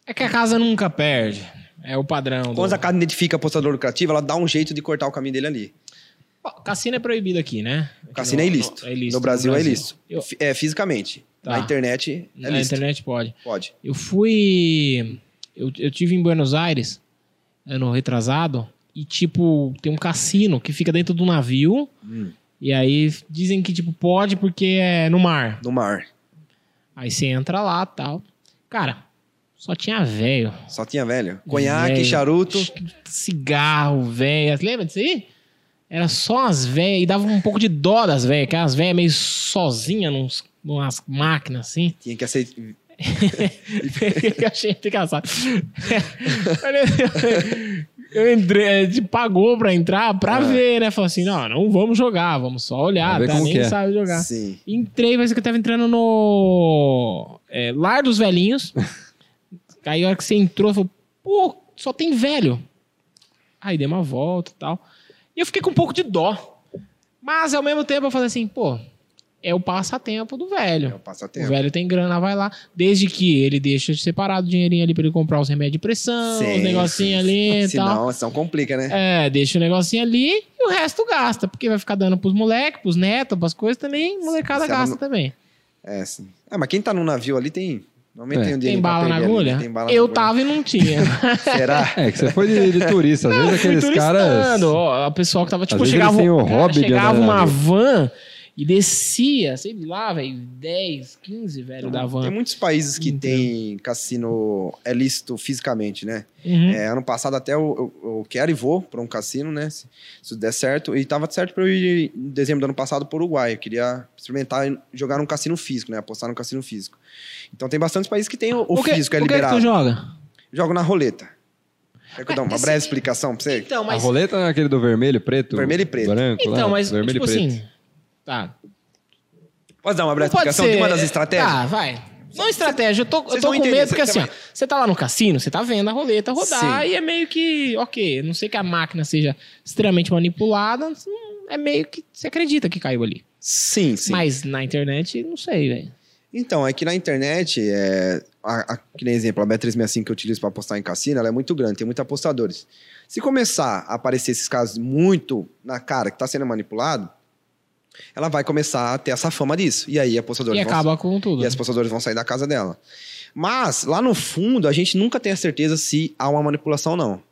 [SPEAKER 1] É que a casa nunca perde. É o padrão.
[SPEAKER 3] quando
[SPEAKER 1] Do...
[SPEAKER 3] a casa identifica apostador lucrativo, ela dá um jeito de cortar o caminho dele ali.
[SPEAKER 1] Cassino é proibido aqui, né? Aqui
[SPEAKER 3] Cassino é
[SPEAKER 1] no-
[SPEAKER 3] ilícito.
[SPEAKER 1] no- é ilícito
[SPEAKER 3] no Brasil, é ilícito.
[SPEAKER 1] Eu-
[SPEAKER 3] É, fisicamente.
[SPEAKER 1] Tá.
[SPEAKER 3] Na internet é
[SPEAKER 1] Na
[SPEAKER 3] lícito.
[SPEAKER 1] internet pode.
[SPEAKER 3] Pode.
[SPEAKER 1] Eu fui. Eu, eu tive em Buenos Aires, ano retrasado, e tipo, tem um cassino que fica dentro do navio.
[SPEAKER 3] Hum.
[SPEAKER 1] E aí dizem que, tipo, pode porque é no mar.
[SPEAKER 3] No mar.
[SPEAKER 1] Aí você entra lá tal. Cara, só tinha velho.
[SPEAKER 3] Só tinha velho. Conhaque,
[SPEAKER 1] Velho.
[SPEAKER 3] charuto.
[SPEAKER 1] Cigarro, velho. Lembra disso aí? Era só as velhas. E dava um pouco de dó das velhas, que as velhas meio sozinhas nos, numas máquinas assim.
[SPEAKER 3] Tinha que aceitar.
[SPEAKER 1] eu achei engraçado. eu entrei, a gente pagou pra entrar pra
[SPEAKER 3] É.
[SPEAKER 1] ver, né? Falou assim: não, não vamos jogar, vamos só olhar, tá? Nem
[SPEAKER 2] é.
[SPEAKER 1] sabe jogar.
[SPEAKER 3] Sim.
[SPEAKER 1] Entrei, parece que eu tava entrando no é, Lar dos Velhinhos. Aí a hora que você entrou, eu falei, pô, só tem velho. Aí dei uma volta e tal. E eu fiquei com um pouco de dó. Mas ao mesmo tempo eu falei assim, pô, é o passatempo do velho.
[SPEAKER 3] É o
[SPEAKER 1] O
[SPEAKER 3] passatempo.
[SPEAKER 1] velho tem grana, vai lá. Desde que ele deixa separado o dinheirinho ali pra ele comprar os remédios de pressão,
[SPEAKER 3] Sim,
[SPEAKER 1] os negocinhos ali e tal.
[SPEAKER 3] Senão, senão complica, né?
[SPEAKER 1] É, deixa o negocinho ali e o resto gasta. Porque vai ficar dando pros moleques, pros netos, pras coisas também. Molecada gasta
[SPEAKER 3] não-
[SPEAKER 1] também.
[SPEAKER 3] É, sim. Ah, mas quem tá no navio ali tem. Normalmente
[SPEAKER 2] É.
[SPEAKER 3] tem um
[SPEAKER 1] Tem
[SPEAKER 3] dinheiro
[SPEAKER 1] bala na agulha?
[SPEAKER 3] Tem bala na
[SPEAKER 1] Eu
[SPEAKER 3] agulha.
[SPEAKER 1] tava e não tinha.
[SPEAKER 3] Será?
[SPEAKER 2] É, que você foi de, de turista. Às vezes aqueles caras.
[SPEAKER 1] ó, o pessoal que tava, tipo, chegava,
[SPEAKER 2] o
[SPEAKER 1] cara, chegava uma
[SPEAKER 2] na-
[SPEAKER 1] van e descia, sei lá, velho, 10, 15, velho, da
[SPEAKER 3] Tem
[SPEAKER 1] van.
[SPEAKER 3] muitos países que tem cassino é lícito fisicamente, né?
[SPEAKER 1] Uhum.
[SPEAKER 3] É, ano passado até eu, eu, eu quero e vou para um cassino, né? Se, se der certo. E tava certo para eu ir em dezembro do ano passado para o Uruguai. Eu queria experimentar e jogar num cassino físico, né? Apostar num cassino físico. Então tem bastante países que tem o, o,
[SPEAKER 1] que,
[SPEAKER 3] físico, é
[SPEAKER 1] o que que
[SPEAKER 3] liberado.
[SPEAKER 1] tu joga?
[SPEAKER 3] Jogo na roleta. Quer que eu dê uma
[SPEAKER 1] Mas,
[SPEAKER 3] breve explicação pra você?
[SPEAKER 1] Então,
[SPEAKER 2] A
[SPEAKER 1] mas...
[SPEAKER 2] roleta é aquele do vermelho, preto?
[SPEAKER 3] Vermelho e preto.
[SPEAKER 2] Branco,
[SPEAKER 1] Então,
[SPEAKER 2] lá,
[SPEAKER 1] mas,
[SPEAKER 2] vermelho
[SPEAKER 1] tipo
[SPEAKER 2] e preto.
[SPEAKER 1] assim... Tá,
[SPEAKER 3] Posso dar uma breve explicação de uma
[SPEAKER 1] ser-
[SPEAKER 3] das estratégias?
[SPEAKER 1] Tá, vai. Não estratégia, eu tô, eu tô com
[SPEAKER 3] entender,
[SPEAKER 1] medo porque assim,
[SPEAKER 3] você
[SPEAKER 1] ó, você tá lá no cassino, você tá vendo a roleta rodar
[SPEAKER 3] Sim.
[SPEAKER 1] e é meio que, ok, a não sei que a máquina seja extremamente manipulada, é meio que você acredita que caiu ali.
[SPEAKER 3] Sim, sim.
[SPEAKER 1] Mas na internet, não sei, velho.
[SPEAKER 3] Então, é que na internet, é, a, a, que nem exemplo, a Bet365 que eu utilizo para apostar em cassino, ela é muito grande, tem muitos apostadores. Se começar a aparecer esses casos muito na cara que está sendo manipulado, ela vai começar a ter essa fama disso. E aí, apostadores
[SPEAKER 1] E
[SPEAKER 3] vão,
[SPEAKER 1] acaba com tudo.
[SPEAKER 3] e as apostadores vão sair da casa dela. Mas, lá no fundo, a gente nunca tem a certeza se há uma manipulação ou não.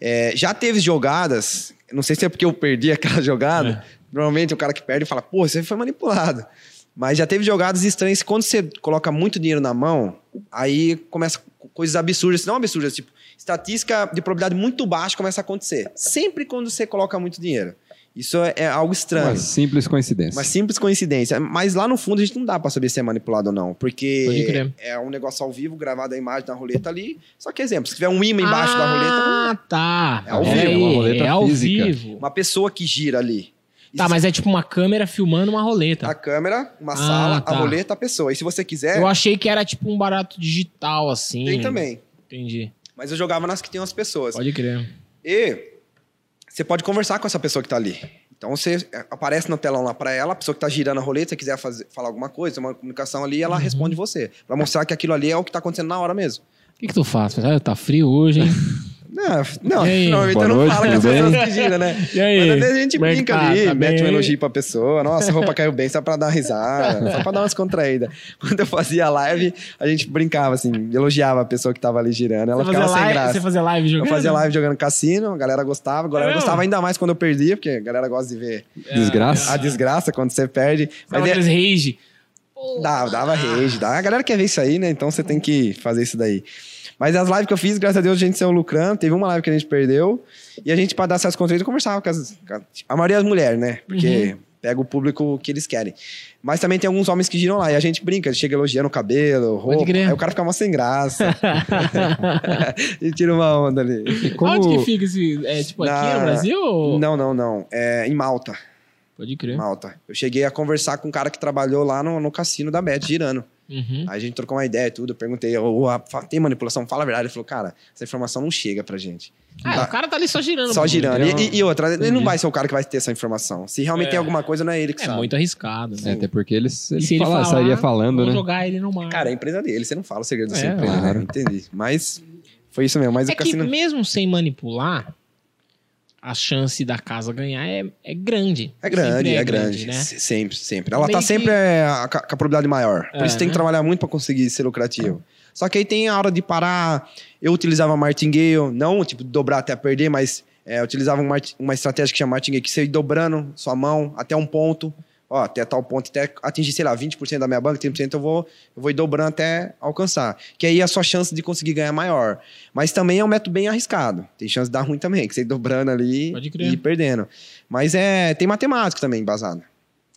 [SPEAKER 3] É, já teve jogadas, não sei se é porque eu perdi aquela jogada, normalmente o cara que perde fala, pô, você foi manipulado. Mas já teve jogadas estranhas que quando você coloca muito dinheiro na mão, aí começa coisas absurdas, não absurdas, tipo, estatística de probabilidade muito baixa começa a acontecer. Sempre quando você coloca muito dinheiro. Isso é, é algo estranho.
[SPEAKER 2] Uma simples coincidência.
[SPEAKER 3] Uma simples coincidência. Mas lá no fundo a gente não dá pra saber se é manipulado ou não.
[SPEAKER 1] Pode
[SPEAKER 3] Porque
[SPEAKER 1] crer.
[SPEAKER 3] é um negócio ao vivo, gravado a imagem da roleta ali. Só que exemplo, se tiver um imã embaixo da roleta,
[SPEAKER 1] Ah, tá.
[SPEAKER 3] É ao vivo,
[SPEAKER 1] aí,
[SPEAKER 2] uma roleta
[SPEAKER 1] é ao
[SPEAKER 2] física.
[SPEAKER 1] vivo.
[SPEAKER 3] uma pessoa que gira ali. E
[SPEAKER 1] Tá,
[SPEAKER 3] se-
[SPEAKER 1] mas é tipo uma câmera filmando uma roleta.
[SPEAKER 3] A câmera, uma
[SPEAKER 1] Ah,
[SPEAKER 3] sala,
[SPEAKER 1] tá.
[SPEAKER 3] a roleta, a pessoa. E se você quiser,
[SPEAKER 1] Eu achei que era tipo um barato digital, assim.
[SPEAKER 3] tem também.
[SPEAKER 1] Entendi.
[SPEAKER 3] Mas eu jogava nas que tem as pessoas.
[SPEAKER 1] Pode crer.
[SPEAKER 3] E você pode conversar com essa pessoa que tá ali. Então você é, aparece no telão lá pra ela, a pessoa que tá girando a roleta, se quiser fazer, falar alguma coisa, uma comunicação ali, ela
[SPEAKER 1] Uhum.
[SPEAKER 3] responde você. Pra mostrar que aquilo ali é o que tá acontecendo na hora mesmo.
[SPEAKER 1] O que, que tu faz? Ah, tá frio hoje, hein?
[SPEAKER 3] Não, não normalmente
[SPEAKER 2] Boa
[SPEAKER 3] eu não
[SPEAKER 2] noite,
[SPEAKER 3] falo com as pessoas que giram, né?
[SPEAKER 1] E aí?
[SPEAKER 3] Mas às vezes a gente
[SPEAKER 1] Como é
[SPEAKER 3] brinca
[SPEAKER 1] tá?
[SPEAKER 3] ali,
[SPEAKER 1] Tá
[SPEAKER 3] mete
[SPEAKER 1] bem
[SPEAKER 3] um elogio pra pessoa. Nossa, a roupa caiu bem, só pra dar uma risada, só pra dar umas contraídas. Quando eu fazia live, a gente brincava, assim, elogiava a pessoa que tava ali girando. Ela
[SPEAKER 1] Você
[SPEAKER 3] ficava
[SPEAKER 1] fazia,
[SPEAKER 3] sem
[SPEAKER 1] live,
[SPEAKER 3] graça.
[SPEAKER 1] você fazia live
[SPEAKER 3] Eu
[SPEAKER 1] jogando?
[SPEAKER 3] fazia live jogando cassino, a galera gostava, a galera
[SPEAKER 1] É
[SPEAKER 3] gostava ainda mais quando eu perdia, porque a galera gosta de ver
[SPEAKER 2] Desgraça.
[SPEAKER 3] a desgraça quando você perde.
[SPEAKER 1] Mas
[SPEAKER 3] Mas é,
[SPEAKER 1] aqueles rage.
[SPEAKER 3] dava, dava rage, dava. A galera quer ver isso aí, né? Então você tem que fazer isso daí. Mas as lives que eu fiz, graças a Deus, a gente saiu lucrando. Teve uma live que a gente perdeu. E a gente, pra dar acesso conteúdo, conversava com, as, com a, a maioria das mulheres, né? Porque pega o público que eles querem. Mas também tem alguns homens que giram lá. E a gente brinca, chega elogiando o cabelo, roupa.
[SPEAKER 1] crer.
[SPEAKER 3] Aí o cara fica mó sem graça. e tira uma onda ali.
[SPEAKER 2] E como...
[SPEAKER 1] Onde que fica esse... É tipo aqui
[SPEAKER 3] Na-
[SPEAKER 1] no Brasil? ou-
[SPEAKER 3] Não, não, não. É em Malta.
[SPEAKER 1] Pode crer.
[SPEAKER 3] Malta. Eu cheguei a conversar com um cara que trabalhou lá no, no cassino da Bet, girando.
[SPEAKER 1] Uhum.
[SPEAKER 3] Aí a gente trocou uma ideia e tudo. Eu perguntei, fa- tem manipulação? Fala a verdade. Ele falou, cara, essa informação não chega pra gente.
[SPEAKER 1] Ah,
[SPEAKER 3] Tá.
[SPEAKER 1] o cara tá ali só girando.
[SPEAKER 3] Só girando.
[SPEAKER 2] Ele é
[SPEAKER 3] E, e- e outra, ele não vai ser o cara que vai ter essa informação. Se realmente
[SPEAKER 1] É.
[SPEAKER 3] tem alguma coisa, não é ele que
[SPEAKER 1] É
[SPEAKER 3] sabe.
[SPEAKER 1] muito arriscado.
[SPEAKER 2] É,
[SPEAKER 1] Né?
[SPEAKER 2] até porque eles,
[SPEAKER 1] E
[SPEAKER 2] ele,
[SPEAKER 1] se ele
[SPEAKER 2] fala-
[SPEAKER 1] falar,
[SPEAKER 2] sairia falando, né?
[SPEAKER 1] jogar ele no mar.
[SPEAKER 3] Cara, é a empresa dele. Você não fala o segredo da sua
[SPEAKER 1] É,
[SPEAKER 3] empresa,
[SPEAKER 2] claro.
[SPEAKER 3] né? Entendi. Mas foi isso mesmo. Mas
[SPEAKER 1] é
[SPEAKER 3] o
[SPEAKER 1] que
[SPEAKER 3] cassino...
[SPEAKER 1] mesmo sem manipular, a chance da casa ganhar é, é grande.
[SPEAKER 3] É grande,
[SPEAKER 1] Sempre
[SPEAKER 3] é, grande.
[SPEAKER 1] né?
[SPEAKER 3] Se- Sempre, sempre. Ela
[SPEAKER 1] Meio
[SPEAKER 3] tá sempre
[SPEAKER 1] que-
[SPEAKER 3] é, a- com a probabilidade maior. Por
[SPEAKER 1] É,
[SPEAKER 3] isso tem que
[SPEAKER 1] né?
[SPEAKER 3] trabalhar muito pra conseguir ser lucrativo. Só que aí tem a hora de parar. Eu utilizava martingale, não tipo dobrar até perder, mas é, utilizava um mart- uma estratégia que chama martingale, que você ir dobrando sua mão até um ponto. Ó, até tal ponto, até atingir, sei lá, 20% da minha banca, 30% eu vou, eu vou ir dobrando até alcançar. Que aí a sua chance de conseguir ganhar é maior. Mas também é um método bem arriscado. Tem chance de dar ruim também, que você ir dobrando ali e ir perdendo. Mas é, tem matemática também embasado.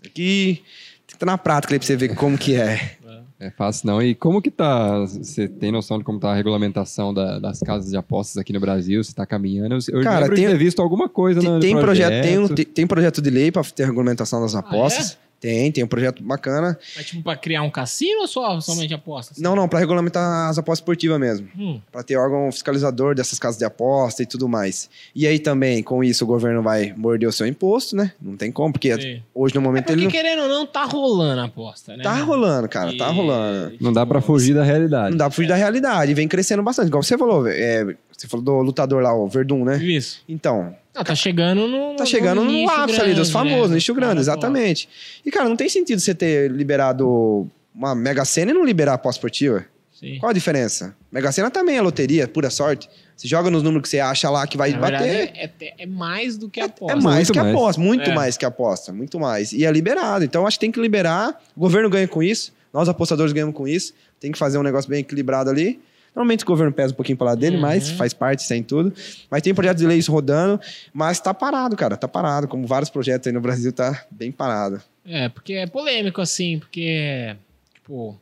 [SPEAKER 3] Aqui tem que estar na prática ali pra você ver como que é.
[SPEAKER 2] É fácil não. E como que tá? Você tem noção de como tá a regulamentação da- das casas de apostas aqui no Brasil? Você tá caminhando? Eu,
[SPEAKER 3] Cara,
[SPEAKER 2] lembro
[SPEAKER 3] tem-
[SPEAKER 2] de ter visto alguma coisa
[SPEAKER 3] Tem,
[SPEAKER 2] no
[SPEAKER 3] tem projeto, tem, um-
[SPEAKER 2] projeto.
[SPEAKER 3] tem, tem projeto de lei para ter regulamentação das apostas. Tem, tem um projeto bacana.
[SPEAKER 1] Mas tipo, pra criar um cassino ou só somente apostas?
[SPEAKER 3] Não, não, para regulamentar as apostas esportivas mesmo.
[SPEAKER 1] Hum,
[SPEAKER 3] Para ter órgão fiscalizador dessas casas de aposta e tudo mais. E aí também, com isso, o governo vai morder o seu imposto, né? Não tem como, porque
[SPEAKER 1] Sim.
[SPEAKER 3] hoje no
[SPEAKER 1] é
[SPEAKER 3] momento
[SPEAKER 1] porque,
[SPEAKER 3] ele não...
[SPEAKER 1] querendo ou não, tá rolando a aposta, né?
[SPEAKER 3] Tá rolando, cara, tá
[SPEAKER 1] E-
[SPEAKER 3] rolando.
[SPEAKER 2] Não dá pra fugir da realidade.
[SPEAKER 3] Não dá pra fugir da realidade. Vem crescendo bastante. Igual você falou, é, você falou do lutador lá, o Verdun, né?
[SPEAKER 1] Isso.
[SPEAKER 3] Então,
[SPEAKER 1] Não, tá chegando no.
[SPEAKER 3] Tá chegando no,
[SPEAKER 1] nicho
[SPEAKER 3] ápice ali, dos
[SPEAKER 1] grande,
[SPEAKER 3] famosos,
[SPEAKER 1] né?
[SPEAKER 3] nicho grande,
[SPEAKER 1] Cara,
[SPEAKER 3] exatamente. E, cara, não tem sentido você ter liberado uma Mega Sena e não liberar a pós-esportiva.
[SPEAKER 1] Sim.
[SPEAKER 3] Qual a diferença? Mega Sena também é loteria, pura sorte. Você joga nos números que você acha lá que vai
[SPEAKER 1] Na
[SPEAKER 3] bater.
[SPEAKER 1] verdade, é, é- é mais do que
[SPEAKER 3] É
[SPEAKER 1] aposta.
[SPEAKER 3] mais
[SPEAKER 2] Muito
[SPEAKER 3] que
[SPEAKER 2] mais.
[SPEAKER 3] aposta, muito
[SPEAKER 1] É.
[SPEAKER 3] mais que aposta, muito mais. E é liberado. Então acho que tem que liberar. O governo ganha com isso, nós apostadores ganhamos com isso. Tem que fazer um negócio bem equilibrado ali. Normalmente o governo pesa um pouquinho para lado dele,
[SPEAKER 1] Uhum.
[SPEAKER 3] mas faz parte, sem tudo. Mas tem projetos de leis rodando, mas tá parado, cara, tá parado. Como vários projetos aí no Brasil, tá bem parado.
[SPEAKER 1] É, porque é polêmico, assim, porque, tipo,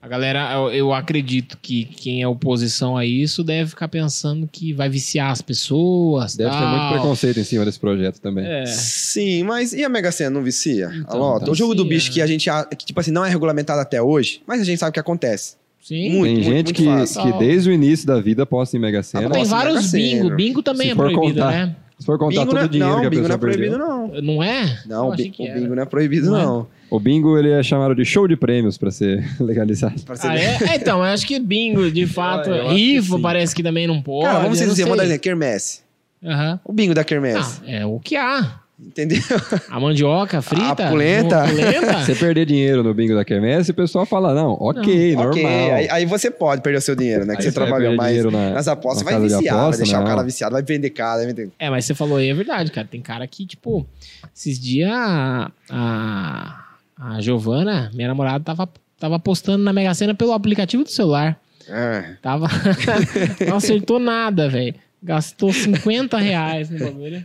[SPEAKER 1] a galera, eu, eu acredito que quem é oposição a isso deve ficar pensando que vai viciar as pessoas.
[SPEAKER 2] Deve ter
[SPEAKER 1] tal.
[SPEAKER 2] muito preconceito em cima desse projeto também.
[SPEAKER 1] É.
[SPEAKER 3] Sim, mas e a Mega Sena não vicia?
[SPEAKER 1] Então,
[SPEAKER 3] a Lota?
[SPEAKER 1] tá
[SPEAKER 3] o jogo do bicho que a gente, que, tipo assim, não é regulamentado até hoje, mas a gente sabe o que acontece.
[SPEAKER 1] Sim.
[SPEAKER 3] Muito,
[SPEAKER 2] tem
[SPEAKER 3] muito,
[SPEAKER 2] gente
[SPEAKER 3] muito
[SPEAKER 2] que,
[SPEAKER 3] fácil.
[SPEAKER 2] que desde o início da vida aposta em Mega Sena.
[SPEAKER 1] tem vários
[SPEAKER 3] Mega
[SPEAKER 1] bingo.
[SPEAKER 3] Sena.
[SPEAKER 1] Bingo também
[SPEAKER 2] Se
[SPEAKER 1] é proibido,
[SPEAKER 2] contar.
[SPEAKER 1] né?
[SPEAKER 2] Se for contar
[SPEAKER 3] Bingo
[SPEAKER 2] todo
[SPEAKER 3] não,
[SPEAKER 2] o dinheiro
[SPEAKER 3] não,
[SPEAKER 2] que a
[SPEAKER 3] bingo
[SPEAKER 2] pessoa
[SPEAKER 3] não é proibido,
[SPEAKER 2] perdeu.
[SPEAKER 3] não.
[SPEAKER 1] Não é?
[SPEAKER 3] Não, o,
[SPEAKER 1] achei
[SPEAKER 3] bi-
[SPEAKER 1] que
[SPEAKER 3] o bingo não é proibido,
[SPEAKER 1] Não é?
[SPEAKER 3] não.
[SPEAKER 2] O bingo ele é chamado de show de prêmios pra ser legalizado.
[SPEAKER 3] Pra você
[SPEAKER 1] Ah, é? É, então, eu acho que bingo, de fato.
[SPEAKER 2] que
[SPEAKER 1] rifa parece que também não pode.
[SPEAKER 3] Cara, vamos
[SPEAKER 1] não
[SPEAKER 3] dizer, vamos dar exemplo, quermesse.
[SPEAKER 1] Aham.
[SPEAKER 3] O bingo da quermesse.
[SPEAKER 1] Ah, é o que há.
[SPEAKER 3] Entendeu?
[SPEAKER 1] A mandioca frita.
[SPEAKER 3] A polenta.
[SPEAKER 2] Você perder dinheiro no bingo da quermesse, o pessoal fala, não, ok, normal.
[SPEAKER 3] Ok, aí, aí você pode perder o seu dinheiro, né? Que
[SPEAKER 2] Aí
[SPEAKER 3] você trabalhou mais.
[SPEAKER 2] na-
[SPEAKER 3] nas apostas,
[SPEAKER 2] na
[SPEAKER 3] vai
[SPEAKER 2] casa de
[SPEAKER 3] viciar, vai
[SPEAKER 2] aposta,
[SPEAKER 3] deixar o
[SPEAKER 2] não.
[SPEAKER 3] cara viciado, vai vender caro, vai vender.
[SPEAKER 1] É, mas você falou aí, é verdade, cara. Tem cara que, tipo, esses dias a, a, a Giovana, minha namorada, tava, tava postando na Mega Sena pelo aplicativo do celular.
[SPEAKER 3] É.
[SPEAKER 1] Tava. não acertou nada, velho. Gastou 50 reais no bagulho.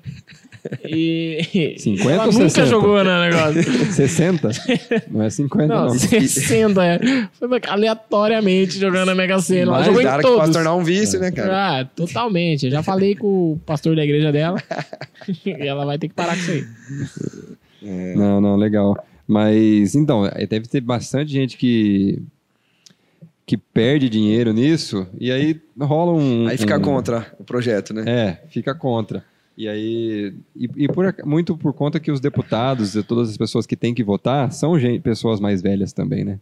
[SPEAKER 1] E.
[SPEAKER 2] 50
[SPEAKER 1] ela
[SPEAKER 2] ou
[SPEAKER 1] nunca
[SPEAKER 2] 60?
[SPEAKER 1] jogou no negócio.
[SPEAKER 2] 60? Não é 50,
[SPEAKER 1] Não,
[SPEAKER 2] não.
[SPEAKER 1] 60, é. Foi aleatoriamente jogando na Mega Sena. Ela jogou em
[SPEAKER 3] cara que pode
[SPEAKER 1] todos.
[SPEAKER 3] tornar um vício, né, cara?
[SPEAKER 1] Ah, totalmente. Eu já falei com o pastor da igreja dela. e ela vai ter que parar com isso aí.
[SPEAKER 2] Não, não, legal. Mas, então, eh, deve ter bastante gente que que perde dinheiro nisso e aí rola um...
[SPEAKER 3] Aí fica
[SPEAKER 2] um-
[SPEAKER 3] contra o projeto, né?
[SPEAKER 2] É, fica contra. E aí, e, e por muito por conta que os deputados e todas as pessoas que têm que votar são gente, pessoas mais velhas também, né?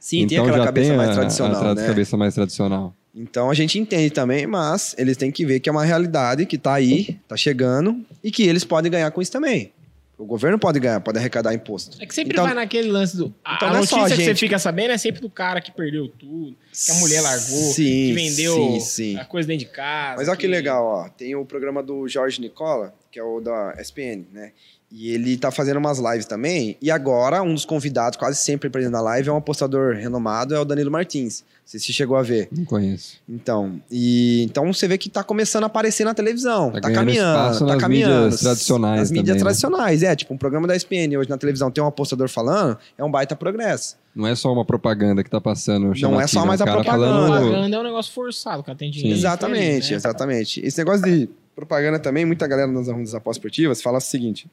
[SPEAKER 3] Sim, tem
[SPEAKER 2] então
[SPEAKER 3] aquela
[SPEAKER 2] já
[SPEAKER 3] cabeça
[SPEAKER 2] tem
[SPEAKER 3] mais
[SPEAKER 2] a-
[SPEAKER 3] tradicional,
[SPEAKER 2] a, tra-
[SPEAKER 3] né?
[SPEAKER 2] cabeça mais tradicional.
[SPEAKER 3] Então a gente entende também, mas eles têm que ver que é uma realidade que tá aí, tá chegando, e que eles podem ganhar com isso também. O governo pode ganhar, pode arrecadar imposto.
[SPEAKER 1] É que sempre
[SPEAKER 3] Então-
[SPEAKER 1] vai naquele lance do. A,
[SPEAKER 3] Então
[SPEAKER 1] a
[SPEAKER 3] não é só
[SPEAKER 1] notícia que você fica sabendo é sempre do cara que perdeu tudo, que a mulher largou,
[SPEAKER 3] Sim,
[SPEAKER 1] que vendeu
[SPEAKER 3] sim, sim.
[SPEAKER 1] a coisa dentro de casa.
[SPEAKER 3] Mas olha que legal, ó. Tem o programa do Jorge Nicola, que é o da SPN, né? E ele tá fazendo umas lives também. E agora, um dos convidados, quase sempre presente na live, é um apostador renomado, é o Danilo Martins. Não sei se você chegou a ver.
[SPEAKER 2] Não conheço.
[SPEAKER 3] Então, e então você vê que tá começando a aparecer na televisão.
[SPEAKER 2] Tá
[SPEAKER 3] Tá, caminhando,
[SPEAKER 2] espaço
[SPEAKER 3] tá
[SPEAKER 2] nas
[SPEAKER 3] caminhando.
[SPEAKER 2] mídias tradicionais
[SPEAKER 3] Nas mídias
[SPEAKER 2] também, né?
[SPEAKER 3] tradicionais, é. Tipo, um programa da SPN hoje na televisão tem um apostador falando, é um baita progresso.
[SPEAKER 2] Não é só uma propaganda que tá passando.
[SPEAKER 3] Não é só mais a propaganda.
[SPEAKER 2] falando-
[SPEAKER 1] Propaganda é um negócio forçado, o cara tem dinheiro.
[SPEAKER 3] exatamente,
[SPEAKER 1] né?
[SPEAKER 3] exatamente. Esse negócio de propaganda também, muita galera nas apostas esportivas fala o seguinte: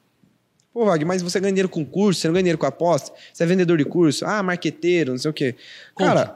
[SPEAKER 3] Pô, Wag, mas você ganha dinheiro com curso, você não ganha dinheiro com aposta, você é vendedor de curso, ah, marqueteiro, não sei o quê. Cara,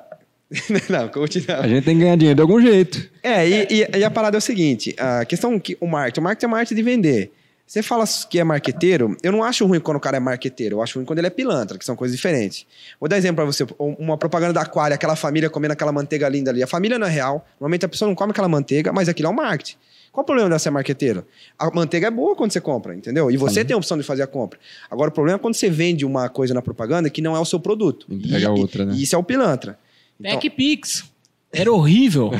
[SPEAKER 3] não, coach não.
[SPEAKER 2] A gente tem que ganhar dinheiro de algum jeito.
[SPEAKER 3] É, e, e- e a parada é o seguinte: a questão que o marketing, o marketing é uma arte de vender. Você fala que é marqueteiro, eu não acho ruim quando o cara é marqueteiro, eu acho ruim quando ele é pilantra, que são coisas diferentes. Vou dar exemplo pra você: uma propaganda da Aquária, aquela família comendo aquela manteiga linda ali. A família não é real, normalmente a pessoa não come aquela manteiga, mas aquilo é o marketing. Qual o problema de ser marqueteiro? A manteiga é boa quando você compra, entendeu? E você tem a opção de fazer a compra. Agora, o problema é quando você vende uma coisa na propaganda que não é o seu produto.
[SPEAKER 2] Entrega
[SPEAKER 3] E-
[SPEAKER 2] outra, né?
[SPEAKER 3] E isso é o pilantra. Então,
[SPEAKER 1] TechPix. Era horrível.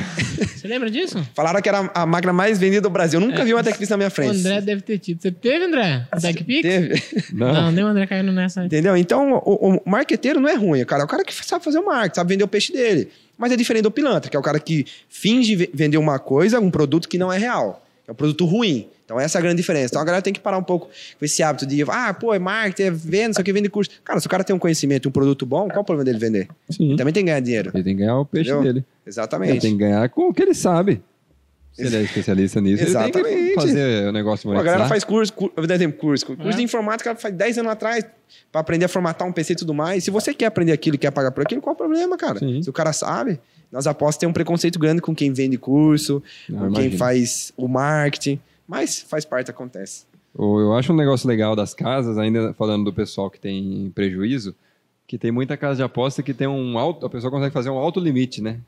[SPEAKER 1] Você lembra disso?
[SPEAKER 3] falaram que era a máquina mais vendida do Brasil. Eu nunca vi uma TechPix na minha
[SPEAKER 1] O
[SPEAKER 3] frente.
[SPEAKER 1] André deve ter tido. Você teve, André? O TechPix?
[SPEAKER 3] Teve.
[SPEAKER 2] Não.
[SPEAKER 1] Não, nem o André caindo nessa.
[SPEAKER 3] Entendeu? Então, o, o marqueteiro não é ruim, cara. É o cara que sabe fazer o marketing, sabe vender o peixe dele. Mas é diferente do pilantra, que é o cara que finge ve- vender uma coisa, um produto que não é real. É um produto ruim. Então, essa é a grande diferença. Então, a galera tem que parar um pouco com esse hábito de, ah, pô, é marketing, é venda, isso aqui vende curso. Cara, se o cara tem um conhecimento e um produto bom, qual o problema dele vender?
[SPEAKER 2] Sim.
[SPEAKER 3] Ele também tem que ganhar dinheiro.
[SPEAKER 2] Ele tem que ganhar o peixe
[SPEAKER 3] Entendeu?
[SPEAKER 2] dele. Ele
[SPEAKER 3] Exatamente.
[SPEAKER 2] tem que ganhar com o que ele sabe. Se ele é especialista nisso, ele tem
[SPEAKER 3] Exatamente.
[SPEAKER 2] que fazer o negócio
[SPEAKER 3] Pô, a galera
[SPEAKER 2] monetizar.
[SPEAKER 3] faz curso, curso, eu vou dar exemplo, curso. Curso
[SPEAKER 1] É.
[SPEAKER 3] de informática faz 10 anos atrás pra aprender a formatar um PC e tudo mais. Se você quer aprender aquilo e quer pagar por aquilo, qual o problema, cara?
[SPEAKER 2] Sim.
[SPEAKER 3] Se o cara sabe, nós apostas tem um preconceito grande com quem vende curso,
[SPEAKER 2] Não,
[SPEAKER 3] com quem faz o marketing, mas faz parte, acontece.
[SPEAKER 2] Eu acho um negócio legal das casas, ainda falando do pessoal que tem prejuízo, que tem muita casa de aposta que tem um alto, a pessoa consegue fazer um alto limite, né?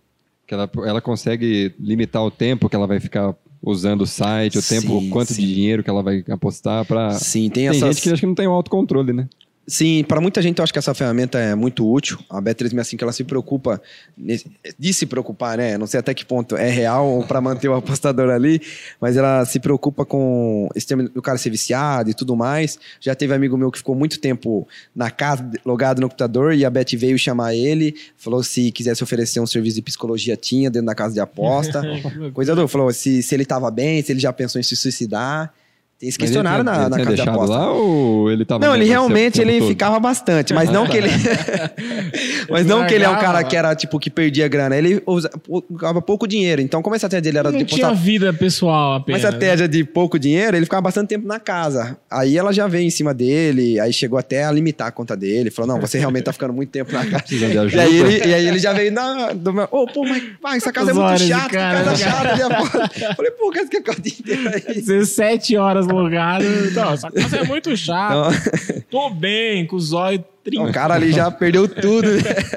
[SPEAKER 2] Que ela, ela consegue limitar o tempo que ela vai ficar usando o site, o tempo,
[SPEAKER 3] Sim,
[SPEAKER 2] o quanto
[SPEAKER 3] sim.
[SPEAKER 2] de dinheiro que ela vai apostar para
[SPEAKER 3] Sim, tem,
[SPEAKER 2] Tem
[SPEAKER 3] essas...
[SPEAKER 2] gente que acha que não tem o autocontrole, né?
[SPEAKER 3] Sim, para muita gente eu acho que essa ferramenta é muito útil. A Bet365 que ela se preocupa de se preocupar, né? Não sei até que ponto é real ou para manter o apostador ali, mas ela se preocupa com esse tema do cara ser viciado e tudo mais. Já teve amigo meu que ficou muito tempo na casa, logado no computador, e a Bet veio chamar ele, falou se quisesse oferecer um serviço de psicologia tinha dentro da casa de aposta. Coisa do, falou se, se ele tava bem, se ele já pensou em se suicidar. Tem esse
[SPEAKER 2] Mas ele
[SPEAKER 3] questionário
[SPEAKER 2] tinha-
[SPEAKER 3] na,
[SPEAKER 2] ele
[SPEAKER 3] na
[SPEAKER 2] tinha
[SPEAKER 3] casa aposta.
[SPEAKER 2] lá ou ele tava
[SPEAKER 3] Não, ele realmente ele
[SPEAKER 2] todo?
[SPEAKER 3] ficava bastante, mas não que ele. mas não que ele é um cara que era, tipo, que perdia grana. Ele usa- usava pouco dinheiro. Então, como a estratégia dele era
[SPEAKER 1] Não
[SPEAKER 3] de
[SPEAKER 1] tinha
[SPEAKER 3] postar
[SPEAKER 1] vida pessoal apenas.
[SPEAKER 3] estratégia de pouco dinheiro, ele ficava bastante tempo na casa. Aí ela já veio em cima dele, aí chegou até a limitar a conta dele. Falou: não, você realmente tá ficando muito tempo na casa. E
[SPEAKER 2] ajuda.
[SPEAKER 3] aí, ele, e aí ele já veio na. Do meu, Ô, pô, mas pai, essa casa é
[SPEAKER 1] As
[SPEAKER 3] muito
[SPEAKER 1] horas de
[SPEAKER 3] chata,
[SPEAKER 1] cara,
[SPEAKER 3] casa
[SPEAKER 1] né?
[SPEAKER 3] chata de aposta. Falei, pô, cara, quer ficar o dia inteiro aí?
[SPEAKER 1] 17 horas logado. Não, essa casa é muito chata.
[SPEAKER 3] Então,
[SPEAKER 1] Tô bem, com os olhos
[SPEAKER 3] o cara ali já perdeu tudo.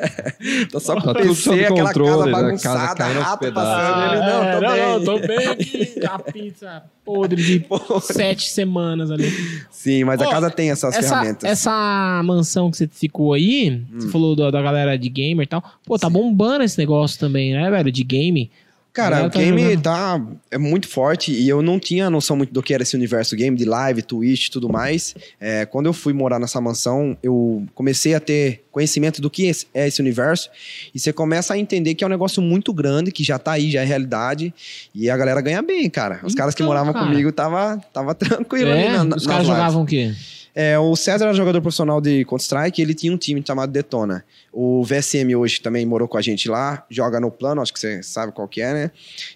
[SPEAKER 3] Tô só com
[SPEAKER 2] Tá
[SPEAKER 3] o
[SPEAKER 2] tudo
[SPEAKER 3] PC,
[SPEAKER 2] sob
[SPEAKER 3] aquela
[SPEAKER 2] controle,
[SPEAKER 3] casa
[SPEAKER 2] né? Casa
[SPEAKER 3] bagunçada,
[SPEAKER 2] aos
[SPEAKER 3] rato passando. Ele, não, tô
[SPEAKER 1] É,
[SPEAKER 3] bem.
[SPEAKER 1] não, tô bem aqui. A pizza podre de sete semanas ali.
[SPEAKER 3] Sim, mas a casa tem essas
[SPEAKER 1] Essa,
[SPEAKER 3] ferramentas. Hum.
[SPEAKER 1] essa mansão que você ficou aí, você falou da, da galera de gamer e tal. Pô, tá bombando esse negócio também, né, velho? De game.
[SPEAKER 3] Cara, o
[SPEAKER 1] tá
[SPEAKER 3] game tá é muito forte e eu não tinha noção muito do que era esse universo game, de live, Twitch e tudo mais. É, quando eu fui morar nessa mansão, eu comecei a ter conhecimento do que esse- é esse universo e você começa a entender que é um negócio muito grande, que já tá aí, já é realidade e a galera ganha bem, cara. Os caras que
[SPEAKER 1] Então,
[SPEAKER 3] moravam
[SPEAKER 1] cara.
[SPEAKER 3] comigo tava, tava tranquilo
[SPEAKER 1] É,
[SPEAKER 3] ali na,
[SPEAKER 1] os caras jogavam o quê?
[SPEAKER 3] É, o César era jogador profissional de Counter-Strike ele tinha um time chamado Detona. O VSM hoje também morou com a gente lá, joga no plano, acho que você sabe qual que é, né?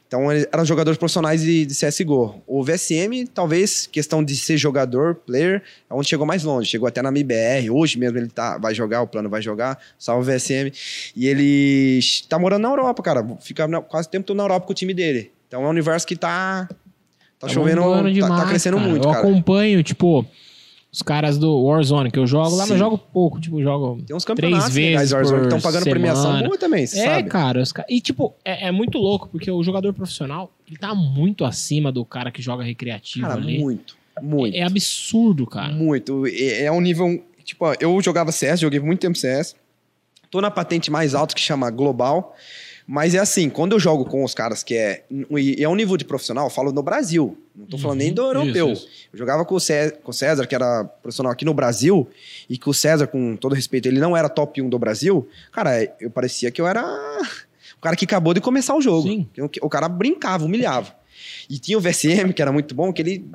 [SPEAKER 3] Então, eles eram jogadores profissionais de, de CSGO. O VSM, talvez, questão de ser jogador, player, é onde chegou mais longe. Chegou até na MIBR. Hoje mesmo ele tá, vai jogar, o plano vai jogar. Salve o VSM. E ele tá morando na Europa, cara. Fica na- quase o tempo todo na Europa com o time dele. Então, é um universo que tá... Tá, chovendo,
[SPEAKER 1] bombando
[SPEAKER 3] tá- tá, crescendo
[SPEAKER 1] cara.
[SPEAKER 3] muito,
[SPEAKER 1] Eu
[SPEAKER 3] cara.
[SPEAKER 1] acompanho, tipo, os caras do Warzone, que eu jogo lá, mas
[SPEAKER 3] Sim.
[SPEAKER 1] eu jogo pouco. Tipo, jogo
[SPEAKER 3] Tem uns
[SPEAKER 1] três
[SPEAKER 3] legais
[SPEAKER 1] vezes
[SPEAKER 3] de Warzone que estão pagando premiação
[SPEAKER 1] semana.
[SPEAKER 3] boa também, você
[SPEAKER 1] É,
[SPEAKER 3] sabe?
[SPEAKER 1] cara. os E, tipo, é, é muito louco, porque o jogador profissional, ele tá muito acima do cara que joga recreativo
[SPEAKER 3] Cara,
[SPEAKER 1] ali.
[SPEAKER 3] muito, muito,
[SPEAKER 1] É absurdo, cara.
[SPEAKER 3] muito. É, é um nível... Tipo, ó, eu jogava CS, joguei muito tempo CS. Tô na patente mais alta que chama Global. Mas é assim, quando eu jogo com os caras que é... E é um nível de profissional, eu falo no Brasil. Não tô falando nem do
[SPEAKER 1] Uhum,
[SPEAKER 3] europeu.
[SPEAKER 1] isso, isso.
[SPEAKER 3] Eu jogava com o, Cé- com o César, que era profissional aqui no Brasil, e que o César, com todo respeito, ele não era top 1 do Brasil. Cara, eu parecia que eu era o cara que acabou de começar o jogo.
[SPEAKER 1] Sim.
[SPEAKER 3] O, o cara brincava, humilhava. E tinha o VSM, que era muito bom, que ele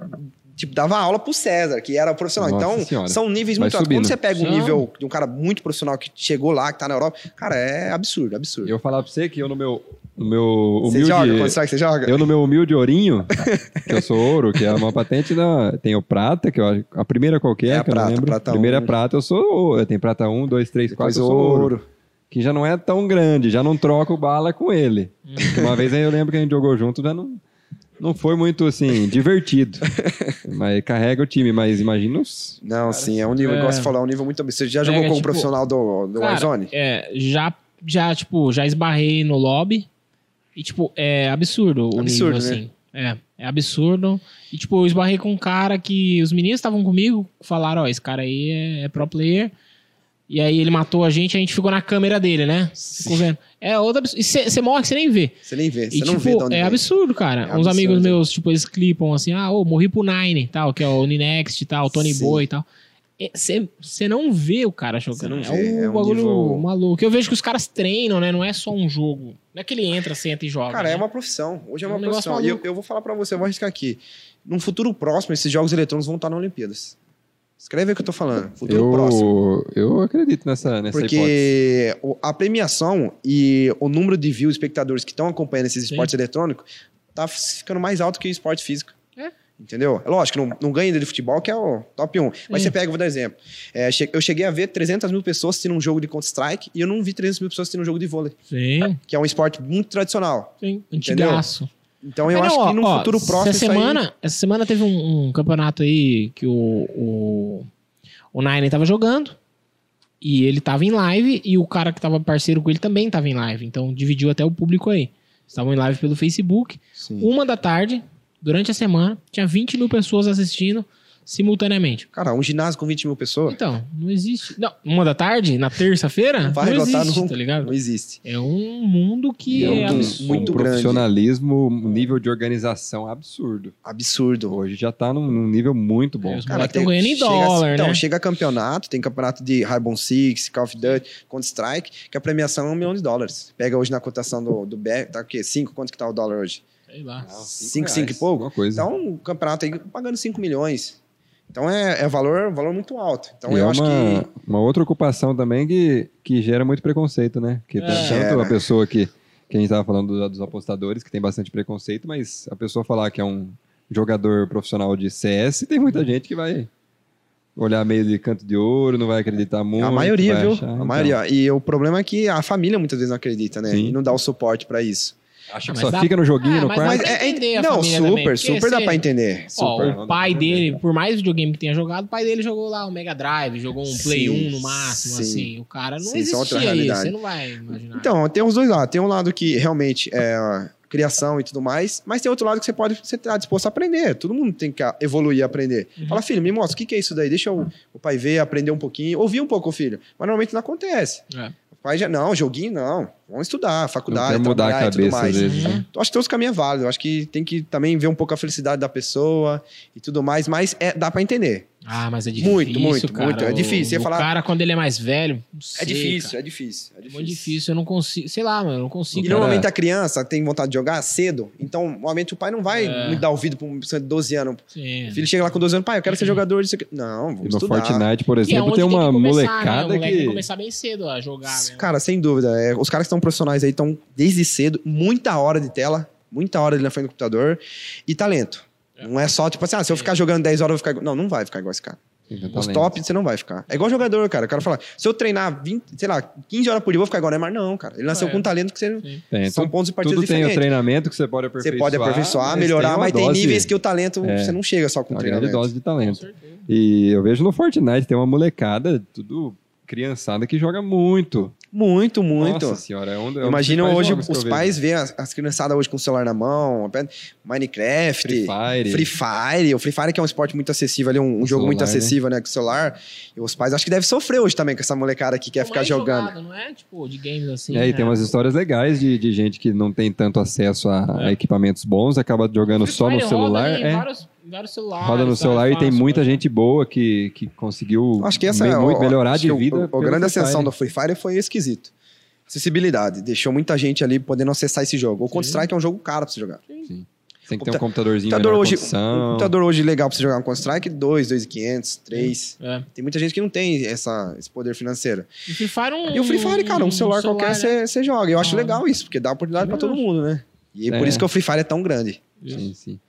[SPEAKER 3] tipo, dava aula pro César, que era profissional.
[SPEAKER 2] Nossa
[SPEAKER 3] então,
[SPEAKER 2] Senhora.
[SPEAKER 3] são níveis
[SPEAKER 2] Vai
[SPEAKER 3] muito altos. Quando você pega um nível de um cara muito profissional que chegou lá, que tá na Europa, cara, é absurdo, absurdo.
[SPEAKER 2] Eu falar pra você que eu no meu, no meu
[SPEAKER 3] você
[SPEAKER 2] humilde...
[SPEAKER 3] joga? Quando será que você joga?
[SPEAKER 2] Eu no meu humilde ourinho, que eu sou ouro, que é uma patente da... Tem o prata, que eu acho... A primeira qualquer,
[SPEAKER 3] É a
[SPEAKER 2] que eu não
[SPEAKER 3] prata,
[SPEAKER 2] lembro.
[SPEAKER 3] prata
[SPEAKER 2] primeira
[SPEAKER 3] um.
[SPEAKER 2] é prata, eu sou ouro. Eu tenho prata 1, 2, 3, 4,
[SPEAKER 3] Depois
[SPEAKER 2] eu sou ouro.
[SPEAKER 3] ouro.
[SPEAKER 2] Que já não é tão grande, já não troco bala com ele.
[SPEAKER 3] Hum.
[SPEAKER 2] Porque Uma vez aí eu lembro que a gente jogou junto, já não... Não foi muito, assim, divertido. mas carrega o time, mas imagina os...
[SPEAKER 3] Não, sim, é um nível,
[SPEAKER 1] é.
[SPEAKER 3] igual você falou, é um nível muito absurdo. Você já jogou como
[SPEAKER 1] tipo,
[SPEAKER 3] profissional do, do
[SPEAKER 1] Cara,
[SPEAKER 3] Warzone?
[SPEAKER 1] É, já, já, tipo, já esbarrei no lobby. E, tipo, é absurdo o
[SPEAKER 3] Absurdo,
[SPEAKER 1] nível,
[SPEAKER 3] né?
[SPEAKER 1] assim. É, é absurdo. E, tipo, eu esbarrei com um cara que os meninos estavam comigo, falaram, ó, esse cara aí é, é pro player. E aí ele matou a gente, a gente ficou na câmera dele, né? Ficou vendo. É outra absurdo. E você morre que você nem vê.
[SPEAKER 3] Você nem vê, você não
[SPEAKER 1] tipo,
[SPEAKER 3] vê de onde
[SPEAKER 1] é
[SPEAKER 3] vem.
[SPEAKER 1] absurdo, cara.
[SPEAKER 3] É
[SPEAKER 1] Uns
[SPEAKER 3] absurdo.
[SPEAKER 1] amigos meus, tipo, eles clipam assim, ah, ô, morri pro Nine, tal, que é o Ninext e tal, o Tony
[SPEAKER 3] Sim.
[SPEAKER 1] Boy e tal. Você não vê o cara jogando. É
[SPEAKER 3] vê,
[SPEAKER 1] um
[SPEAKER 3] é um
[SPEAKER 1] bagulho
[SPEAKER 3] nível-
[SPEAKER 1] maluco. Eu vejo que os caras treinam, né? Não é só um jogo. Não é que ele entra, senta e joga.
[SPEAKER 3] Cara,
[SPEAKER 1] né?
[SPEAKER 3] é uma profissão. Hoje é
[SPEAKER 1] É
[SPEAKER 3] uma
[SPEAKER 1] um
[SPEAKER 3] profissão. E eu, eu vou falar pra você, eu vou arriscar aqui. Num futuro próximo, esses jogos eletrônicos vão estar na Olimpíadas. Escreve aí o que eu tô falando. Futuro próximo.
[SPEAKER 2] Eu, eu acredito nessa, nessa hipótese.
[SPEAKER 3] Porque o- a premiação e o número de views, espectadores que estão acompanhando esses
[SPEAKER 1] Sim.
[SPEAKER 3] esportes eletrônicos, tá ficando mais alto que o esporte físico.
[SPEAKER 1] É.
[SPEAKER 3] Entendeu? É lógico, não, não ganha de futebol, que é o top 1. Mas
[SPEAKER 1] Sim.
[SPEAKER 3] você pega, vou dar exemplo. É, che- eu cheguei a ver 300 mil pessoas assistindo um jogo de Counter-Strike e eu não vi 300 mil pessoas assistindo um jogo de vôlei,
[SPEAKER 1] Sim,
[SPEAKER 3] que é um esporte muito tradicional.
[SPEAKER 1] sim.
[SPEAKER 3] Entendeu? Então eu acho que no
[SPEAKER 1] ó,
[SPEAKER 3] futuro próximo.
[SPEAKER 1] Essa
[SPEAKER 3] isso aí-
[SPEAKER 1] semana, essa semana teve um, um campeonato aí que o, o, o Nine tava jogando. E ele tava em live. E o cara que tava parceiro com ele também tava em live. Então dividiu até o público aí. Estavam em live pelo Facebook.
[SPEAKER 3] Sim.
[SPEAKER 1] Uma da tarde, durante a semana, tinha 20 mil pessoas assistindo simultaneamente.
[SPEAKER 3] Cara, um ginásio com 20 mil pessoas
[SPEAKER 1] Então, não existe. Não, uma da tarde, na terça-feira,
[SPEAKER 3] não
[SPEAKER 1] não,
[SPEAKER 3] vai lotar
[SPEAKER 1] existe,
[SPEAKER 3] nunca.
[SPEAKER 1] tá ligado?
[SPEAKER 3] Não existe.
[SPEAKER 1] É um mundo que
[SPEAKER 3] É um
[SPEAKER 1] é, absurdo.
[SPEAKER 3] muito
[SPEAKER 2] um
[SPEAKER 3] grande.
[SPEAKER 2] profissionalismo, um nível de organização absurdo.
[SPEAKER 3] Absurdo.
[SPEAKER 2] Hoje já tá num, num nível muito bom.
[SPEAKER 1] É, os
[SPEAKER 3] Cara,
[SPEAKER 1] moleques
[SPEAKER 3] tem-
[SPEAKER 1] tão ganhando em
[SPEAKER 3] chega-
[SPEAKER 1] dólar,
[SPEAKER 3] então,
[SPEAKER 1] né?
[SPEAKER 3] chega campeonato, tem campeonato de Rainbow Six, Call of Duty, Counter-Strike, que a premiação é um milhão de dólares. Pega hoje na cotação do, do BR, tá o quê? 5? Quanto que tá o dólar hoje?
[SPEAKER 1] Sei lá.
[SPEAKER 3] Cinco, cinco e pouco?
[SPEAKER 2] Coisa.
[SPEAKER 3] Então, o campeonato aí pagando 5 milhões. Então, é, é valor, valor muito alto. Então,
[SPEAKER 2] e
[SPEAKER 3] eu
[SPEAKER 2] é
[SPEAKER 3] acho
[SPEAKER 2] uma,
[SPEAKER 3] que...
[SPEAKER 2] uma outra ocupação também que, que gera muito preconceito, né? Que
[SPEAKER 1] É.
[SPEAKER 2] tanto a pessoa que, que a gente tava falando do- dos apostadores, que tem bastante preconceito, mas a pessoa falar que é um jogador profissional de CS, tem muita gente que vai olhar meio de canto de ouro, não vai acreditar muito.
[SPEAKER 3] a maioria, viu?
[SPEAKER 2] achar,
[SPEAKER 3] a
[SPEAKER 2] então,
[SPEAKER 3] maioria. E o problema é que a família muitas vezes não acredita, né?
[SPEAKER 2] Sim.
[SPEAKER 3] E não dá o suporte pra isso.
[SPEAKER 2] Acha que
[SPEAKER 1] mas
[SPEAKER 2] só
[SPEAKER 1] dá-
[SPEAKER 2] fica no joguinho,
[SPEAKER 1] Ah,
[SPEAKER 2] no
[SPEAKER 1] mas
[SPEAKER 2] quarto.
[SPEAKER 1] dá pra entender a
[SPEAKER 3] não, super,
[SPEAKER 1] também,
[SPEAKER 3] super dá
[SPEAKER 1] se-
[SPEAKER 3] pra entender.
[SPEAKER 1] Ó,
[SPEAKER 3] Super.
[SPEAKER 1] o pai dele, por mais videogame que tenha jogado, o pai dele jogou lá o Mega Drive, jogou um Play
[SPEAKER 3] Sim,
[SPEAKER 1] 1 no máximo,
[SPEAKER 3] sim.
[SPEAKER 1] assim. O cara não
[SPEAKER 3] Sim, isso é outra
[SPEAKER 1] existia isso,
[SPEAKER 3] realidade.
[SPEAKER 1] você não vai imaginar.
[SPEAKER 3] Então, tem os dois lados. Tem um lado que realmente é a criação e tudo mais, mas tem outro lado que você pode você tá disposto a aprender. Todo mundo tem que evoluir e aprender.
[SPEAKER 1] Uhum.
[SPEAKER 3] Fala, filho, me mostra o que, que é isso daí. Deixa o, o pai ver, aprender um pouquinho, ouvir um pouco o filho. Mas normalmente não acontece.
[SPEAKER 1] É.
[SPEAKER 3] Pai já, não, joguinho não. Vamos estudar,
[SPEAKER 2] Não
[SPEAKER 3] faculdade,
[SPEAKER 2] quer mudar a
[SPEAKER 3] trabalhar e tudo
[SPEAKER 2] cabeça
[SPEAKER 3] mais.
[SPEAKER 2] vezes.
[SPEAKER 1] Uhum.
[SPEAKER 2] né?
[SPEAKER 3] Eu acho que todos os caminhos é válido. Eu acho que tem que também ver um pouco a felicidade da pessoa e tudo mais, mas é, dá pra entender.
[SPEAKER 1] Ah, mas é difícil,
[SPEAKER 3] Muito, muito,
[SPEAKER 1] cara.
[SPEAKER 3] muito. É
[SPEAKER 1] O-
[SPEAKER 3] difícil. Você ia
[SPEAKER 1] O
[SPEAKER 3] falar-
[SPEAKER 1] cara, quando ele é mais velho, não sei,
[SPEAKER 3] é difícil,
[SPEAKER 1] cara.
[SPEAKER 3] é difícil, é difícil.
[SPEAKER 1] Muito difícil, eu não consigo. Sei lá, mano, eu não consigo.
[SPEAKER 3] E
[SPEAKER 2] cara-
[SPEAKER 3] normalmente a criança tem vontade de jogar cedo, então normalmente o pai não vai
[SPEAKER 1] É.
[SPEAKER 3] muito dar ouvido pra uma pessoa de 12 anos.
[SPEAKER 1] Sim.
[SPEAKER 3] O filho chega lá com 12 anos, pai, eu quero ser jogador disso aqui. Não,
[SPEAKER 2] E
[SPEAKER 3] vamos
[SPEAKER 2] no
[SPEAKER 3] estudar.
[SPEAKER 2] Fortnite, por
[SPEAKER 1] Que é
[SPEAKER 2] exemplo,
[SPEAKER 1] onde
[SPEAKER 2] tem
[SPEAKER 1] que
[SPEAKER 2] uma
[SPEAKER 1] começar, né?
[SPEAKER 2] molecada
[SPEAKER 1] O moleque tem que
[SPEAKER 2] que.
[SPEAKER 1] começar bem cedo a jogar. mesmo.
[SPEAKER 3] Cara, sem dúvida. é, os caras que estão profissionais aí estão desde cedo, muita hora de tela, muita hora ali na frente do computador e talento. Não é só, tipo assim, ah, se eu ficar jogando 10 horas, eu vou ficar. igual- Não, não vai ficar igual esse cara. Os top você não vai ficar. É igual jogador, cara. O cara fala, se eu treinar 20, sei lá, 15 horas por dia, eu vou ficar igual o Neymar. Não, cara. Ele nasceu
[SPEAKER 1] É.
[SPEAKER 3] com um talento que você.
[SPEAKER 2] Tem,
[SPEAKER 3] São pontos de partida
[SPEAKER 2] tudo tem o
[SPEAKER 3] diferentes.
[SPEAKER 2] treinamento que você pode
[SPEAKER 3] Você
[SPEAKER 2] aperfeiçoar.
[SPEAKER 3] pode aperfeiçoar, melhorar,
[SPEAKER 2] tem uma
[SPEAKER 3] mas tem níveis que o talento
[SPEAKER 2] É.
[SPEAKER 3] você não chega só com
[SPEAKER 2] Uma grande
[SPEAKER 3] treinamento.
[SPEAKER 2] dose de
[SPEAKER 1] Com
[SPEAKER 2] talento.
[SPEAKER 1] certeza.
[SPEAKER 2] E eu vejo no Fortnite, tem uma molecada, tudo criançada que joga muito.
[SPEAKER 3] Muito, muito.
[SPEAKER 2] Nossa senhora, é um, é um
[SPEAKER 3] Imagina hoje os pais verem as, as criançadas hoje com o celular na mão, Minecraft.
[SPEAKER 2] Free Fire.
[SPEAKER 3] Free Fire. O Free Fire que é um esporte muito acessível ali, um, um jogo muito
[SPEAKER 2] celular, né?
[SPEAKER 3] acessível, né, com o celular. E os pais acho que devem sofrer hoje também com essa molecada que quer
[SPEAKER 1] Não
[SPEAKER 3] ficar
[SPEAKER 1] é
[SPEAKER 3] jogando.
[SPEAKER 1] jogado, não é tipo de games assim.
[SPEAKER 2] É, e
[SPEAKER 1] né?
[SPEAKER 2] tem umas histórias legais de, de gente que não tem tanto acesso a,
[SPEAKER 1] É.
[SPEAKER 2] a equipamentos bons, acaba jogando
[SPEAKER 1] Free
[SPEAKER 2] só no
[SPEAKER 1] Fire
[SPEAKER 2] celular.
[SPEAKER 1] Roda
[SPEAKER 2] é,
[SPEAKER 1] vários, vários celulares.
[SPEAKER 2] roda no
[SPEAKER 1] tá?
[SPEAKER 2] celular e tem muita
[SPEAKER 1] pode-
[SPEAKER 2] gente boa que, que conseguiu
[SPEAKER 3] Acho que essa
[SPEAKER 2] me-
[SPEAKER 3] é
[SPEAKER 2] muito melhorar
[SPEAKER 3] acho
[SPEAKER 2] de
[SPEAKER 3] o-
[SPEAKER 2] vida.
[SPEAKER 3] O, grande
[SPEAKER 2] Free
[SPEAKER 3] ascensão
[SPEAKER 2] Fire.
[SPEAKER 3] do Free Fire foi esquisito. Acessibilidade. Deixou muita gente ali podendo acessar esse jogo. O
[SPEAKER 1] Sim.
[SPEAKER 3] Counter-Strike é um jogo caro pra você jogar.
[SPEAKER 2] Sim. Tem que ter um
[SPEAKER 3] Computa-
[SPEAKER 2] computadorzinho
[SPEAKER 3] computador hoje, um computador hoje legal pra você jogar um Counter-Strike, 2, 2,500, 3.
[SPEAKER 1] É.
[SPEAKER 3] Tem muita gente que não tem essa, esse poder financeiro.
[SPEAKER 1] E o Free Fire, um,
[SPEAKER 3] E o Free Fire, cara, um celular, qualquer
[SPEAKER 1] né?
[SPEAKER 3] você você joga. Eu acho
[SPEAKER 1] Ah.
[SPEAKER 3] legal isso, porque dá oportunidade pra todo mundo, né? E é por
[SPEAKER 2] É.
[SPEAKER 3] isso que o Free Fire é tão grande.
[SPEAKER 2] Sim, sim.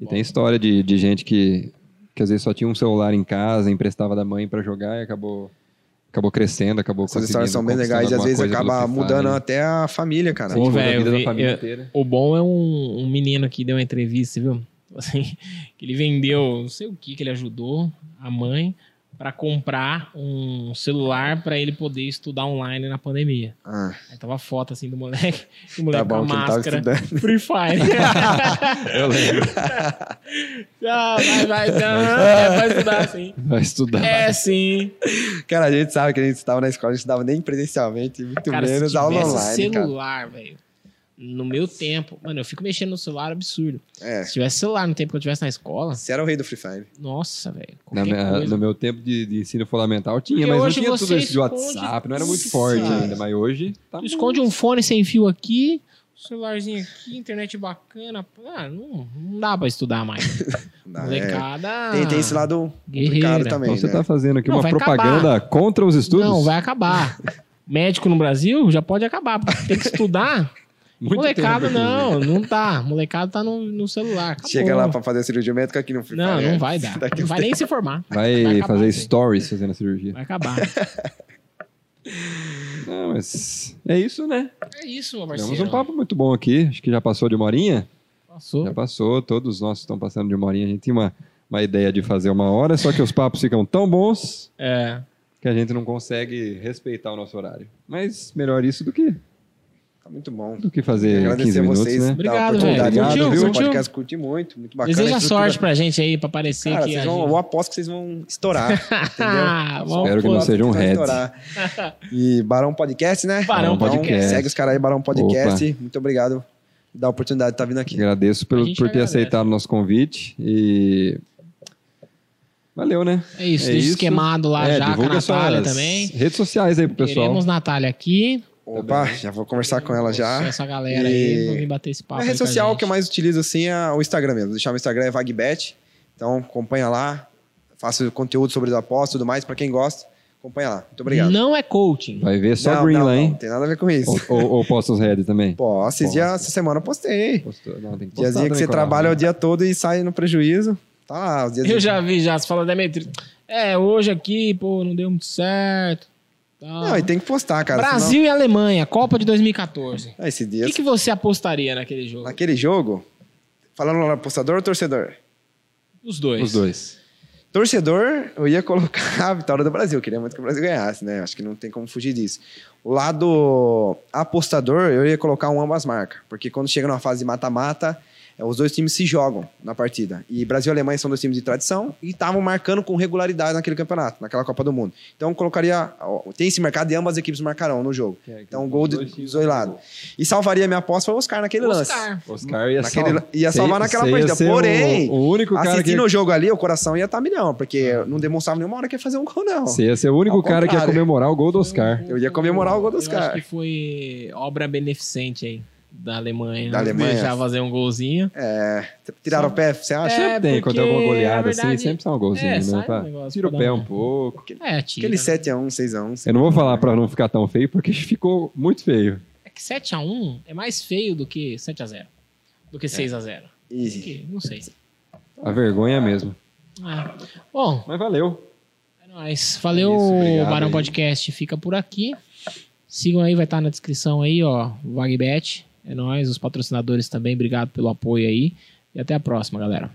[SPEAKER 2] E tem história de, de gente que, que às vezes só tinha um celular em casa, emprestava da mãe pra jogar e acabou, acabou crescendo, acabou
[SPEAKER 3] Essas histórias são bem legais e às vezes acaba mudando
[SPEAKER 2] né?
[SPEAKER 3] até a família, cara.
[SPEAKER 1] Sim.
[SPEAKER 2] Muda
[SPEAKER 1] velho,
[SPEAKER 2] a vida
[SPEAKER 1] eu
[SPEAKER 2] da
[SPEAKER 1] vi-
[SPEAKER 2] família
[SPEAKER 1] eu-
[SPEAKER 2] inteira.
[SPEAKER 1] O bom é um, um menino que deu uma entrevista, viu? Assim, que ele vendeu, não sei o que que ele ajudou a mãe pra comprar um celular pra ele poder estudar online na pandemia.
[SPEAKER 3] Ah,
[SPEAKER 1] Aí tava a foto assim do moleque, o moleque
[SPEAKER 3] tá bom
[SPEAKER 1] com a máscara. Free Fire.
[SPEAKER 2] Eu lembro.
[SPEAKER 1] ah, vai, vai, é, vai estudar sim.
[SPEAKER 2] Vai estudar.
[SPEAKER 1] É sim.
[SPEAKER 3] Cara, a gente sabe que a gente estava na escola, a gente estudava nem presencialmente, muito
[SPEAKER 1] Cara,
[SPEAKER 3] menos aula online, cara.
[SPEAKER 1] celular, velho. No meu tempo, mano, eu fico mexendo no celular absurdo.
[SPEAKER 3] É,
[SPEAKER 1] Se tivesse celular no tempo que eu tivesse na escola,
[SPEAKER 3] você era o rei do Free Fire.
[SPEAKER 1] nossa, velho.
[SPEAKER 2] No meu tempo de, de ensino fundamental tinha,
[SPEAKER 1] Porque
[SPEAKER 2] mas não tinha
[SPEAKER 1] você
[SPEAKER 2] tudo isso de WhatsApp, não era muito forte ainda, mas hoje tá
[SPEAKER 1] esconde um fone sem fio aqui, celularzinho aqui, internet bacana. Ah, não, não dá pra estudar mais.
[SPEAKER 3] Dá, é.
[SPEAKER 1] Molecada.
[SPEAKER 3] Tem, tem esse lado
[SPEAKER 1] Guerreira.
[SPEAKER 3] complicado também,
[SPEAKER 2] Então você
[SPEAKER 3] né?
[SPEAKER 2] tá fazendo aqui
[SPEAKER 1] Não,
[SPEAKER 2] uma propaganda contra os estudos?
[SPEAKER 1] Não, vai acabar. Médico no Brasil já pode acabar. porque Tem que estudar.
[SPEAKER 2] Muito
[SPEAKER 1] Molecada, não, não tá. Molecada tá no, no celular. Acabou.
[SPEAKER 3] Chega lá pra fazer a cirurgia médica aqui no Free
[SPEAKER 1] Não, não vai dar.
[SPEAKER 3] Daqui
[SPEAKER 1] Não vai nem se formar.
[SPEAKER 2] Vai,
[SPEAKER 1] Vai acabar
[SPEAKER 2] fazer
[SPEAKER 1] aí.
[SPEAKER 2] stories fazendo a cirurgia.
[SPEAKER 1] Vai acabar.
[SPEAKER 2] Não, mas é isso, né?
[SPEAKER 1] É isso,
[SPEAKER 2] Tivemos
[SPEAKER 1] parceiro.
[SPEAKER 2] um papo muito bom aqui. Acho que já passou de uma horinha.
[SPEAKER 1] Passou.
[SPEAKER 2] Já passou, todos nós estão passando de uma horinha. A gente tinha uma, uma ideia de fazer uma hora, só que os papos ficam tão bons
[SPEAKER 1] É.
[SPEAKER 2] que a gente não consegue respeitar o nosso horário. Mas melhor isso do que,
[SPEAKER 3] muito bom.
[SPEAKER 2] do que fazer
[SPEAKER 3] Agradecer
[SPEAKER 2] 15
[SPEAKER 3] a
[SPEAKER 2] minutos,
[SPEAKER 3] vocês
[SPEAKER 2] né?
[SPEAKER 1] Obrigado,
[SPEAKER 3] oportunidade.
[SPEAKER 2] velho. Curtiu?
[SPEAKER 3] viu? O
[SPEAKER 1] Curtiu?
[SPEAKER 3] podcast curti muito, muito bacana.
[SPEAKER 1] Deseja sorte pra gente aí, pra aparecer
[SPEAKER 3] Cara,
[SPEAKER 1] que
[SPEAKER 3] vocês
[SPEAKER 1] a
[SPEAKER 3] vão, eu aposto que vocês vão estourar. Entendeu?
[SPEAKER 2] Espero que não seja um head.
[SPEAKER 3] estourar. E Barão Podcast, né?
[SPEAKER 1] Barão
[SPEAKER 3] Então,
[SPEAKER 2] Podcast.
[SPEAKER 3] Segue os caras aí, Barão Podcast. Muito obrigado da oportunidade de estar vindo aqui.
[SPEAKER 2] Agradeço
[SPEAKER 1] A
[SPEAKER 2] pelo, por ter
[SPEAKER 1] agradece.
[SPEAKER 2] aceitado o nosso convite e valeu, né?
[SPEAKER 1] É isso,
[SPEAKER 2] É
[SPEAKER 1] deixa
[SPEAKER 2] isso.
[SPEAKER 1] esquemado lá
[SPEAKER 2] É,
[SPEAKER 1] já com a Natália também.
[SPEAKER 2] Redes sociais aí pro pessoal.
[SPEAKER 1] Queremos Natália aqui.
[SPEAKER 3] Opa, já vou conversar com ela já.
[SPEAKER 1] Essa galera
[SPEAKER 3] E-
[SPEAKER 1] aí, vou vir bater esse papo
[SPEAKER 3] A
[SPEAKER 1] aí
[SPEAKER 3] rede
[SPEAKER 1] com a
[SPEAKER 3] social
[SPEAKER 1] gente.
[SPEAKER 3] que eu mais utilizo assim é o Instagram mesmo. Deixar meu Instagram é Vagbet. Então acompanha lá. Faço conteúdo sobre os apostas e tudo mais. Pra quem gosta, acompanha lá. Muito obrigado.
[SPEAKER 1] Não é coaching.
[SPEAKER 2] Vai ver só
[SPEAKER 3] Não,
[SPEAKER 2] Green
[SPEAKER 3] não,
[SPEAKER 2] lá,
[SPEAKER 3] não,
[SPEAKER 2] hein?
[SPEAKER 3] Não tem nada a ver com isso.
[SPEAKER 2] Ou, ou, ou posta os heads também?
[SPEAKER 3] Pô, esses
[SPEAKER 2] Posta.
[SPEAKER 3] dias, essa semana eu postei.
[SPEAKER 2] Postou- não, tem que postar
[SPEAKER 3] Diazinho que você trabalha
[SPEAKER 2] né?
[SPEAKER 3] o dia todo e sai no prejuízo. Tá lá, os dias
[SPEAKER 1] Eu já vi, já, você fala Demetri. É, hoje aqui, pô, não deu muito certo. Tal.
[SPEAKER 3] Não, e tem que postar, cara.
[SPEAKER 1] Brasil e Alemanha, Copa de 2014.
[SPEAKER 3] Senão... Ah, esse
[SPEAKER 1] O
[SPEAKER 3] dia.
[SPEAKER 1] que, que você apostaria naquele jogo?
[SPEAKER 3] Naquele jogo, falando lá, apostador ou torcedor?
[SPEAKER 1] Os dois.
[SPEAKER 2] Os dois.
[SPEAKER 3] Torcedor, eu ia colocar a vitória do Brasil. Queria muito que o Brasil ganhasse, né? Acho que não tem como fugir disso. O lado apostador, eu ia colocar um ambas marcas. Porque quando chega numa fase de mata-mata, os dois times se jogam na partida. E Brasil e Alemanha são dois times de tradição e estavam marcando com regularidade naquele campeonato, naquela Copa do Mundo. Então, colocaria. ó, Tem esse mercado e ambas as equipes marcarão no jogo. Então, gol de- dos dois lados. E salvaria minha aposta foi o Oscar naquele lance.
[SPEAKER 1] Oscar.
[SPEAKER 2] Oscar ia,
[SPEAKER 3] Naquele-
[SPEAKER 2] salvar.
[SPEAKER 3] ia salvar naquela
[SPEAKER 2] ia
[SPEAKER 3] partida.
[SPEAKER 2] ser o-
[SPEAKER 3] Porém,
[SPEAKER 2] o, único cara que
[SPEAKER 3] Assistindo
[SPEAKER 2] ia,
[SPEAKER 3] o jogo ali, o coração ia estar milhão, porque não demonstrava nenhuma hora que ia fazer um gol, não.
[SPEAKER 2] você ia ser o único
[SPEAKER 3] Ao
[SPEAKER 2] cara que ia
[SPEAKER 3] contrário.
[SPEAKER 2] comemorar o gol do Oscar.
[SPEAKER 3] Eu ia comemorar o gol dos
[SPEAKER 1] Eu acho que foi obra beneficente aí da Alemanha.
[SPEAKER 3] Da Alemanha.
[SPEAKER 1] Deixar fazer um golzinho.
[SPEAKER 3] É, tiraram o pé, você acha?
[SPEAKER 1] É,
[SPEAKER 2] Sempre tem, quando tem alguma goleada
[SPEAKER 1] na verdade,
[SPEAKER 2] assim, sempre sai um golzinho,
[SPEAKER 1] é,
[SPEAKER 2] né?
[SPEAKER 1] sai um
[SPEAKER 2] Tira o pé um pouco.
[SPEAKER 1] É, tira.
[SPEAKER 3] Aquele 7x1, 6x1.
[SPEAKER 2] Eu não vou falar pra não ficar tão feio, porque ficou muito feio.
[SPEAKER 1] É que 7x1 é mais feio do que 7x0. Do que
[SPEAKER 2] É.
[SPEAKER 1] 6x0.
[SPEAKER 3] Easy.
[SPEAKER 1] Que- Não sei.
[SPEAKER 2] A vergonha mesmo.
[SPEAKER 1] Ah, Bom,
[SPEAKER 2] Mas valeu.
[SPEAKER 1] é nóis. Valeu,
[SPEAKER 2] É isso, obrigado
[SPEAKER 1] Barão
[SPEAKER 2] aí.
[SPEAKER 1] Podcast. Fica por aqui. Sigam aí, vai estar na descrição aí, ó. Vagbet. É nóis. Os patrocinadores também. Obrigado pelo apoio aí. E até a próxima, galera.